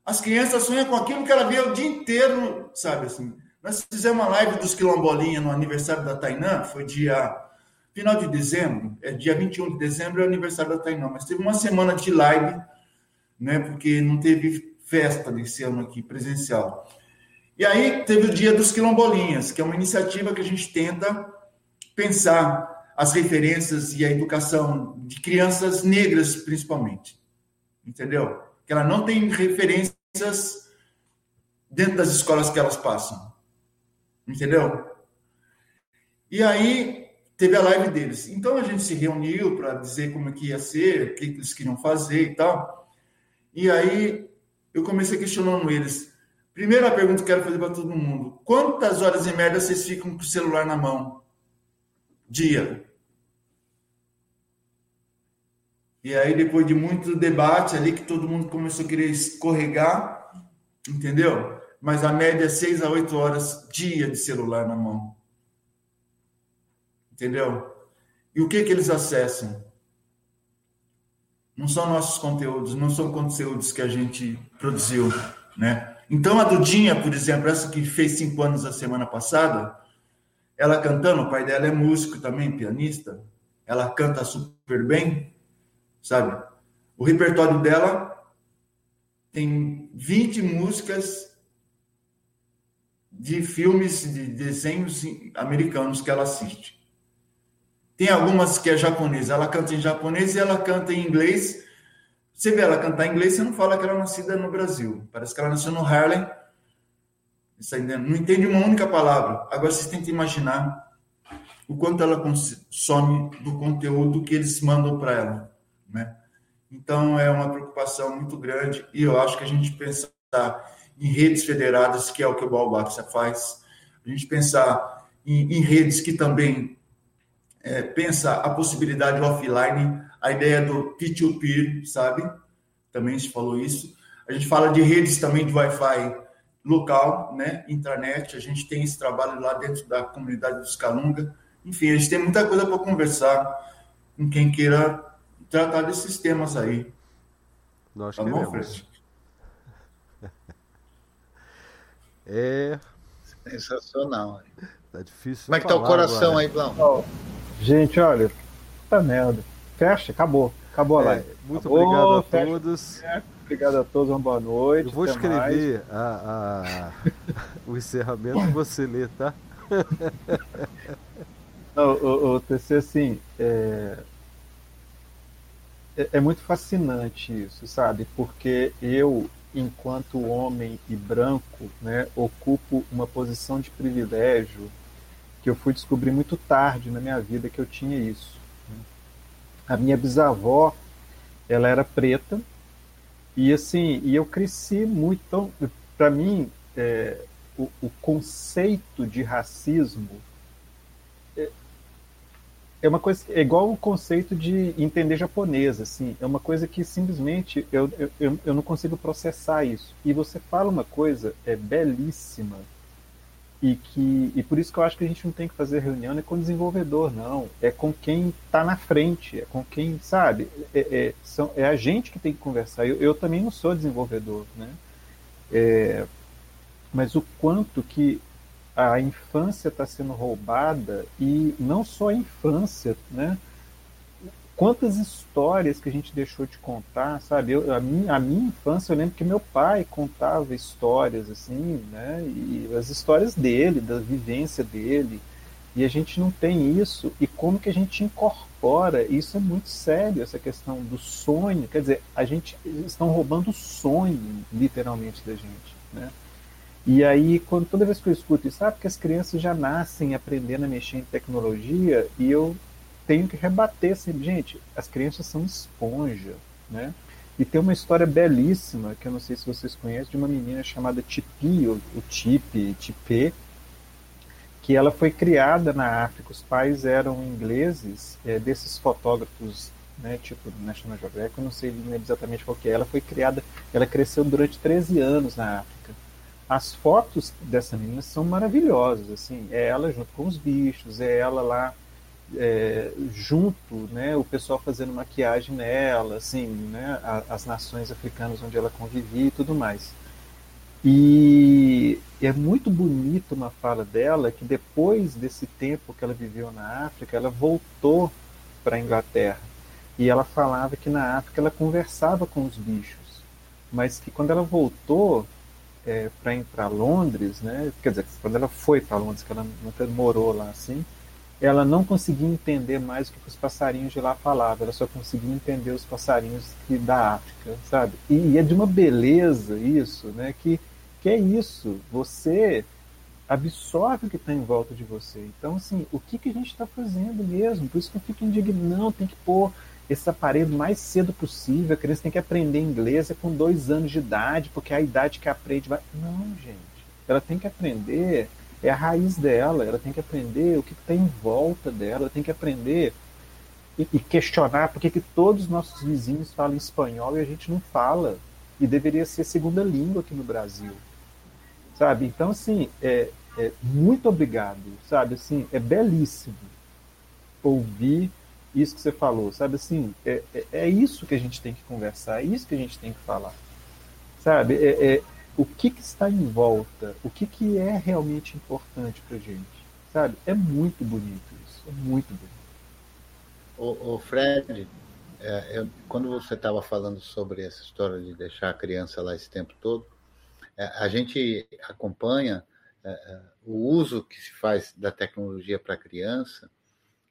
As crianças sonham com aquilo que ela vê o dia inteiro, sabe assim. Nós fizemos uma live dos quilombolinhas no aniversário da Tainã, foi dia final de dezembro, é dia 21 de dezembro é o aniversário da Tainã, mas teve uma semana de live, né, porque não teve festa desse ano aqui presencial. E aí teve o dia dos quilombolinhas, que é uma iniciativa que a gente tenta pensar as referências e a educação de crianças negras, principalmente. Entendeu? Que ela não tem referências dentro das escolas que elas passam. Entendeu? E aí teve a live deles. Então a gente se reuniu para dizer como que ia ser, o que eles queriam fazer e tal. E aí eu comecei questionando eles. Primeira pergunta que eu quero fazer para todo mundo: quantas horas e merda vocês ficam com o celular na mão? Dia. E aí, depois de muito debate ali, que todo mundo começou a querer escorregar, entendeu? mas a média é 6 a 8 horas dia de celular na mão. Entendeu? E o que, que eles acessam? Não são nossos conteúdos, não são conteúdos que a gente produziu, né? Então a Dudinha, por exemplo, essa que fez cinco anos a semana passada, ela cantando, o pai dela é músico também, pianista, ela canta super bem, sabe? O repertório dela tem 20 músicas de filmes, de desenhos americanos que ela assiste. Tem algumas que é japonesa, ela canta em japonês e ela canta em inglês. Você vê ela cantar em inglês, você não fala que ela é nascida no Brasil. Parece que ela nasceu no Harlem. Não entende uma única palavra. Agora vocês tentam imaginar o quanto ela consome do conteúdo que eles mandam para ela, né? Então é uma preocupação muito grande e eu acho que a gente pensar em redes federadas, que é o que o Balbaxa faz, a gente pensar em, em redes que também é, pensa a possibilidade offline, a ideia do P2P, sabe? Também se falou isso. A gente fala de redes também de Wi-Fi local, né? Internet. A gente tem esse trabalho lá dentro da comunidade dos Calunga. Enfim, a gente tem muita coisa para conversar com quem queira tratar desses temas aí. Nós tá queremos. Bom, Fred? É. Sensacional. Tá difícil. Como é que tá o coração agora. aí, Blau? gente, olha, tá merda. Fecha, acabou. Acabou a é, live. muito acabou, obrigado a fecha, todos. Obrigado a todos, uma boa noite. Eu vou escrever a, a, o encerramento e você lê, tá? Não, o, o TC, assim, é, é, é muito fascinante isso, sabe? Porque eu enquanto homem e branco, né, ocupo uma posição de privilégio que eu fui descobrir muito tarde na minha vida que eu tinha isso. Né. A minha bisavó, ela era preta e assim, e eu cresci muito. Então, para mim, é, o, o conceito de racismo é uma coisa é igual o conceito de entender japonês assim. É uma coisa que simplesmente eu, eu, eu não consigo processar isso. E você fala uma coisa é belíssima. E que e por isso que eu acho que a gente não tem que fazer reunião é com o desenvolvedor não. É com quem está na frente é com quem sabe? É, é, são, é a gente que tem que conversar. Eu, eu também não sou desenvolvedor né? É, mas o quanto que a infância está sendo roubada e não só a infância né quantas histórias que a gente deixou de contar, sabe? Eu, a, minha, a minha infância, eu lembro que meu pai contava histórias, assim, né? E as histórias dele, da vivência dele. E a gente não tem isso. E como que a gente incorpora? Isso é muito sério, essa questão do sonho. Quer dizer, a gente estão roubando o sonho, literalmente, da gente, né? E aí, quando, toda vez que eu escuto isso, sabe ah, que as crianças já nascem aprendendo a mexer em tecnologia, e eu tenho que rebater sempre. Gente, as crianças são esponja, né? E tem uma história belíssima, que eu não sei se vocês conhecem, de uma menina chamada Tipi, ou, ou Tipe, Tipe, que ela foi criada na África. Os pais eram ingleses, é, desses fotógrafos, né, tipo National Geographic, eu não sei exatamente qual que é. Ela foi criada, ela cresceu durante 13 anos na África. As fotos dessa menina são maravilhosas, assim, é ela junto com os bichos, é ela lá é, junto, né, o pessoal fazendo maquiagem nela, assim, né, as nações africanas onde ela convivia e tudo mais. E é muito bonito uma fala dela que depois desse tempo que ela viveu na África, ela voltou para a Inglaterra e ela falava que na África ela conversava com os bichos, mas que quando ela voltou é, para ir para Londres, né, quer dizer, quando ela foi para Londres, que ela nunca morou lá assim, ela não conseguia entender mais o que os passarinhos de lá falavam, ela só conseguia entender os passarinhos da África, sabe? E, e é de uma beleza isso, né? Que, que é isso, você absorve o que está em volta de você. Então, assim, o que, que a gente está fazendo mesmo? Por isso que eu fico indignado, não, tem que pôr esse aparelho mais cedo possível, a criança tem que aprender inglês é com dois anos de idade, porque é a idade que aprende vai... Não, gente, ela tem que aprender é a raiz dela, ela tem que aprender o que está em volta dela, ela tem que aprender e, e questionar por que todos os nossos vizinhos falam espanhol e a gente não fala, e deveria ser segunda língua aqui no Brasil, sabe? Então, assim, é, é muito obrigado, sabe? Assim, é belíssimo ouvir isso que você falou, sabe? Assim, é, é, é isso que a gente tem que conversar, é isso que a gente tem que falar, sabe? É, é o que, que está em volta, o que, que é realmente importante para gente, sabe? É muito bonito isso, é muito bonito. O, Fred, é, eu, quando você estava falando sobre essa história de deixar a criança lá esse tempo todo, é, a gente acompanha é o uso que se faz da tecnologia para a criança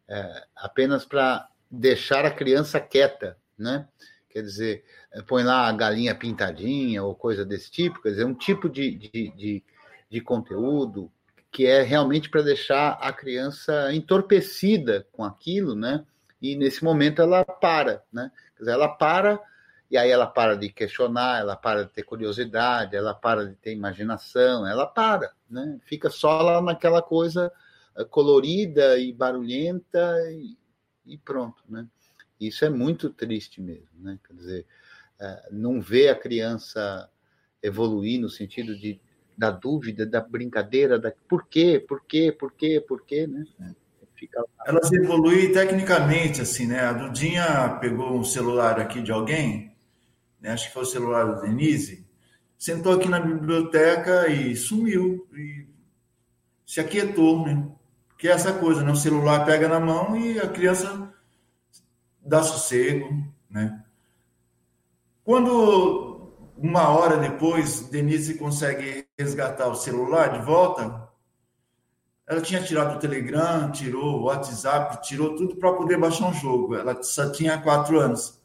é, apenas para deixar a criança quieta, né? quer dizer, põe lá a galinha pintadinha ou coisa desse tipo, quer dizer, um tipo de, de, de, de conteúdo que é realmente para deixar a criança entorpecida com aquilo, né? E nesse momento ela para, né? Quer dizer, ela para e aí ela para de questionar, ela para de ter curiosidade, ela para de ter imaginação, ela para, né? Fica só lá naquela coisa colorida e barulhenta e, e pronto, né? Isso é muito triste mesmo, né? Quer dizer, é, não ver a criança evoluir no sentido de da dúvida, da brincadeira, da por quê, por quê, por quê, por quê, né? Fica... Elas evoluem tecnicamente, assim, né? A Dudinha pegou um celular aqui de alguém, né? acho que foi o celular da Denise, sentou aqui na biblioteca e sumiu, e se aquietou, né? Que é essa coisa, né? O celular pega na mão e a criança dá sossego, né? Quando uma hora depois Denise consegue resgatar o celular de volta, ela tinha tirado o Telegram, tirou o WhatsApp, tirou tudo para poder baixar um jogo. Ela só tinha quatro anos.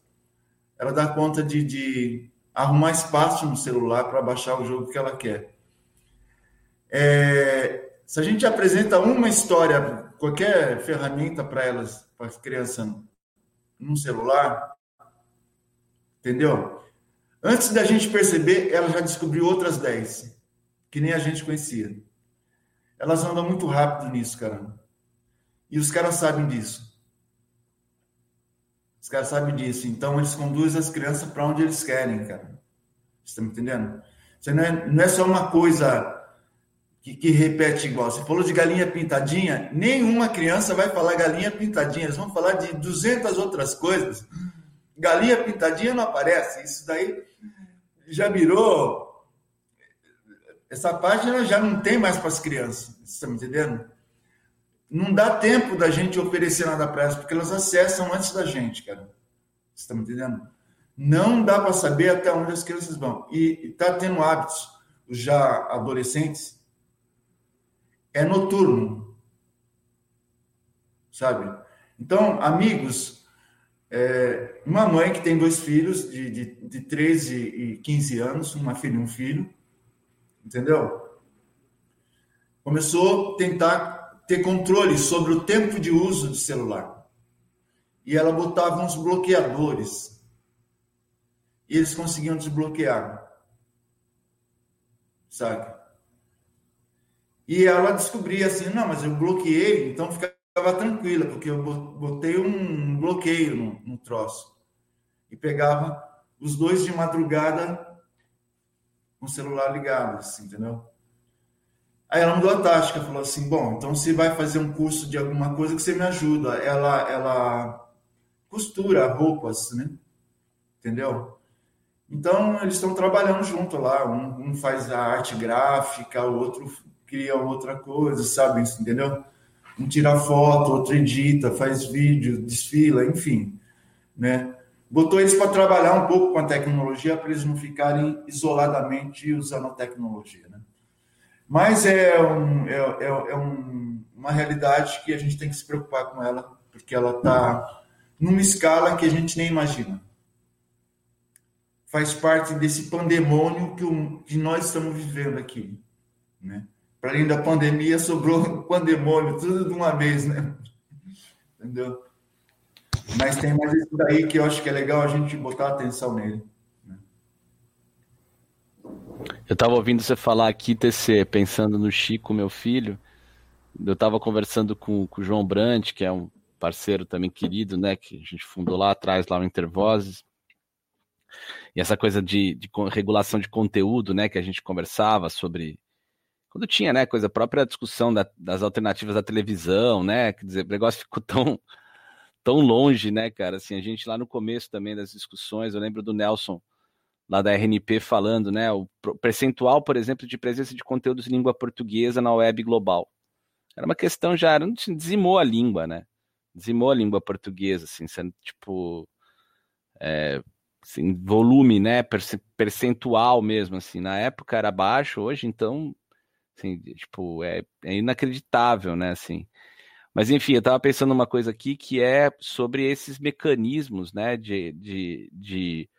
Ela dá conta de, de arrumar espaço no celular para baixar o jogo que ela quer. É, se a gente apresenta uma história, qualquer ferramenta para elas, para as crianças num celular, entendeu? Antes da gente perceber, ela já descobriu outras 10, que nem a gente conhecia. Elas andam muito rápido nisso, caramba. E os caras sabem disso. Os caras sabem disso. Então, eles conduzem as crianças para onde eles querem, cara. Você está me entendendo? Você não, é, não é só uma coisa que, que, repete igual. Você falou de galinha pintadinha, nenhuma criança vai falar galinha pintadinha, eles vão falar de 200 outras coisas. Galinha pintadinha não aparece. Isso daí já virou. Essa página já não tem mais para as crianças, você está me entendendo? Não dá tempo da gente oferecer nada para elas, porque elas acessam antes da gente, cara. Você está me entendendo? Não dá para saber até onde as crianças vão. E está tendo hábitos já adolescentes é noturno. Sabe? Então, amigos, é, uma mãe que tem dois filhos de, de, de 13 e 15 anos, uma filha e um filho, entendeu? Começou a tentar ter controle sobre o tempo de uso do celular. E ela botava uns bloqueadores. E eles conseguiam desbloquear. Sabe? E ela descobria assim, não, mas eu bloqueei, então ficava tranquila, porque eu botei um bloqueio no, no troço. E pegava os dois de madrugada com o celular ligado, assim, entendeu? Aí ela mudou a tática, falou assim, bom, então você vai fazer um curso de alguma coisa que você me ajuda. Ela, ela costura roupas, né? Entendeu? Então, eles estão trabalhando junto lá. Um, um faz a arte gráfica, o outro cria outra coisa, sabe? Entendeu? Um tira foto, outro edita, faz vídeo, desfila, enfim, né? Botou eles para trabalhar um pouco com a tecnologia para eles não ficarem isoladamente usando a tecnologia, né? Mas é, um, é, é, é um, uma realidade que a gente tem que se preocupar com ela, porque ela está numa escala que a gente nem imagina. Faz parte desse pandemônio que, o, que nós estamos vivendo aqui, né? Para além da pandemia, sobrou pandemônio, tudo de uma vez, né? Entendeu? Mas tem mais isso daí que eu acho que é legal a gente botar atenção nele. Né? Eu estava ouvindo você falar aqui, TC, pensando no Chico, meu filho. Eu estava conversando com, com, o João Brandt, que é um parceiro também querido, né? Que a gente fundou lá atrás, lá no Intervozes. E essa coisa de, de regulação de conteúdo, né? Que a gente conversava sobre quando tinha, né, coisa própria discussão da, das alternativas da televisão, né, quer dizer, o negócio ficou tão, tão longe, né, cara, assim, a gente lá no começo também das discussões, eu lembro do Nelson, lá da RNP, falando, né, o percentual, por exemplo, de presença de conteúdos em língua portuguesa na web global. Era uma questão já, não dizimou a língua, né, dizimou a língua portuguesa, assim, sendo, tipo, é, assim, volume, né, percentual mesmo, assim, na época era baixo, hoje, então, Assim, tipo, é, é inacreditável, né? Assim. Mas enfim, eu estava pensando uma coisa aqui que é sobre esses mecanismos, né, de, de, de,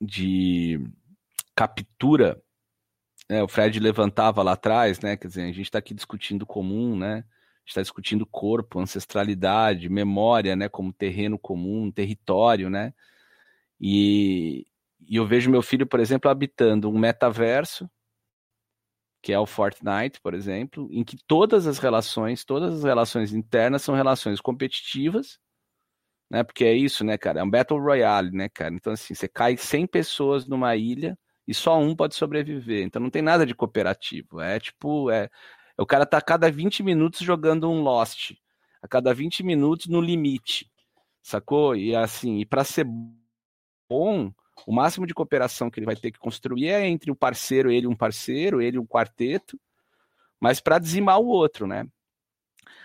de captura. Né? O Fred levantava lá atrás, né? Quer dizer, a gente está aqui discutindo comum, né? está discutindo corpo, ancestralidade, memória, né, como terreno comum, território, né? E, e eu vejo meu filho, por exemplo, habitando um metaverso, que é o Fortnite, por exemplo, em que todas as relações, todas as relações internas são relações competitivas, né? Porque é isso, né, cara? É um Battle Royale, né, cara? Então, assim, você cai 100 pessoas numa ilha e só um pode sobreviver. Então, não tem nada de cooperativo. É tipo, é, o cara tá a cada 20 minutos jogando um Lost, a cada 20 minutos no limite, sacou? E assim, e para ser bom, o máximo de cooperação que ele vai ter que construir é entre o parceiro, ele um parceiro, ele um quarteto, mas para dizimar o outro, né?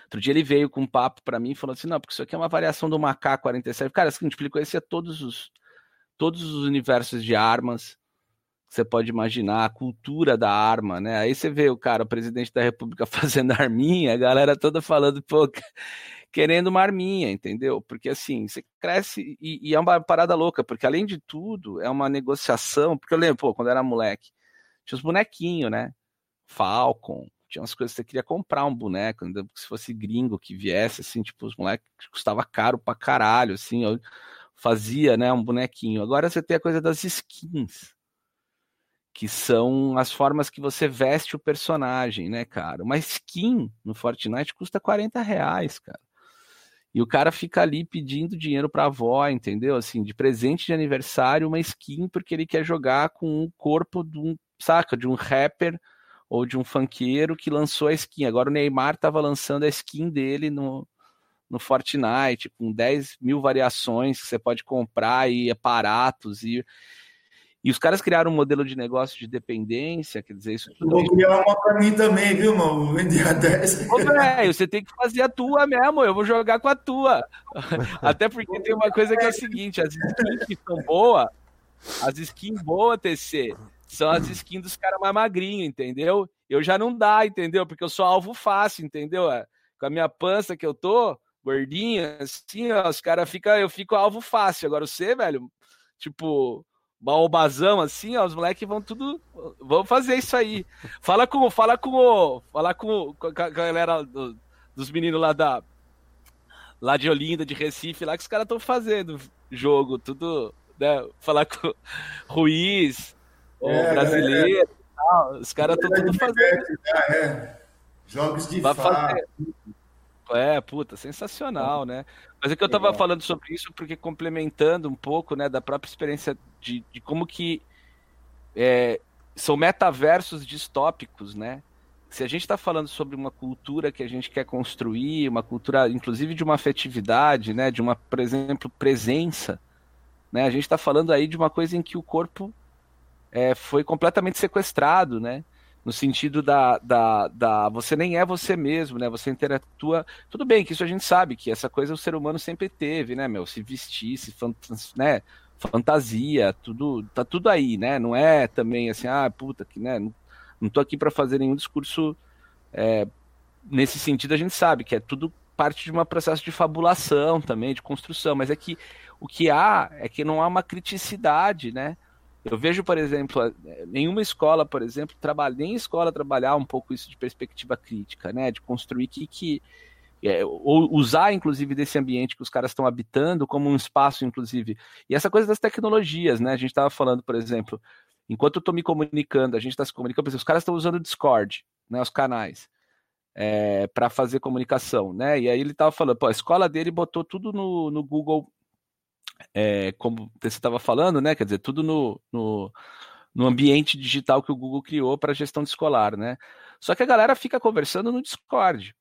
Outro dia ele veio com um papo para mim falando assim: não, porque isso aqui é uma variação do Macaco 47. Cara, assim, ele conhecia todos os, todos os universos de armas que você pode imaginar, a cultura da arma, né? Aí você vê o cara, o presidente da República fazendo arminha, a galera toda falando, pô, querendo uma arminha, entendeu? Porque assim, você cresce e, e, é uma parada louca, porque além de tudo, é uma negociação. Porque eu lembro, pô, quando eu era moleque, tinha os bonequinhos, né? Falcon, tinha umas coisas que você queria comprar um boneco, se fosse gringo que viesse, assim, tipo, os moleques custava caro pra caralho, assim, eu fazia, né, um bonequinho. Agora você tem a coisa das skins, que são as formas que você veste o personagem, né, cara? Uma skin no Fortnite custa 40 reais, cara. E o cara fica ali pedindo dinheiro pra avó, entendeu? Assim, de presente de aniversário, uma skin, porque ele quer jogar com o corpo de um, saca, de um rapper ou de um funkeiro que lançou a skin. Agora o Neymar estava lançando a skin dele no, no Fortnite, com 10 mil variações que você pode comprar e aparatos. E, e os caras criaram um modelo de negócio de dependência, quer dizer, isso tudo. Vou criar uma para mim também, viu, mano? Vender a 10. Ô, velho, você tem que fazer a tua mesmo, eu vou jogar com a tua. Até porque tem uma coisa que é o seguinte: as skins que são boas, as skins boas, TC, são as skins dos caras mais magrinhos, entendeu? Eu já não dá, entendeu? Porque eu sou alvo fácil, entendeu? É, com a minha pança que eu tô, gordinha, assim, ó, os caras ficam, eu fico alvo fácil. Agora você, velho, tipo, baobazão, assim, ó, os moleques vão tudo, vão fazer isso aí. Fala com, fala com o, fala com, com a galera do, dos meninos lá da, lá de Olinda, de Recife, lá que os caras estão fazendo jogo, tudo, né? Falar com Ruiz, o é, brasileiro, é. Tal, os caras estão tudo fazendo. É. Jogos de fato. É, puta, sensacional, né? Mas é que eu tava falando sobre isso porque complementando um pouco, né, da própria experiência de, de como que é, são metaversos distópicos, né? Se a gente está falando sobre uma cultura que a gente quer construir, uma cultura, inclusive de uma afetividade, né, de uma, por exemplo, presença, né? A gente está falando aí de uma coisa em que o corpo é, foi completamente sequestrado, né? No sentido da, da, da você nem é você mesmo, né? Você interatua. Tudo bem que isso a gente sabe que essa coisa o ser humano sempre teve, né, meu? Se vestir, se né? fantasia, tudo tá tudo aí, né? Não é também assim, ah, puta que, né? Não, não tô aqui para fazer nenhum discurso é, nesse sentido. A gente sabe que é tudo parte de um processo de fabulação também, de construção, mas é que o que há é que não há uma criticidade, né? Eu vejo, por exemplo, nenhuma escola, por exemplo, trabalha, nem escola trabalhar um pouco isso de perspectiva crítica, né? De construir que, que é, ou usar, inclusive, desse ambiente que os caras estão habitando como um espaço, inclusive. E essa coisa das tecnologias, né? A gente estava falando, por exemplo, enquanto eu estou me comunicando, a gente está se comunicando, os caras estão usando o Discord, né? Os canais. É, para fazer comunicação, né? E aí ele estava falando, pô, a escola dele botou tudo no, no Google é, como você estava falando, né? Quer dizer, tudo no, no, no ambiente digital que o Google criou para gestão escolar, né? Só que a galera fica conversando no Discord,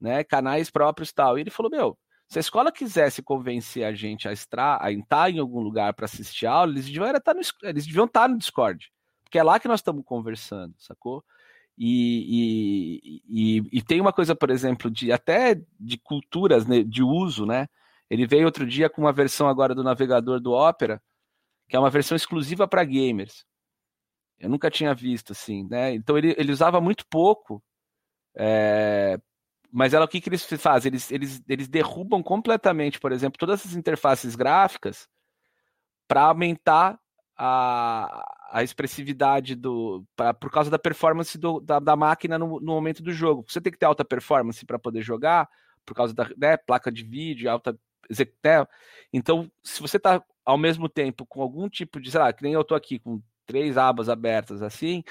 né? Canais próprios tal. E ele falou, meu, se a escola quisesse convencer a gente a, a entrar em algum lugar para assistir aula, eles deviam, estar no, eles deviam estar no Discord. Porque é lá que nós estamos conversando, sacou? E, e, e, e, tem uma coisa, por exemplo, de até de culturas né, de uso, né? Ele veio outro dia com uma versão agora do navegador do Opera, que é uma versão exclusiva para gamers. Eu nunca tinha visto assim, né? Então ele, ele usava muito pouco, é... mas ela o que, que eles fazem? Eles, eles, eles derrubam completamente, por exemplo, todas essas interfaces gráficas para aumentar a, a expressividade do. Pra, por causa da performance do, da, da máquina no, no momento do jogo. Você tem que ter alta performance para poder jogar, por causa da né, placa de vídeo, alta executar. Então, se você está ao mesmo tempo com algum tipo de, sei lá, que nem eu estou aqui com três abas abertas assim,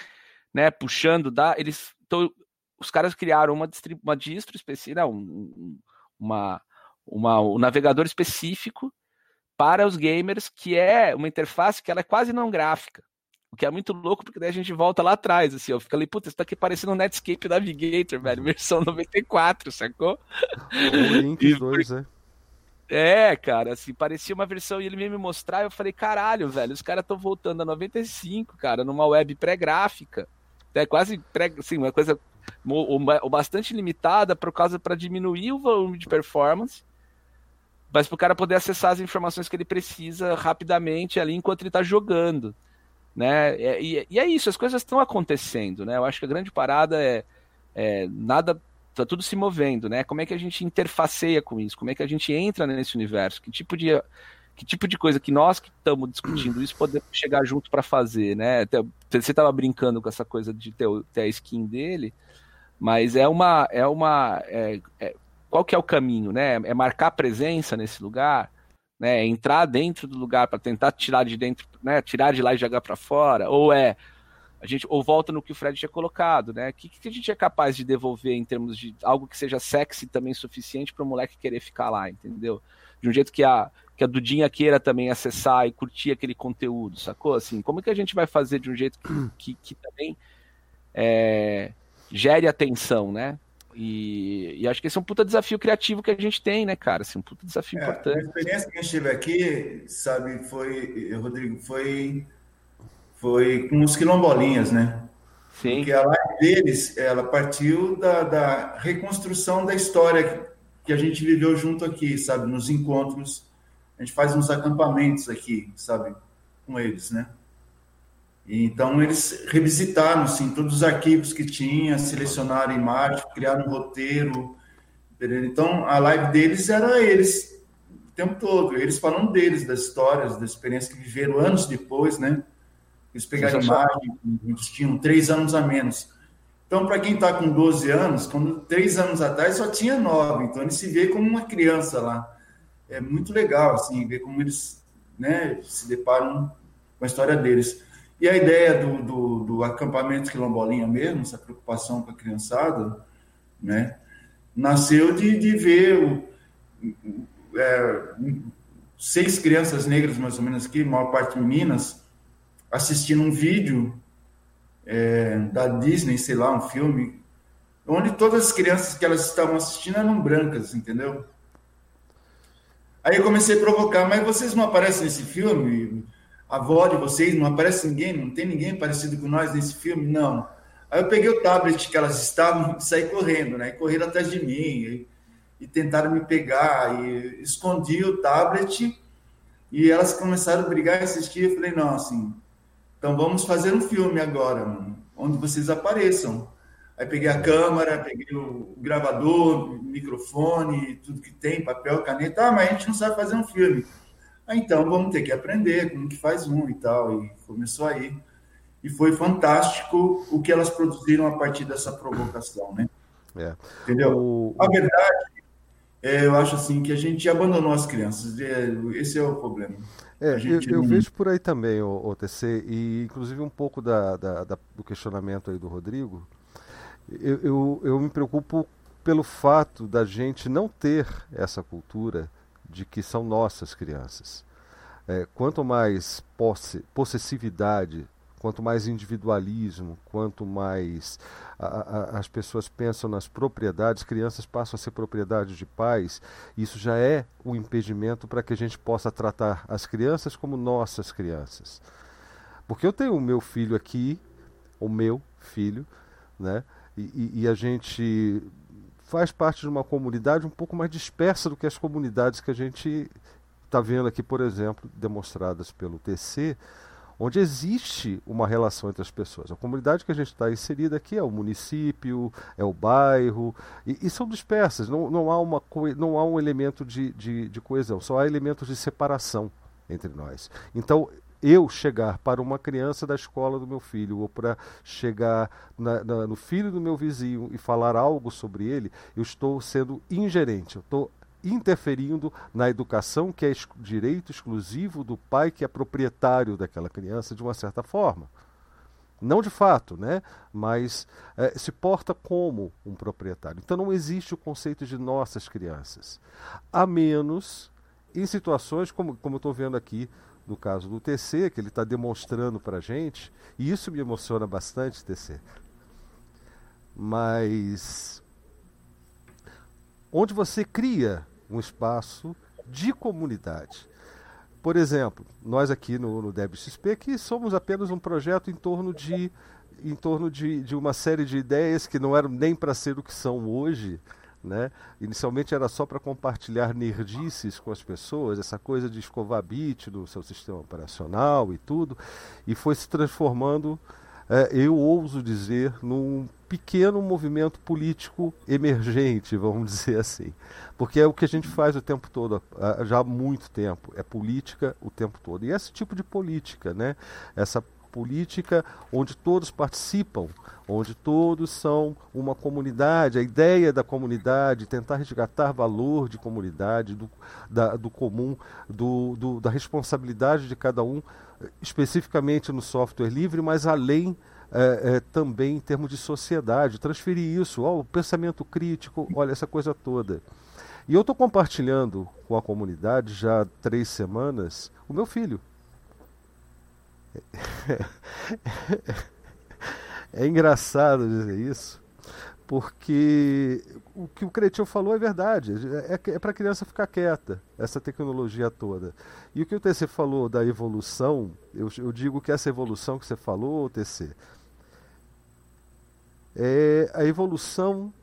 né, puxando, dá, eles, então, os caras criaram uma, uma distro específica, um, uma, uma, um navegador específico para os gamers, que é uma interface que ela é quase não gráfica. O que é muito louco, porque daí a gente volta lá atrás, assim, eu fico ali, puta, isso tá aqui parecendo um Netscape Navigator, velho, versão 94, sacou? O link 2, é. É, cara, assim, parecia uma versão e ele veio me mostrar, eu falei, caralho, velho, os caras estão voltando a 95, cara, numa web pré-gráfica. É quase pré, assim, uma coisa bastante limitada por causa para diminuir o volume de performance, mas para o cara poder acessar as informações que ele precisa rapidamente ali enquanto ele está jogando, né? E, e, é isso, as coisas estão acontecendo, né? Eu acho que a grande parada é, é nada tá tudo se movendo, né? Como é que a gente interfaceia com isso? Como é que a gente entra nesse universo? Que tipo de que tipo de coisa que nós que estamos discutindo isso podemos chegar junto para fazer, né? Você estava brincando com essa coisa de ter, ter, a skin dele, mas é uma é uma é, é, qual que é o caminho, né? É marcar presença nesse lugar, né? É entrar dentro do lugar para tentar tirar de dentro, né? Tirar de lá e jogar para fora, ou é a gente ou volta no que o Fred tinha colocado, né? O que, que a gente é capaz de devolver em termos de algo que seja sexy também suficiente para o moleque querer ficar lá, entendeu? De um jeito que a, que a Dudinha queira também acessar e curtir aquele conteúdo, sacou? Assim, como é que a gente vai fazer de um jeito que, que, que também é, gere atenção, né? E, e, acho que esse é um puta desafio criativo que a gente tem, né, cara? Assim, um puta desafio é, importante. A experiência que a gente teve aqui, sabe, foi, Rodrigo, foi, foi com os quilombolinhas, né? Sim. Porque a live deles, ela partiu da, da reconstrução da história que a gente viveu junto aqui, sabe? Nos encontros. A gente faz uns acampamentos aqui, sabe? Com eles, né? E, então, eles revisitaram, assim, todos os arquivos que tinha, selecionaram imagens, criaram um roteiro. Entendeu? Então, a live deles era eles o tempo todo. Eles falando deles, das histórias, da experiência que viveram anos depois, né? Eles pegaram imagem, eles tinham três anos a menos. Então, para quem está com 12 anos, quando três anos atrás só tinha nove, então ele se vê como uma criança lá. É muito legal, assim, ver como eles né, se deparam com a história deles. E a ideia do, do, do acampamento quilombolinha mesmo, essa preocupação com a criançada, né, nasceu de, de ver o, é, seis crianças negras, mais ou menos aqui, maior parte meninas, assistindo um vídeo é, da Disney, sei lá, um filme, onde todas as crianças que elas estavam assistindo eram brancas, entendeu? Aí eu comecei a provocar, mas vocês não aparecem nesse filme? A avó de vocês não aparece ninguém? Não tem ninguém parecido com nós nesse filme? Não. Aí eu peguei o tablet que elas estavam e saí correndo, né? Correram atrás de mim e, e tentaram me pegar e escondi o tablet e elas começaram a brigar e assistir. Eu falei, não, assim, então vamos fazer um filme agora, onde vocês apareçam. Aí peguei a câmera, peguei o gravador, microfone, tudo que tem, papel, caneta. Ah, mas a gente não sabe fazer um filme. Ah, então vamos ter que aprender como que faz um e tal. E começou aí. E foi fantástico o que elas produziram a partir dessa provocação, né? É. Entendeu? O... A verdade, é, eu acho assim que a gente abandonou as crianças. É, esse é o problema. É, eu, eu, vejo por aí também, o, o, TC, e inclusive um pouco da, da, da, do questionamento aí do Rodrigo, eu, eu, eu me preocupo pelo fato da gente não ter essa cultura de que são nossas crianças. É, quanto mais posse, possessividade Quanto mais individualismo, quanto mais a, a, as pessoas pensam nas propriedades, crianças passam a ser propriedade de pais, isso já é um impedimento para que a gente possa tratar as crianças como nossas crianças. Porque eu tenho o meu filho aqui, o meu filho, né? e, e a gente faz parte de uma comunidade um pouco mais dispersa do que as comunidades que a gente está vendo aqui, por exemplo, demonstradas pelo TC, onde existe uma relação entre as pessoas. A comunidade que a gente está inserida aqui é o município, é o bairro, e, e são dispersas, não, não, há, uma, não há um elemento de, de, de coesão, só há elementos de separação entre nós. Então, eu chegar para uma criança da escola do meu filho ou para chegar na, na, no filho do meu vizinho e falar algo sobre ele, eu estou sendo ingerente, eu estou interferindo na educação, que é direito exclusivo do pai que é proprietário daquela criança, de uma certa forma. Não de fato, né? mas é, se porta como um proprietário. Então não existe o conceito de nossas crianças. A menos em situações como, como eu estou vendo aqui no caso do TC, que ele está demonstrando para a gente, e isso me emociona bastante, TC. Mas onde você cria um espaço de comunidade. Por exemplo, nós aqui no, no DebXP que somos apenas um projeto em torno de em torno de, de uma série de ideias que não eram nem para ser o que são hoje, né? Inicialmente era só para compartilhar nerdices com as pessoas, essa coisa de escovar bit no seu sistema operacional e tudo, e foi se transformando, é, eu ouso dizer, num pequeno movimento político emergente, vamos dizer assim. Porque é o que a gente faz o tempo todo, já há muito tempo, é política o tempo todo. E esse tipo de política, né? essa política onde todos participam, onde todos são uma comunidade, a ideia da comunidade, tentar resgatar valor de comunidade, do, da, do comum, do, do, da responsabilidade de cada um, especificamente no software livre, mas além é, é, também em termos de sociedade, transferir isso, o pensamento crítico, olha essa coisa toda. E eu estou compartilhando com a comunidade já há três semanas o meu filho. é engraçado dizer isso, porque o que o Cretil falou é verdade. É, é para a criança ficar quieta, essa tecnologia toda. E o que o TC falou da evolução, eu, eu digo que essa evolução que você falou, TC, é a evolução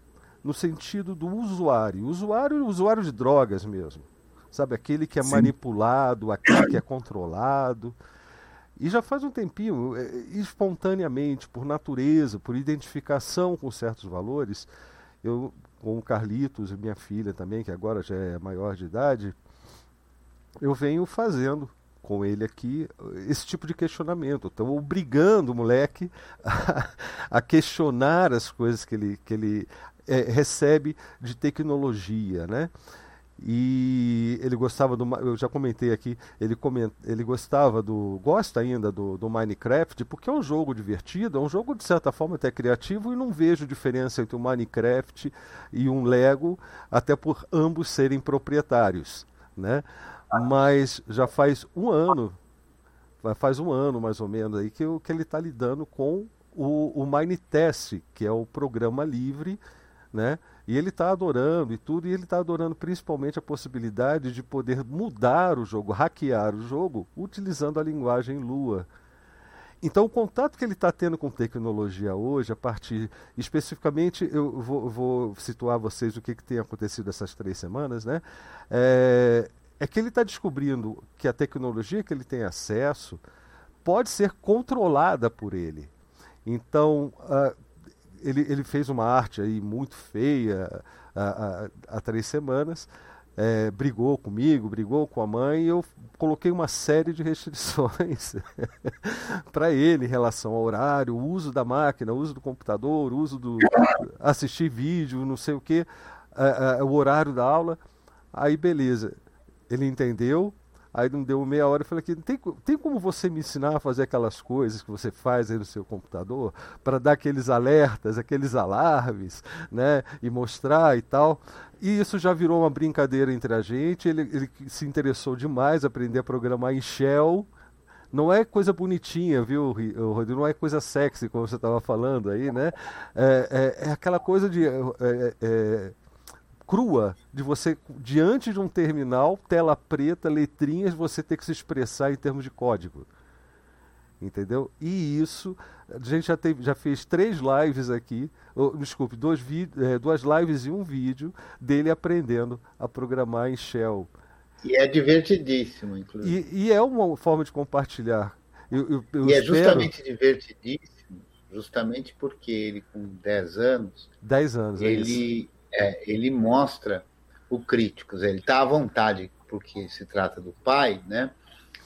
no sentido do usuário. Usuário, usuário de drogas mesmo. Sabe, aquele que é Sim. manipulado, aquele que é controlado. E já faz um tempinho, é, espontaneamente, por natureza, por identificação com certos valores, eu, com o Carlitos e minha filha também, que agora já é maior de idade, eu venho fazendo com ele aqui esse tipo de questionamento. Estou obrigando o moleque a, a, questionar as coisas que ele, que ele é, recebe de tecnologia, né? e ele gostava do eu já comentei aqui ele coment, ele gostava do gosta ainda do, do Minecraft porque é um jogo divertido é um jogo de certa forma até criativo e não vejo diferença entre o Minecraft e um Lego até por ambos serem proprietários né mas já faz um ano faz um ano mais ou menos aí que, que ele está lidando com o, o Minetest que é o programa livre né e ele está adorando e tudo, e ele está adorando principalmente a possibilidade de poder mudar o jogo, hackear o jogo, utilizando a linguagem Lua. Então, o contato que ele está tendo com tecnologia hoje, a partir. Especificamente, eu vou, vou situar vocês o que, que, tem acontecido essas três semanas, né? É, é que ele está descobrindo que a tecnologia que ele tem acesso pode ser controlada por ele. Então, uh, ele, ele fez uma arte aí muito feia há, há, há três semanas. É, brigou comigo, brigou com a mãe, e eu coloquei uma série de restrições para ele em relação ao horário, o uso da máquina, o uso do computador, o uso do assistir vídeo, não sei o que, o horário da aula. Aí beleza, ele entendeu, Aí não deu meia hora, eu falei aqui, tem, tem como você me ensinar a fazer aquelas coisas que você faz aí no seu computador, para dar aqueles alertas, aqueles alarmes, né, e mostrar e tal. E isso já virou uma brincadeira entre a gente, ele, ele se interessou demais aprender a programar em Shell, não é coisa bonitinha, viu, Rodrigo? Não é coisa sexy, como você estava falando aí, né? É, é, é aquela coisa de é, é, é crua de você, diante de um terminal, tela preta, letrinhas, você ter que se expressar em termos de código. Entendeu? E isso, a gente já, teve, já fez três lives aqui, ou, desculpe, dois é, duas lives e um vídeo dele aprendendo a programar em Shell. E é divertidíssimo, inclusive. E, e é uma forma de compartilhar. Eu, eu, eu e é espero... é justamente divertidíssimo, justamente porque ele, com 10 anos. 10 anos, é ele, isso é, ele mostra o crítico, ele está à vontade porque se trata do pai, né?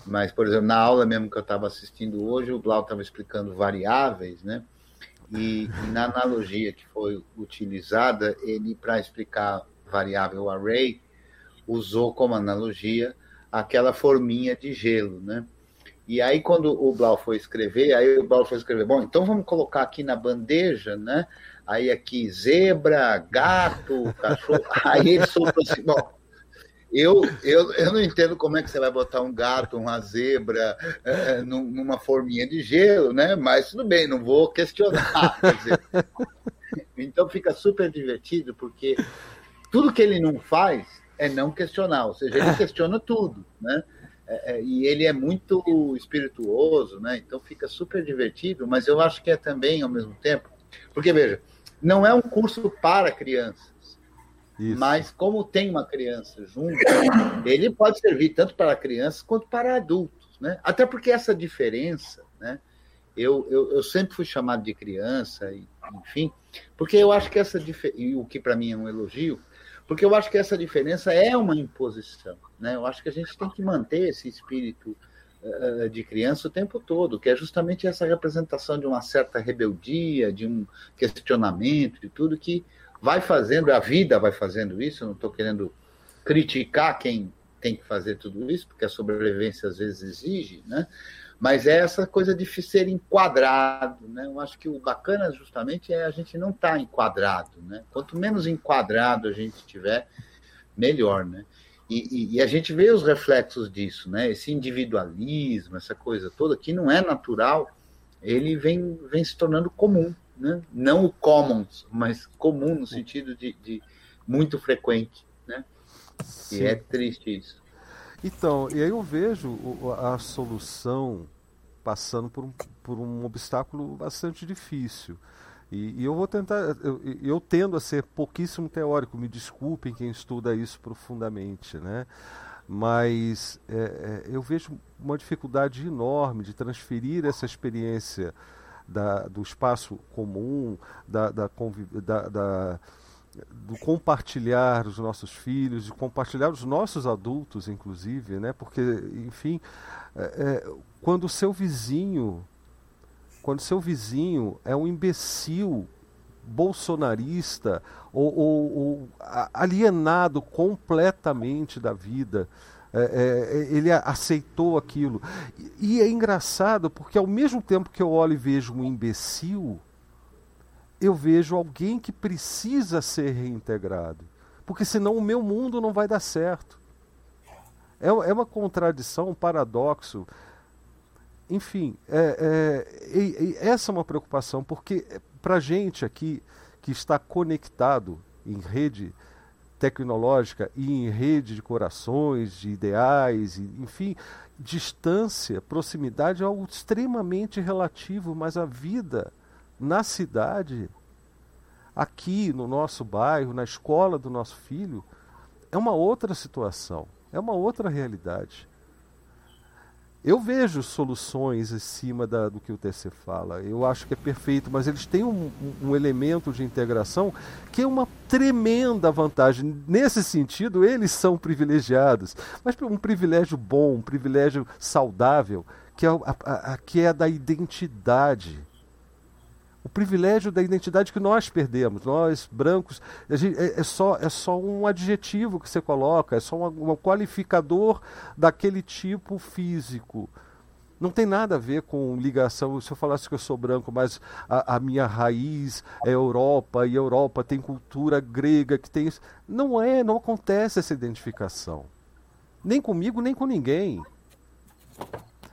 Mas, por exemplo, na aula mesmo que eu estava assistindo hoje, o Blau estava explicando variáveis, né? E, e, na analogia que foi utilizada, ele, para explicar variável array, usou como analogia aquela forminha de gelo, né? E aí, quando o Blau foi escrever, aí o Blau foi escrever, bom, então vamos colocar aqui na bandeja, né? Aí aqui, zebra, gato, cachorro. Aí ele soltou assim, bom, eu, eu, eu não entendo como é que você vai botar um gato, uma zebra, é, numa forminha de gelo, né? Mas tudo bem, não vou questionar. Dizer, então fica super divertido, porque tudo que ele não faz é não questionar, ou seja, ele questiona tudo, né? É, é, e ele é muito espirituoso, né? Então fica super divertido, mas eu acho que é também, ao mesmo tempo, porque veja, não é um curso para crianças. Isso. Mas como tem uma criança junto, ele pode servir tanto para crianças quanto para adultos, né? Até porque essa diferença, né? Eu, eu, eu sempre fui chamado de criança, enfim, porque eu acho que essa e o que para mim é um elogio, porque eu acho que essa diferença é uma imposição, né? Eu acho que a gente tem que manter esse espírito de criança o tempo todo, que é justamente essa representação de uma certa rebeldia, de um questionamento, de tudo que vai fazendo, a vida vai fazendo isso. Não estou querendo criticar quem tem que fazer tudo isso, porque a sobrevivência às vezes exige, né? Mas é essa coisa de ser enquadrado, né? Eu acho que o bacana justamente é a gente não estar tá enquadrado, né? Quanto menos enquadrado a gente tiver, melhor, né? E, e, a gente vê os reflexos disso, né? Esse individualismo, essa coisa toda que não é natural, ele vem, vem se tornando comum, né? não o commons, mas comum no sentido de, de muito frequente. Né? E é triste isso. Então, e aí eu vejo a solução passando por um, por um obstáculo bastante difícil. E, e eu vou tentar, eu, eu, tendo a ser pouquíssimo teórico, me desculpem quem estuda isso profundamente, né? Mas é, é, eu vejo uma dificuldade enorme de transferir essa experiência da, do espaço comum, da, da, da, do compartilhar os nossos filhos, de compartilhar os nossos adultos, inclusive, né? Porque, enfim, é, é, quando o seu vizinho, quando seu vizinho é um imbecil bolsonarista ou, ou, ou alienado completamente da vida, é, é, ele aceitou aquilo. E, e é engraçado porque ao mesmo tempo que eu olho e vejo um imbecil, eu vejo alguém que precisa ser reintegrado. Porque senão o meu mundo não vai dar certo. É, é uma contradição, um paradoxo. Enfim, é, é, essa é uma preocupação, porque para gente aqui que está conectado em rede tecnológica e em rede de corações, de ideais, enfim, distância, proximidade é algo extremamente relativo, mas a vida na cidade, aqui no nosso bairro, na escola do nosso filho, é uma outra situação, é uma outra realidade. Eu vejo soluções em cima da, do que o TC fala. Eu acho que é perfeito, mas eles têm um, um, elemento de integração que é uma tremenda vantagem. Nesse sentido, eles são privilegiados, mas um privilégio bom, um privilégio saudável, que é, a, a, a que é da identidade o privilégio da identidade que nós perdemos, nós brancos, gente, é, é, só, é só um adjetivo que você coloca, é só um, um qualificador daquele tipo físico. Não tem nada a ver com ligação. Se eu falasse que eu sou branco, mas a, a minha raiz é Europa e Europa tem cultura grega que tem isso. Não é, não acontece essa identificação. Nem comigo, nem com ninguém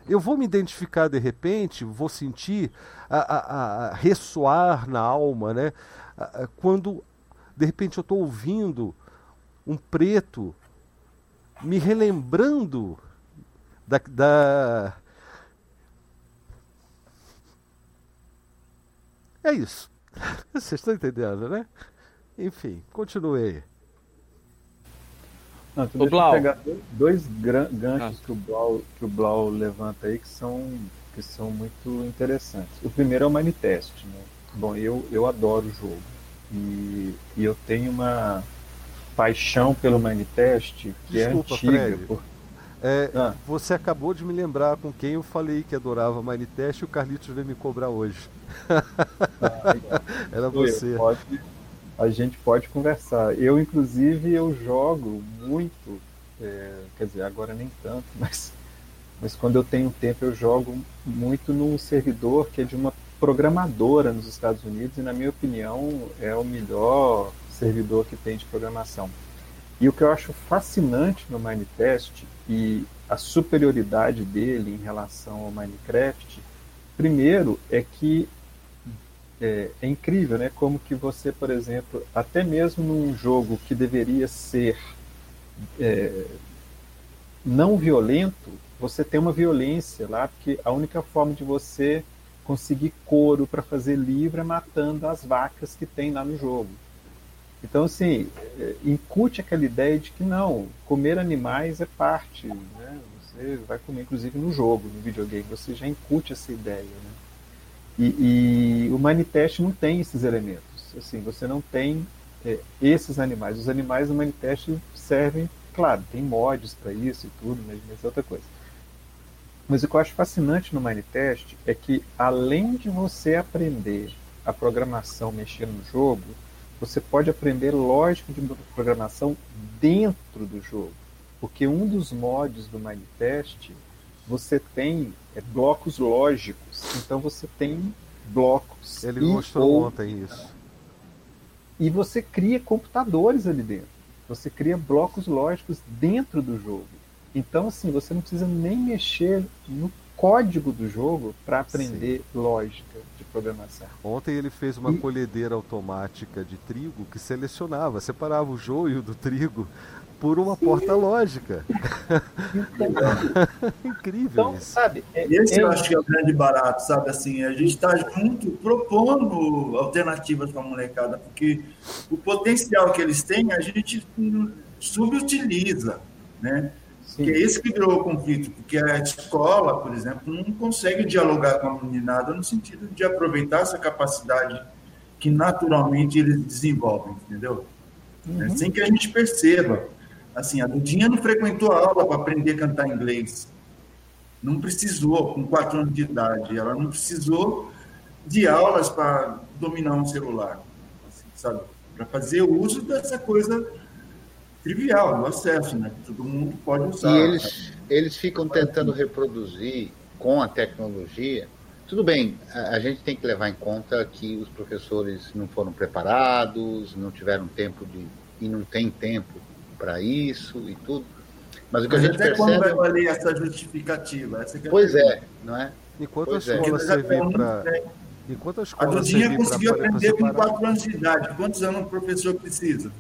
eu vou me identificar de repente, vou sentir a, a, a ressoar na alma, né? quando de repente eu estou ouvindo um preto me relembrando da, da... É isso. Vocês estão entendendo, né? Enfim, continuei. Não, tu o Blau. pegar dois ganchos ah. que, o Blau, que o Blau levanta aí que são, que são muito interessantes. O primeiro é o Manifest. Né? Bom, eu, eu adoro o jogo. E, e eu tenho uma paixão pelo Manifest que é Desculpa, é antiga. Fred. Por... É, ah. Você acabou de me lembrar com quem eu falei que adorava Manitest e o Carlitos veio me cobrar hoje. Ah, Era você. Pode, a gente pode conversar. Eu, inclusive, eu jogo muito, é, quer dizer, agora nem tanto, mas, mas quando eu tenho tempo eu jogo muito num servidor que é de uma programadora nos Estados Unidos e, na minha opinião, é o melhor servidor que tem de programação. E o que eu acho fascinante no Minecraft e a superioridade dele em relação ao Minecraft, primeiro é que é, é, incrível, né? Como que você, por exemplo, até mesmo num jogo que deveria ser é, não violento, você tem uma violência lá, porque a única forma de você conseguir couro para fazer livro é matando as vacas que tem lá no jogo. Então, assim, é, incute aquela ideia de que não, comer animais é parte, né? Você vai comer, inclusive, no jogo, no videogame, você já incute essa ideia, né? E, e o Manitest não tem esses elementos. Assim, você não tem é, esses animais. Os animais do Manitest servem, claro, tem mods para isso e tudo, mas, mas é outra coisa. Mas o que eu acho fascinante no Minetest é que, além de você aprender a programação mexendo no jogo, você pode aprender lógica de programação dentro do jogo. Porque um dos mods do Minetest, você tem é, blocos lógicos. Então você tem blocos. Ele mostrou ontem isso. E você cria computadores ali dentro. Você cria blocos lógicos dentro do jogo. Então, assim, você não precisa nem mexer no código do jogo para aprender Sim. lógica de programação. Ontem ele fez uma e... colhedeira automática de trigo que selecionava, separava o joio do trigo por uma Sim. porta lógica. Incrível então, isso. Sabe, é, Esse é... eu acho que é o grande barato, sabe? Assim, a gente está junto propondo alternativas para a molecada, porque o potencial que eles têm a gente subutiliza, né? Sim. Que é esse que virou o conflito, porque a escola, por exemplo, não consegue dialogar com a meninada no sentido de aproveitar essa capacidade que naturalmente eles desenvolvem, entendeu? Uhum. É, sem que a gente perceba. Assim, a Dudinha não frequentou a aula para aprender a cantar inglês. Não precisou, com quatro anos de idade. Ela não precisou de aulas para dominar um celular, assim, sabe? Para fazer uso dessa coisa trivial no acesso, né? Todo mundo pode usar. E eles, eles ficam tentando reproduzir com a tecnologia. Tudo bem, a, a, gente tem que levar em conta que os professores não foram preparados, não tiveram tempo de. e não tem tempo para isso e tudo. Mas o que Mas a gente até percebe. quando vai valer essa justificativa? Essa é pois é, não é? Enquanto pois a escola é. servir para. Enquanto a escola a Dudinha conseguiu aprender com 4 anos de idade. Quantos anos o professor precisa?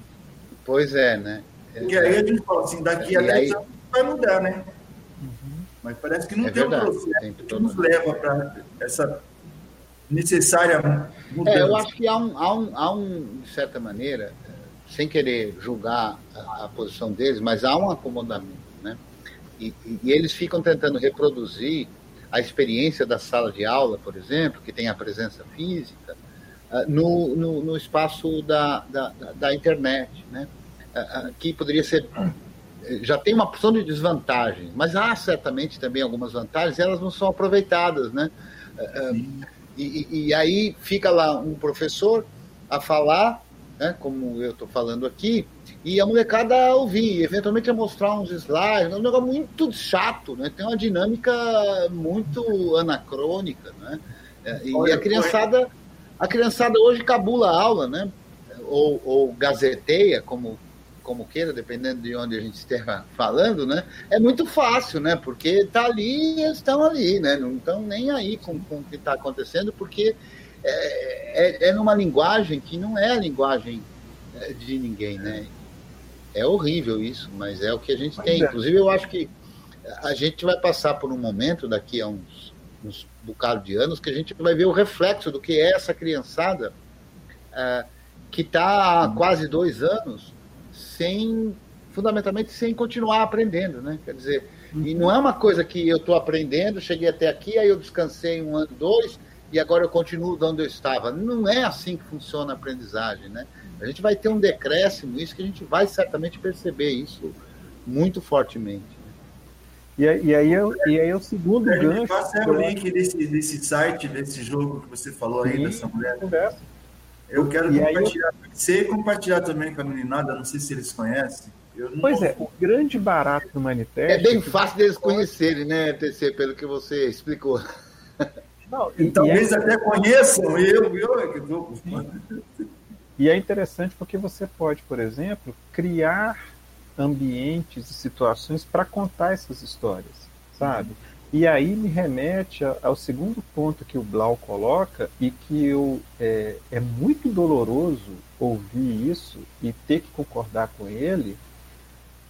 Pois é, né? Porque aí a gente fala assim, daqui a 10 anos vai mudar, né? Uhum. Mas parece que não é tem verdade, um processo que nos leva para essa necessária mudança. É, eu acho que há um, há, um, há um, de certa maneira, sem querer julgar a, a posição deles, mas há um acomodamento, né? E, e, e, eles ficam tentando reproduzir a experiência da sala de aula, por exemplo, que tem a presença física, uh, no, no, no, espaço da, da, da internet, né? que poderia ser já tem uma porção de desvantagens, mas há certamente também algumas vantagens, e elas não são aproveitadas, né? E, e, aí fica lá um professor a falar, né, como eu estou falando aqui, e a molecada ouvir, eventualmente mostrar uns slides, é um negócio muito chato, né? Tem uma dinâmica muito anacrônica, né? É, e a criançada, a criançada hoje cabula a aula, né? Ou, ou gazeteia, como como queira, dependendo de onde a gente esteja falando, né? É muito fácil, né? Porque tá ali, eles estão ali, né? Não estão nem aí com, com o que está acontecendo, porque é, é, é numa linguagem que não é a linguagem é, de ninguém, né? É horrível isso, mas é o que a gente tem. É. Inclusive, eu acho que a gente vai passar por um momento daqui a uns, uns bocado de anos que a gente vai ver o reflexo do que é essa criançada é, que está há quase dois anos sem, fundamentalmente, sem continuar aprendendo, né? Quer dizer, e não é uma coisa que eu estou aprendendo, cheguei até aqui, aí eu descansei um ano, dois, e agora eu continuo de onde eu estava. Não é assim que funciona a aprendizagem, né? A gente vai ter um decréscimo, isso que a gente vai certamente perceber isso muito fortemente. E, e, aí, eu, e aí é o segundo gancho. Passa o link desse, desse site, desse jogo que você falou aí, Sim, dessa mulher. Conversa. Eu quero e compartilhar, eu... você compartilhar também com a meninada, não sei se eles conhecem. Pois é, o grande barato do manifesto. É bem fácil deles conhecerem, né, TC, pelo que você explicou. Não, e, talvez e é... até conheçam eu, eu é que estou. E é interessante porque você pode, por exemplo, criar ambientes e situações para contar essas histórias, sabe? E aí me remete ao segundo ponto que o Blau coloca e que eu, é, é muito doloroso ouvir isso e ter que concordar com ele,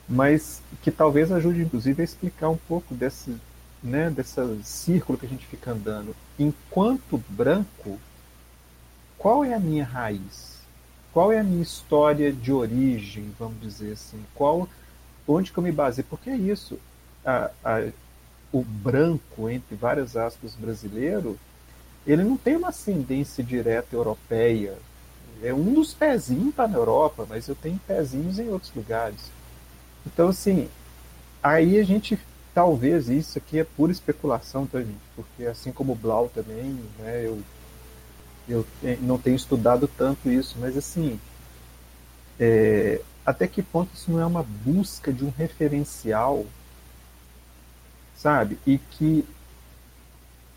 mas que talvez ajude inclusive a explicar um pouco desse, né, desse círculo que a gente fica andando. Enquanto branco, qual é a minha raiz? Qual é a minha história de origem, vamos dizer assim? Qual, onde que eu me baseio? Porque é isso. A, a, o branco, entre várias aspas, brasileiro, ele não tem uma ascendência direta europeia. É um dos pezinhos está na Europa, mas eu tenho pezinhos em outros lugares. Então, assim, aí a gente, talvez, isso aqui é pura especulação, tá, gente? Porque assim como o Blau também, né, eu, eu não tenho estudado tanto isso, mas assim, é, até que ponto isso não é uma busca de um referencial sabe? E que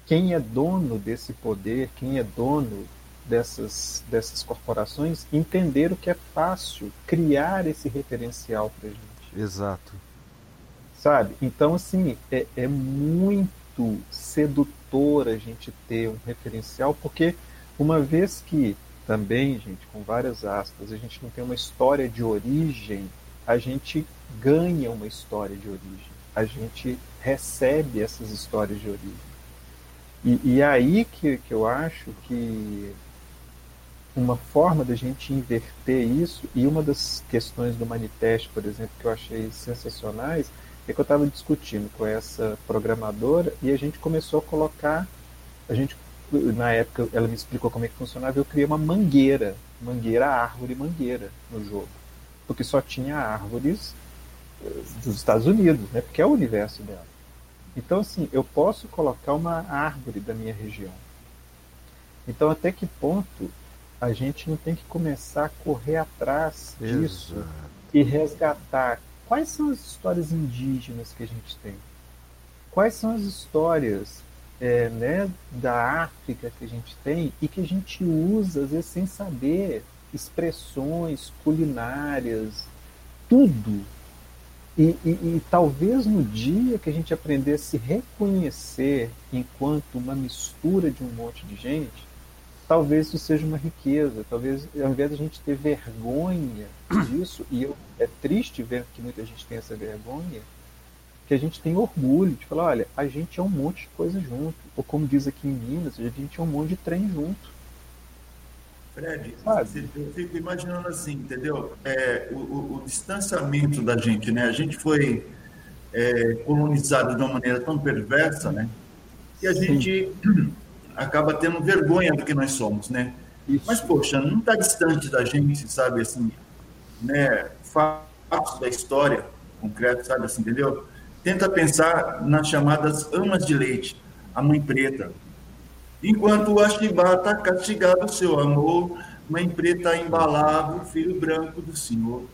quem é dono desse poder, quem é dono dessas, dessas corporações, entenderam que é fácil criar esse referencial para gente. Exato. Sabe? Então, assim, é, é muito sedutor a gente ter um referencial, porque uma vez que também, gente, com várias aspas, a gente não tem uma história de origem, a gente ganha uma história de origem, a gente recebe essas histórias de origem. E, e aí que, que eu acho que uma forma da gente inverter isso, e uma das questões do manifesto, por exemplo, que eu achei sensacionais, é que eu estava discutindo com essa programadora e a gente começou a colocar, a gente na época ela me explicou como é que funcionava, eu criei uma mangueira, mangueira, árvore, mangueira no jogo, porque só tinha árvores eh, dos Estados Unidos, né? Porque é o universo dela. Então assim, eu posso colocar uma árvore da minha região. Então até que ponto a gente não tem que começar a correr atrás disso Exato. e resgatar quais são as histórias indígenas que a gente tem? Quais são as histórias é, né, da África que a gente tem e que a gente usa, às vezes, sem saber expressões culinárias, tudo. E, e, e, talvez no dia que a gente aprender a se reconhecer enquanto uma mistura de um monte de gente, talvez isso seja uma riqueza. Talvez, ao invés de a gente ter vergonha disso, e eu, é triste ver que muita gente tem essa vergonha, que a gente tem orgulho de falar, olha, a gente é um monte de coisa junto. Ou como diz aqui em Minas, a gente é um monte de trem junto. Fred, Sabe? eu fico imaginando assim, entendeu? É, o, o, o, distanciamento da gente, né? A gente foi é, colonizado de uma maneira tão perversa, né? Que a gente Sim. acaba tendo vergonha do que nós somos, né? Isso. Mas, poxa, não está distante da gente, sabe, assim, né? Fatos da história concreto, sabe, assim, entendeu? Tenta pensar nas chamadas amas de leite, a mãe preta. Enquanto o chibata castigava o seu amor, mãe preta embalava o filho branco do senhor.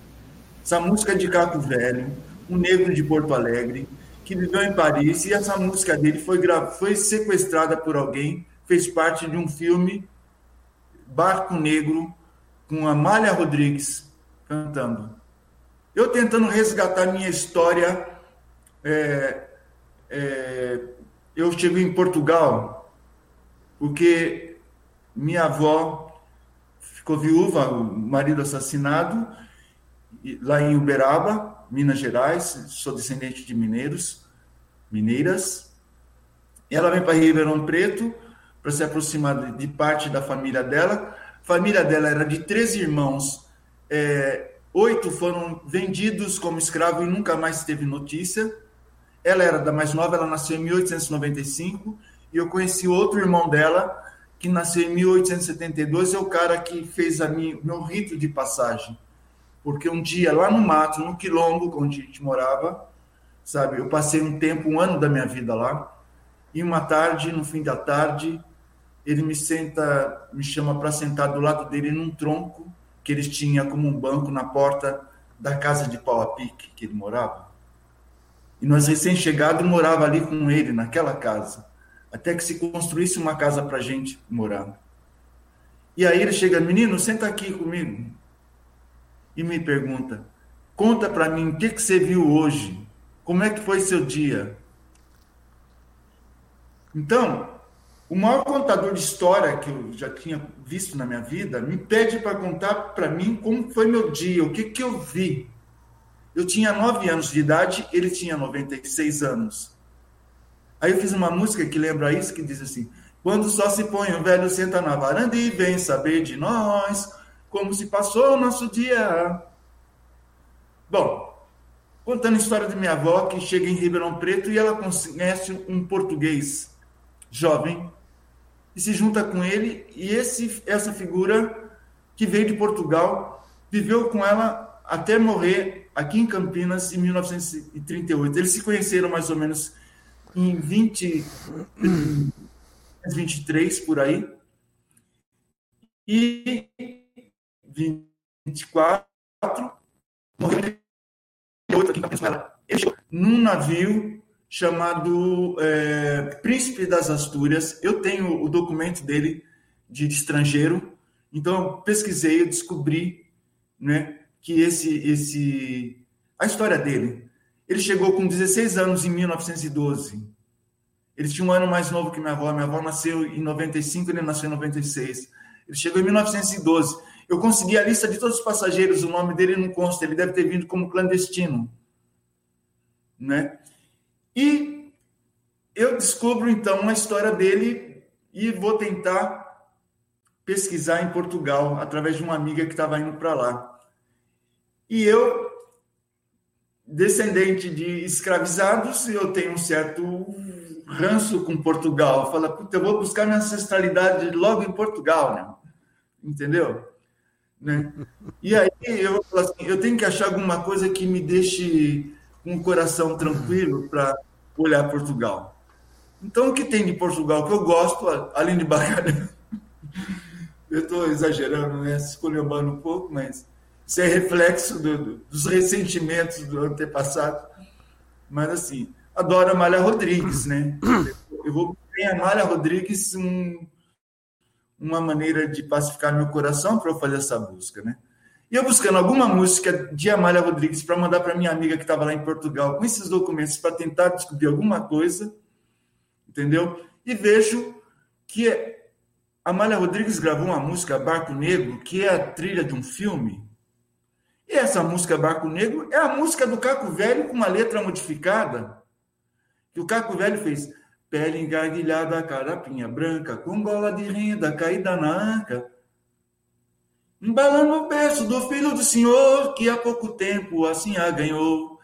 Essa música é de Caco Velho, um negro de Porto Alegre, que viveu em Paris, e essa música dele foi, foi sequestrada por alguém, fez parte de um filme Barco Negro, com Amália Rodrigues cantando. Eu tentando resgatar minha história é, é, eu cheguei em Portugal porque minha avó ficou viúva, o marido assassinado, lá em Uberaba, Minas Gerais, sou descendente de mineiros, mineiras. Ela vem para Ribeirão Preto para se aproximar de parte da família dela. A família dela era de três irmãos, é, oito foram vendidos como escravo e nunca mais teve notícia. Ela era da mais nova, ela nasceu em 1895, e eu conheci outro irmão dela, que nasceu em 1872, é o cara que fez a minha, meu rito de passagem. Porque um dia, lá no mato, no quilombo, onde a gente morava, sabe, eu passei um tempo, um ano da minha vida lá, e uma tarde, no fim da tarde, ele me senta, me chama para sentar do lado dele num tronco que eles tinham como um banco na porta da casa de pau a pique que ele morava. E nós, recém-chegados, morava ali com ele, naquela casa, até que se construísse uma casa para a gente morar. E aí ele chega, menino, senta aqui comigo. E me pergunta, conta para mim o que, que você viu hoje, como é que foi seu dia. Então, o maior contador de história que eu já tinha visto na minha vida me pede para contar para mim como foi meu dia, o que, que eu vi. Eu tinha 9 anos de idade, ele tinha 96 anos. Aí eu fiz uma música que lembra isso, que diz assim: Quando só se põe o velho, senta na varanda e vem saber de nós, como se passou o nosso dia. Bom, contando a história de minha avó, que chega em Ribeirão Preto e ela conhece um português jovem e se junta com ele, e esse, essa figura que veio de Portugal viveu com ela até morrer aqui em Campinas em 1938. Eles se conheceram mais ou menos em 20, 23 por aí. E 24 morreu aqui em Campinas. Ele chegou num navio chamado é, Príncipe das Astúrias. Eu tenho o documento dele de estrangeiro. Então, eu pesquisei, eu descobri né, que esse, esse. A história dele. Ele chegou com 16 anos em 1912. Ele tinha um ano mais novo que minha avó. Minha avó nasceu em 95, ele nasceu em 96. Ele chegou em 1912. Eu consegui a lista de todos os passageiros, o nome dele não consta, ele deve ter vindo como clandestino. Né? E eu descubro, então, uma história dele e vou tentar pesquisar em Portugal, através de uma amiga que estava indo para lá. E eu, descendente de escravizados, eu tenho um certo ranço com Portugal. Fala, puta, eu vou buscar minha ancestralidade logo em Portugal, né? Entendeu? Né? E aí eu assim, eu tenho que achar alguma coisa que me deixe o coração tranquilo para olhar Portugal. Então, o que tem de Portugal que eu gosto, além de bacalhau? Eu estou exagerando, né? Escolhendo um pouco, mas isso é reflexo do, do, dos ressentimentos do antepassado. Mas, assim, adoro a Amália Rodrigues, né? Eu vou ter a Amália Rodrigues um, uma maneira de pacificar meu coração para eu fazer essa busca, né? E eu buscando alguma música de Amália Rodrigues para mandar para minha amiga que estava lá em Portugal com esses documentos para tentar descobrir alguma coisa, entendeu? E vejo que Amália Rodrigues gravou uma música Barco Negro, que é a trilha de um filme. E essa música Barco Negro é a música do Caco Velho com uma letra modificada. Que o Caco Velho fez pele engarguilhada, carapinha branca, com gola de renda caída na anca. Embalando o berço do filho do senhor, que há pouco tempo assim a ganhou.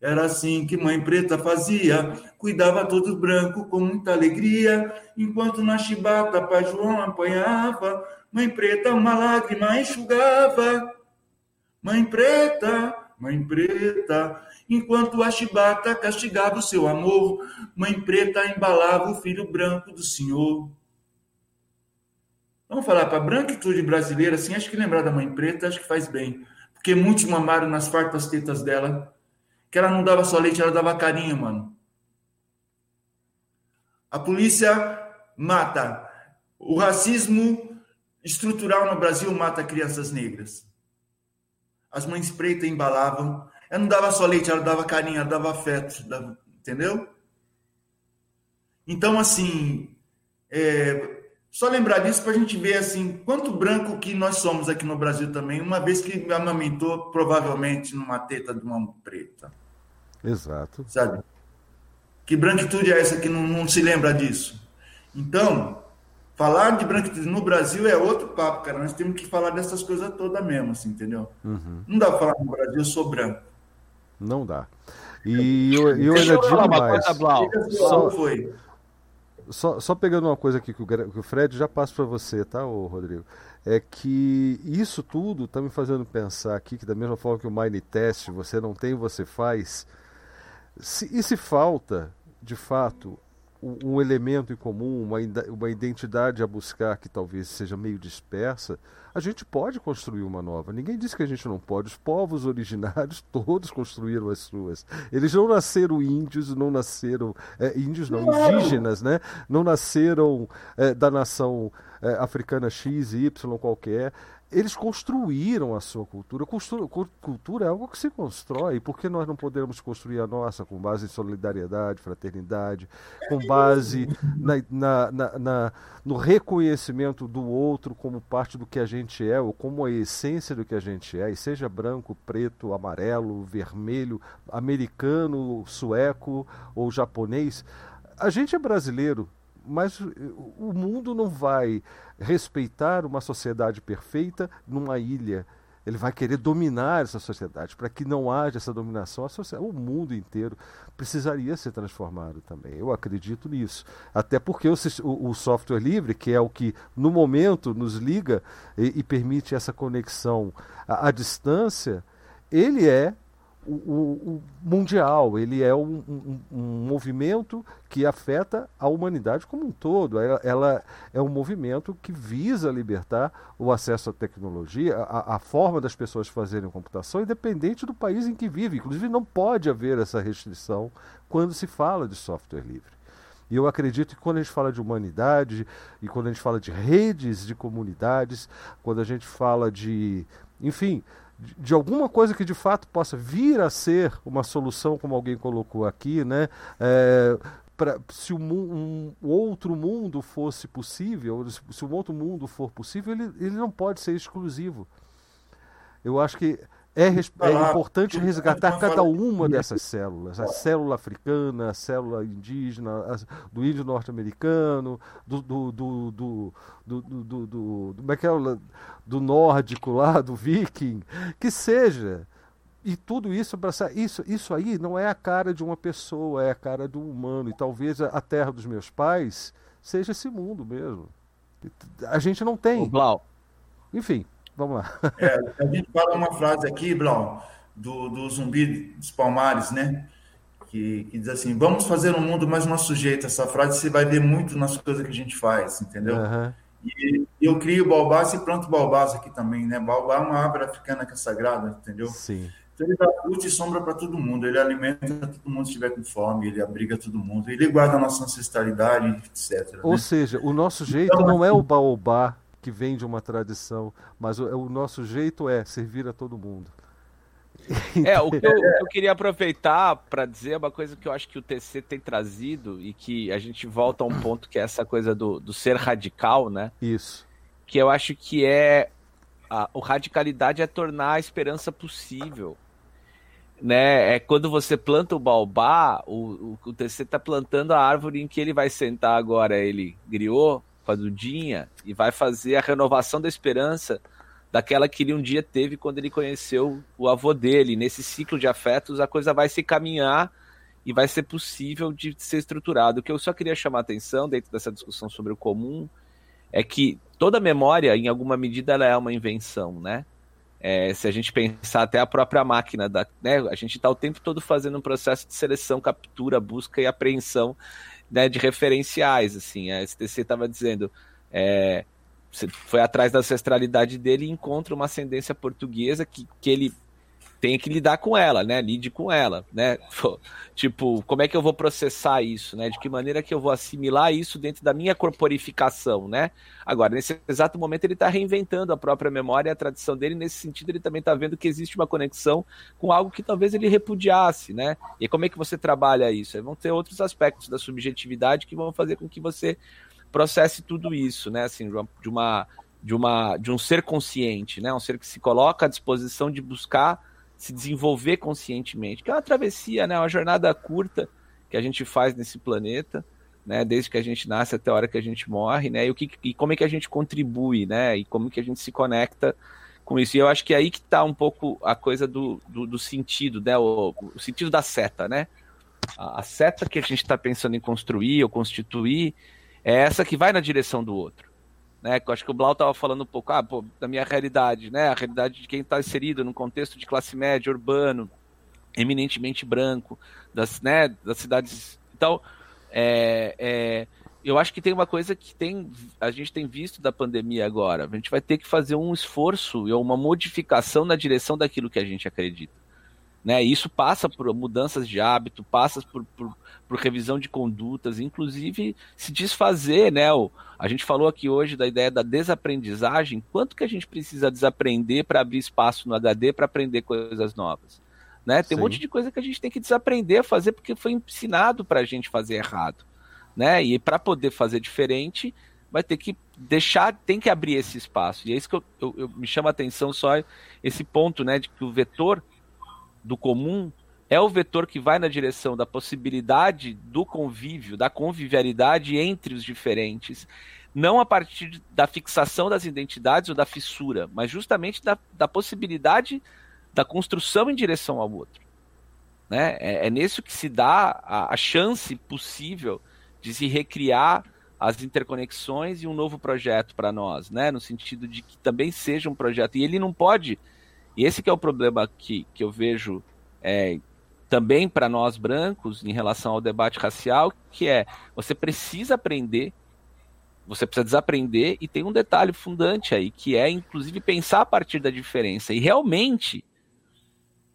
Era assim que mãe preta fazia, cuidava todo branco com muita alegria, enquanto na chibata pai João apanhava, mãe preta uma lágrima enxugava. Mãe preta, mãe preta, enquanto a chibata castigava o seu amor, mãe preta embalava o filho branco do senhor. Vamos falar para a branquitude brasileira, assim, acho que lembrar da mãe preta, acho que faz bem. Porque muitos mamaram nas fartas tetas dela, que ela não dava só leite, ela dava carinho, mano. A polícia mata. O racismo estrutural no Brasil mata crianças negras. As mães pretas embalavam. Ela não dava só leite, ela dava carinho, ela dava afeto, dava, entendeu? Então, assim, é, só lembrar disso para a gente ver assim quanto branco que nós somos aqui no Brasil também, uma vez que me amamentou provavelmente numa teta de uma preta. Exato. Sabe? Que branquitude é essa que não, não se lembra disso? Então, falar de branquitude no Brasil é outro papo, cara. Nós temos que falar dessas coisas todas mesmo, assim, entendeu? Uhum. Não dá para falar no Brasil, eu sou branco. Não dá. E eu, eu ainda digo mais. Coisa, Só, foi. Só, só pegando uma coisa aqui que o, que o Fred já passa para você, tá, ô Rodrigo? É que isso tudo está me fazendo pensar aqui que, da mesma forma que o Mind Test, você não tem, você faz. Se, e se falta, de fato, um, um elemento em comum, uma, uma identidade a buscar que talvez seja meio dispersa, a gente pode construir uma nova. Ninguém disse que a gente não pode. Os povos originários todos construíram as suas. Eles não nasceram índios, não nasceram é, índios não, indígenas, né? Não nasceram é, da nação é, africana X, Y qualquer eles construíram a sua cultura. Cultura é algo que se constrói. Por que nós não podemos construir a nossa com base em solidariedade, fraternidade, com base na, na, na, na, no reconhecimento do outro como parte do que a gente é, ou como a essência do que a gente é, e seja branco, preto, amarelo, vermelho, americano, sueco ou japonês? A gente é brasileiro, mas o mundo não vai respeitar uma sociedade perfeita numa ilha. Ele vai querer dominar essa sociedade. Para que não haja essa dominação, o mundo inteiro precisaria ser transformado também. Eu acredito nisso. Até porque o, o, o software livre, que é o que no momento nos liga e, e permite essa conexão à, à distância, ele é o, o, mundial, ele é um, um, um, movimento que afeta a humanidade como um todo. Ela, ela, é um movimento que visa libertar o acesso à tecnologia, a, a, forma das pessoas fazerem computação, independente do país em que vive. Inclusive, não pode haver essa restrição quando se fala de software livre. E eu acredito que quando a gente fala de humanidade, e quando a gente fala de redes de comunidades, quando a gente fala de, enfim, de alguma coisa que de fato possa vir a ser uma solução, como alguém colocou aqui, né? É, pra, se um, um, outro mundo fosse possível, se um outro mundo for possível, ele, ele não pode ser exclusivo. Eu acho que é, é, importante resgatar cada uma dessas células, a célula africana, a célula indígena, a, do índio norte-americano, do do nórdico lá, do viking, que seja. E tudo isso para isso isso aí não é a cara de uma pessoa, é a cara do humano e talvez a, a terra dos meus pais seja esse mundo mesmo. A gente não tem. O Blau. Enfim. Vamos lá. É, a gente fala uma frase aqui, Brown, do, do Zumbi dos Palmares, né? Que, que, diz assim: vamos fazer um mundo mais nosso jeito. Essa frase você vai ver muito nas coisas que a gente faz, entendeu? Uhum. E eu crio Balbás e planto Balbás aqui também, né? Balbá é uma árvore africana que é sagrada, entendeu? Sim. Então ele dá luz e sombra para todo mundo, ele alimenta todo mundo se estiver com fome, ele abriga todo mundo, ele guarda a nossa ancestralidade, etc. Ou né? seja, o nosso jeito então, não é o baobá que vem de uma tradição, mas o, o nosso jeito é servir a todo mundo. É, o que eu, eu queria aproveitar para dizer uma coisa que eu acho que o TC tem trazido e que a gente volta a um ponto que é essa coisa do, do ser radical, né? Isso. Que eu acho que é. A, o radicalidade é tornar a esperança possível. Né? É quando você planta o baobá, o, o, o TC está plantando a árvore em que ele vai sentar agora, ele griou, com a Dudinha e vai fazer a renovação da esperança daquela que ele um dia teve quando ele conheceu o avô dele. Nesse ciclo de afetos, a coisa vai se caminhar e vai ser possível de ser estruturado. O que eu só queria chamar a atenção dentro dessa discussão sobre o comum é que toda memória, em alguma medida, ela é uma invenção, né? É, se a gente pensar até a própria máquina, da, né, a gente está o tempo todo fazendo um processo de seleção, captura, busca e apreensão né, de referenciais, assim. A STC estava dizendo, é, foi atrás da ancestralidade dele e encontra uma ascendência portuguesa que, que ele tem que lidar com ela, né? Lide com ela, né? Tipo, como é que eu vou processar isso, né? De que maneira que eu vou assimilar isso dentro da minha corporificação, né? Agora, nesse exato momento, ele está reinventando a própria memória e a tradição dele. Nesse sentido, ele também está vendo que existe uma conexão com algo que talvez ele repudiasse, né? E como é que você trabalha isso? Aí vão ter outros aspectos da subjetividade que vão fazer com que você processe tudo isso, né? Assim, de uma de uma de um ser consciente, né? Um ser que se coloca à disposição de buscar se desenvolver conscientemente, que é uma travessia, né, uma jornada curta que a gente faz nesse planeta, né, desde que a gente nasce até a hora que a gente morre, né, e, o que, e como é que a gente contribui, né, e como que a gente se conecta com isso. E eu acho que é aí que está um pouco a coisa do, do, do sentido, né, o, o, sentido da seta, né, a, a seta que a gente está pensando em construir ou constituir é essa que vai na direção do outro né? Eu acho que o Blau estava falando um pouco ah, pô, da minha realidade, né? A realidade de quem está inserido num contexto de classe média, urbano, eminentemente branco, das, né, das cidades. Então, é, é, eu acho que tem uma coisa que tem, a gente tem visto da pandemia agora. A gente vai ter que fazer um esforço e uma modificação na direção daquilo que a gente acredita. Né? Isso passa por mudanças de hábito, passa por, por, por revisão de condutas, inclusive se desfazer, né? O, a gente falou aqui hoje da ideia da desaprendizagem. Quanto que a gente precisa desaprender para abrir espaço no HD para aprender coisas novas? Né? Tem Sim. um monte de coisa que a gente tem que desaprender a fazer porque foi ensinado para a gente fazer errado. Né? E para poder fazer diferente, vai ter que deixar, tem que abrir esse espaço. E é isso que eu, eu, eu me chama a atenção só esse ponto, né, de que o vetor do comum é o vetor que vai na direção da possibilidade do convívio, da convivialidade entre os diferentes, não a partir da fixação das identidades ou da fissura, mas justamente da, da possibilidade da construção em direção ao outro. Né? É, é nisso que se dá a, a chance possível de se recriar as interconexões e um novo projeto para nós, né? no sentido de que também seja um projeto. E ele não pode, e esse que é o problema que, que eu vejo é, também para nós brancos em relação ao debate racial, que é você precisa aprender, você precisa desaprender, e tem um detalhe fundante aí, que é inclusive pensar a partir da diferença. E realmente,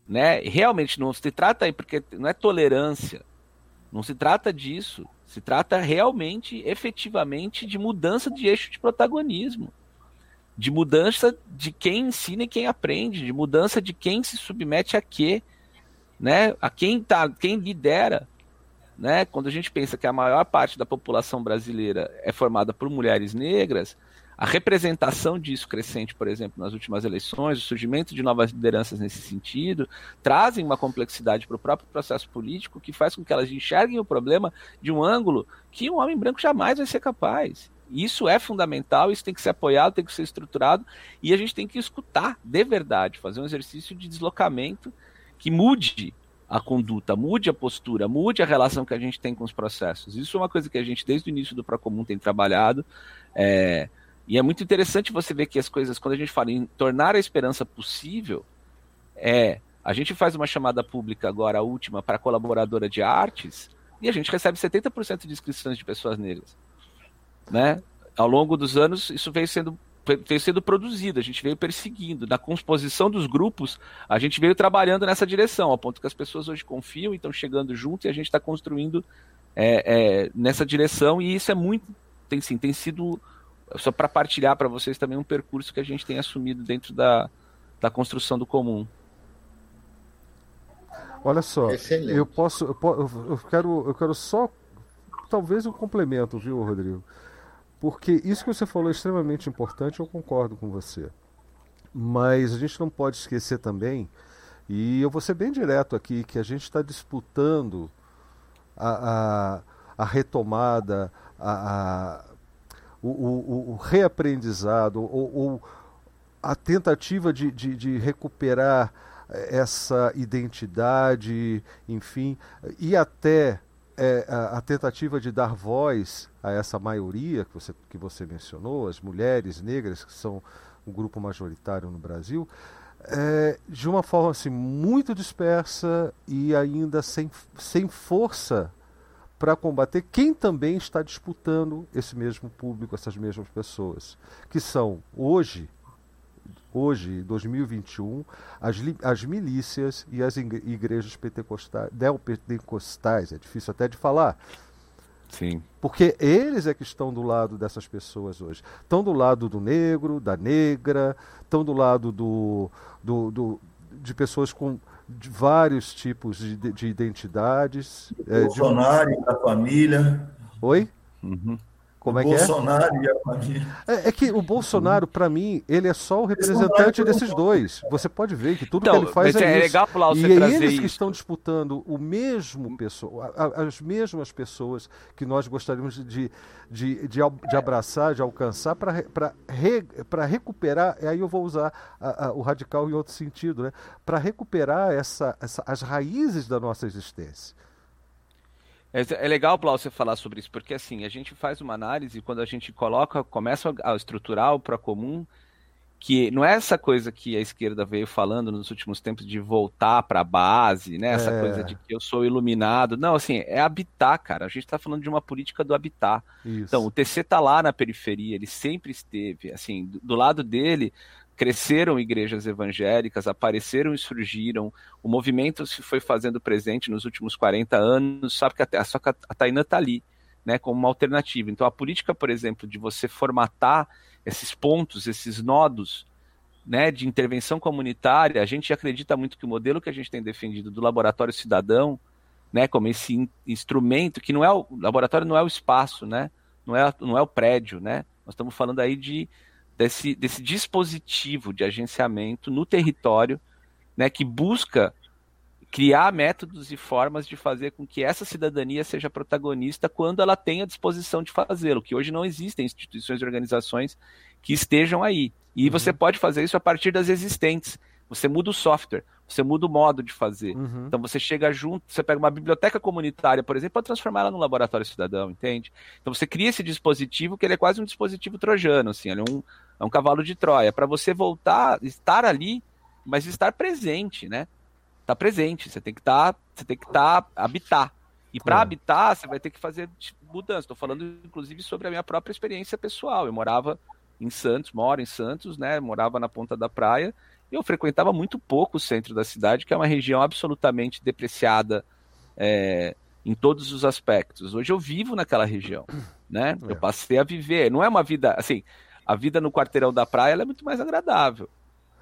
né, realmente não se trata aí, porque não é tolerância, não se trata disso, se trata realmente, efetivamente, de mudança de eixo de protagonismo. De mudança de quem ensina e quem aprende, de mudança de quem se submete a quê, né? A quem tá, quem lidera, né? Quando a gente pensa que a maior parte da população brasileira é formada por mulheres negras, a representação disso crescente, por exemplo, nas últimas eleições, o surgimento de novas lideranças nesse sentido, trazem uma complexidade para o próprio processo político que faz com que elas enxerguem o problema de um ângulo que um homem branco jamais vai ser capaz. Isso é fundamental, isso tem que ser apoiado, tem que ser estruturado e a gente tem que escutar de verdade, fazer um exercício de deslocamento que mude a conduta, mude a postura, mude a relação que a gente tem com os processos. Isso é uma coisa que a gente, desde o início do Procomum, tem trabalhado. É, e é muito interessante você ver que as coisas, quando a gente fala em tornar a esperança possível, é a gente faz uma chamada pública agora, a última, para colaboradora de artes, e a gente recebe 70% de inscrições de pessoas negras. Né? Ao longo dos anos, isso veio sendo, veio sendo produzido, a gente veio perseguindo. Na composição dos grupos, a gente veio trabalhando nessa direção, ao ponto que as pessoas hoje confiam e estão chegando junto, e a gente está construindo é, é, nessa direção, e isso é muito. Tem, sim, tem sido só para partilhar para vocês também um percurso que a gente tem assumido dentro da, da construção do comum. Olha só, Excelente. eu posso, eu, eu, quero, eu quero só talvez um complemento, viu, Rodrigo? Porque isso que você falou é extremamente importante, eu concordo com você. Mas a gente não pode esquecer também, e eu vou ser bem direto aqui, que a gente está disputando a, a, a retomada, a, a o, o, o reaprendizado ou, ou, a tentativa de, de, de recuperar essa identidade, enfim, e até é, a, a, tentativa de dar voz a essa maioria que você, que você mencionou, as mulheres negras, que são um grupo majoritário no Brasil, é, de uma forma assim, muito dispersa e ainda sem, sem força para combater quem também está disputando esse mesmo público, essas mesmas pessoas, que são hoje, hoje, 2021, as, as milícias e as igrejas pentecostais, neopentecostais, é difícil até de falar. Sim. Porque eles é que estão do lado dessas pessoas hoje. Estão do lado do negro, da negra, estão do lado do, do, do de pessoas com de vários tipos de, de identidades. Bolsonaro é, de... da família. Oi? Uhum. Como é que Bolsonaro é? e a família. É, é que o Bolsonaro, para mim, ele é só o representante desses dois. Você pode ver que tudo então, que ele faz é, é isso. legal e é eles isso. que estão disputando o mesmo pessoa, as mesmas pessoas que nós gostaríamos de, de, de, de abraçar, de alcançar para re, recuperar. E aí eu vou usar a, a, o radical em outro sentido, né? Para recuperar essa, essa, as raízes da nossa existência. É, legal, Plau, você falar sobre isso, porque assim, a gente faz uma análise quando a gente coloca, começa a estruturar o comum que não é essa coisa que a esquerda veio falando nos últimos tempos de voltar para a base, né? Essa é. coisa de que eu sou iluminado. Não, assim, é habitar, cara. A gente está falando de uma política do habitar. Isso. Então, o TC tá lá na periferia, ele sempre esteve. Assim, do lado dele, cresceram igrejas evangélicas, apareceram e surgiram, o movimento se foi fazendo presente nos últimos 40 anos, sabe que a, só que a Taina está ali, né, como uma alternativa. Então a política, por exemplo, de você formatar esses pontos, esses nodos, né, de intervenção comunitária, a gente acredita muito que o modelo que a gente tem defendido do laboratório cidadão, né, como esse in instrumento que não é o, o laboratório não é o espaço, né, não é, não é o prédio, né, nós estamos falando aí de desse, desse dispositivo de agenciamento no território, né, que busca criar métodos e formas de fazer com que essa cidadania seja protagonista quando ela tem a disposição de fazê-lo, que hoje não existem instituições e organizações que estejam aí. E uhum. você pode fazer isso a partir das existentes. Você muda o software, você muda o modo de fazer. Uhum. Então você chega junto, você pega uma biblioteca comunitária, por exemplo, para transformar ela num laboratório cidadão, entende? Então você cria esse dispositivo que ele é quase um dispositivo trojano, assim, ele é um, é um cavalo de Troia, para você voltar, estar ali, mas estar presente, né? Tá presente, você tem que estar, tá, você tem que estar, tá, habitar. E para é. habitar, você vai ter que fazer mudança. Estou falando, inclusive, sobre a minha própria experiência pessoal. Eu morava em Santos, moro em Santos, né? Morava na ponta da praia eu frequentava muito pouco o centro da cidade, que é uma região absolutamente depreciada é, em todos os aspectos. Hoje eu vivo naquela região, né? É. Eu passei a viver. Não é uma vida assim. A vida no quarteirão da praia é muito mais agradável.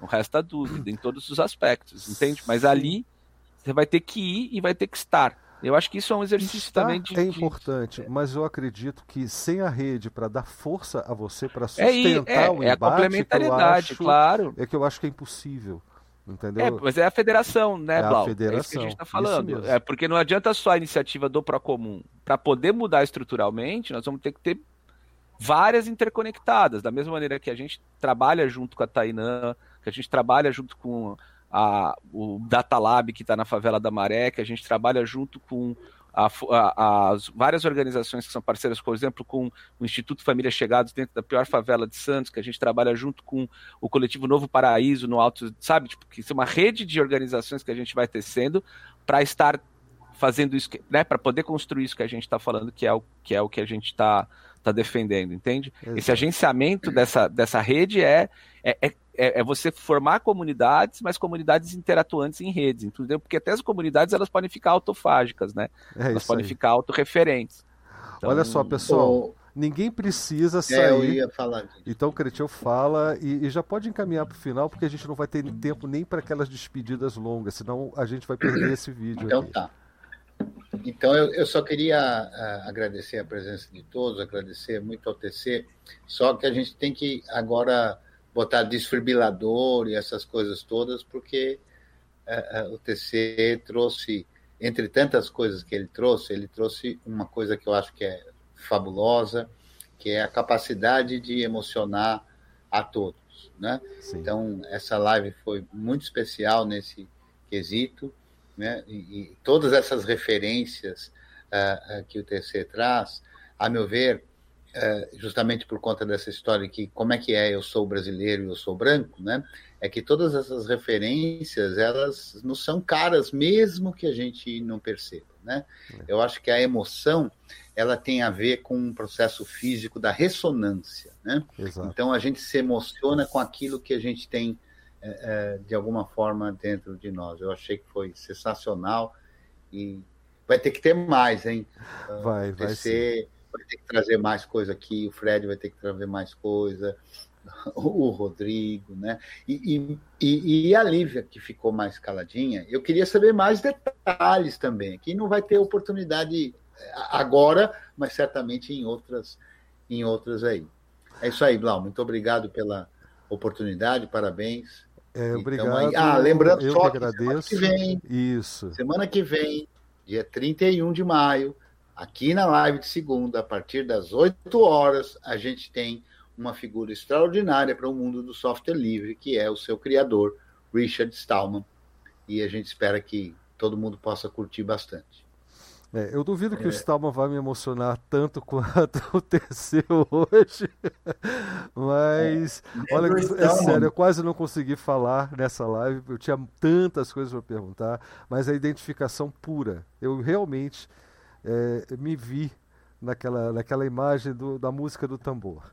Não resta dúvida em todos os aspectos, entende? Mas ali você vai ter que ir e vai ter que estar. Eu acho que isso é um exercício Estar também de. é importante, mas eu acredito que sem a rede para dar força a você para É, sustentar é, o é a embate, que eu complementariedade, acho- claro. é que eu acho que é impossível. Entendeu? É, mas é a federação, né, É a Blau? É isso que federação, a gente está falando. É porque não adianta só a iniciativa do Procomum. Para poder mudar estruturalmente, nós vamos ter que ter várias interconectadas. Da mesma maneira que a gente trabalha junto com a Tainã, que a gente trabalha junto com a, o Data Lab que está na favela da Maré, que a gente trabalha junto com a- a- as várias organizações que são parceiras, por exemplo, com o Instituto Família Chegados dentro da pior favela de Santos, que a gente trabalha junto com o coletivo Novo Paraíso no Alto, sabe? Tipo, que isso é uma rede de organizações que a gente vai tecendo para estar fazendo isso, né? Para poder construir isso que a gente está falando, que é o que é o que a gente está tá defendendo, entende? Exato. Esse agenciamento dessa, dessa rede é, é, é, é você formar comunidades, mas comunidades interatuantes em redes, entendeu? Porque até as comunidades elas podem ficar autofágicas, né? É elas podem aí. ficar autorreferentes. Então, Olha só, pessoal, O- ninguém precisa é, eu sair. ia falar disso. Então o Cretil fala e, e já pode encaminhar para o final, porque a gente não vai ter tempo nem para aquelas despedidas longas, senão a gente vai perder esse vídeo Então aqui. tá. Então eu, eu só queria ah, agradecer a presença de todos, agradecer muito ao TC, só que a gente tem que agora botar desfibrilador e essas coisas todas, porque ah, o TC trouxe, entre tantas coisas que ele trouxe, ele trouxe uma coisa que eu acho que é fabulosa, que é a capacidade de emocionar a todos, né? Sim. Então, essa live foi muito especial nesse quesito, né? E, e todas essas referências ah, que o TC traz, a meu ver, ah, justamente por conta dessa história que como é que é eu sou brasileiro e eu sou branco, né? É que todas essas referências elas não são caras mesmo que a gente não perceba, né? Eu acho que a emoção ela tem a ver com um processo físico da ressonância, né? Exato. Então a gente se emociona com aquilo que a gente tem é, é, de alguma forma dentro de nós. Eu achei que foi sensacional e vai ter que ter mais, hein? Vai, O vai sim. Vai ter que trazer mais coisa aqui, o Fred vai ter que trazer mais coisa, o Rodrigo, né? E, e, e- a Lívia, que ficou mais caladinha, eu queria saber mais detalhes também. Aqui não vai ter oportunidade é, agora, mas certamente em outras, em outras aí. É isso aí, Blau. Muito obrigado pela oportunidade, parabéns. É, Então, obrigado. aí- ah, lembrando eu só que que semana agradeço. que vem, Isso. Semana que vem, dia 31 de maio, aqui na live de segunda, a partir das 8 horas, a gente tem uma figura extraordinária para o mundo do software livre, que é o seu criador, Richard Stallman. E a gente espera que todo mundo possa curtir bastante. É, eu duvido que o Stallman vai me emocionar tanto quanto o TC hoje. Mas, olha, Lembra o é sério, eu quase não consegui falar nessa live. Eu tinha tantas coisas para perguntar, mas a identificação pura. Eu realmente é, me vi naquela, naquela imagem do- da música do tambor.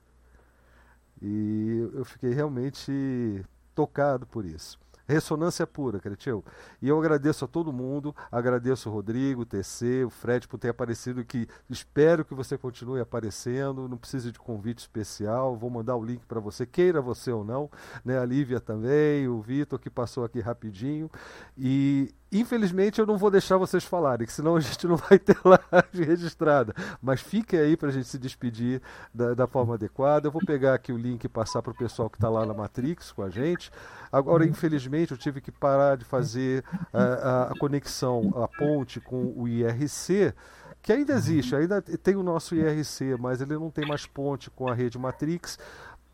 E eu fiquei realmente tocado por isso. Ressonância pura, Cretil. E eu agradeço a todo mundo, agradeço o Rodrigo, o TC, o Fred por ter aparecido, que espero que você continue aparecendo, não precisa de convite especial, vou mandar o link para você, queira você ou não, né? A Lívia também, o Vitor que passou aqui rapidinho. E infelizmente eu não vou deixar vocês falarem, senão a gente não vai ter live registrada. Mas fiquem aí para a gente se despedir da, da forma adequada. Eu vou pegar aqui o link e passar para o pessoal que está lá na Matrix com a gente. Agora, infelizmente, eu tive que parar de fazer a- a conexão, a ponte com o IRC, que ainda existe, ainda tem o nosso IRC, mas ele não tem mais ponte com a rede Matrix.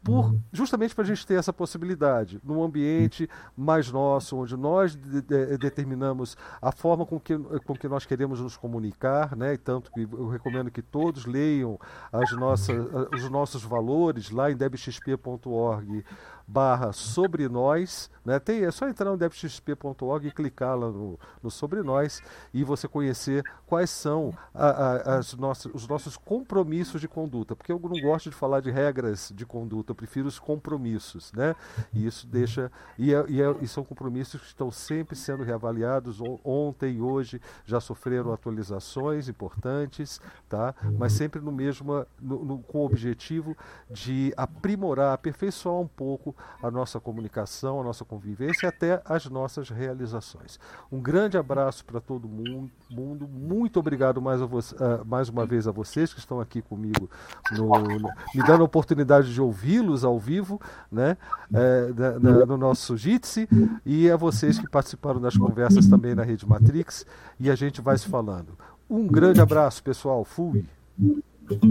Por, justamente para a gente ter essa possibilidade, num ambiente mais nosso, onde nós de- de- determinamos a forma com que, com que nós queremos nos comunicar, né? e tanto que eu recomendo que todos leiam as nossas, os nossos valores lá em debxp.org barra sobre nós, né? Tem, é só entrar no debxp.org e clicar lá no, no sobre nós e você conhecer quais são a- a- as nossas, os nossos compromissos de conduta, porque eu não gosto de falar de regras de conduta, eu prefiro os compromissos, né? E isso deixa e, é, e, é, e são compromissos que estão sempre sendo reavaliados. Ontem e hoje já sofreram atualizações importantes, tá? Mas sempre no mesmo, no, no, com o objetivo de aprimorar, aperfeiçoar um pouco a nossa comunicação, a nossa convivência, até as nossas realizações. Um grande abraço para todo mundo. Muito obrigado mais, uh, mais uma vez a vocês que estão aqui comigo, no, no, me dando a oportunidade de ouvi-los ao vivo, né? É, no nosso Jitsi, e a vocês que participaram das conversas também na Rede Matrix. E a gente vai se falando. Um grande abraço, pessoal. Fui.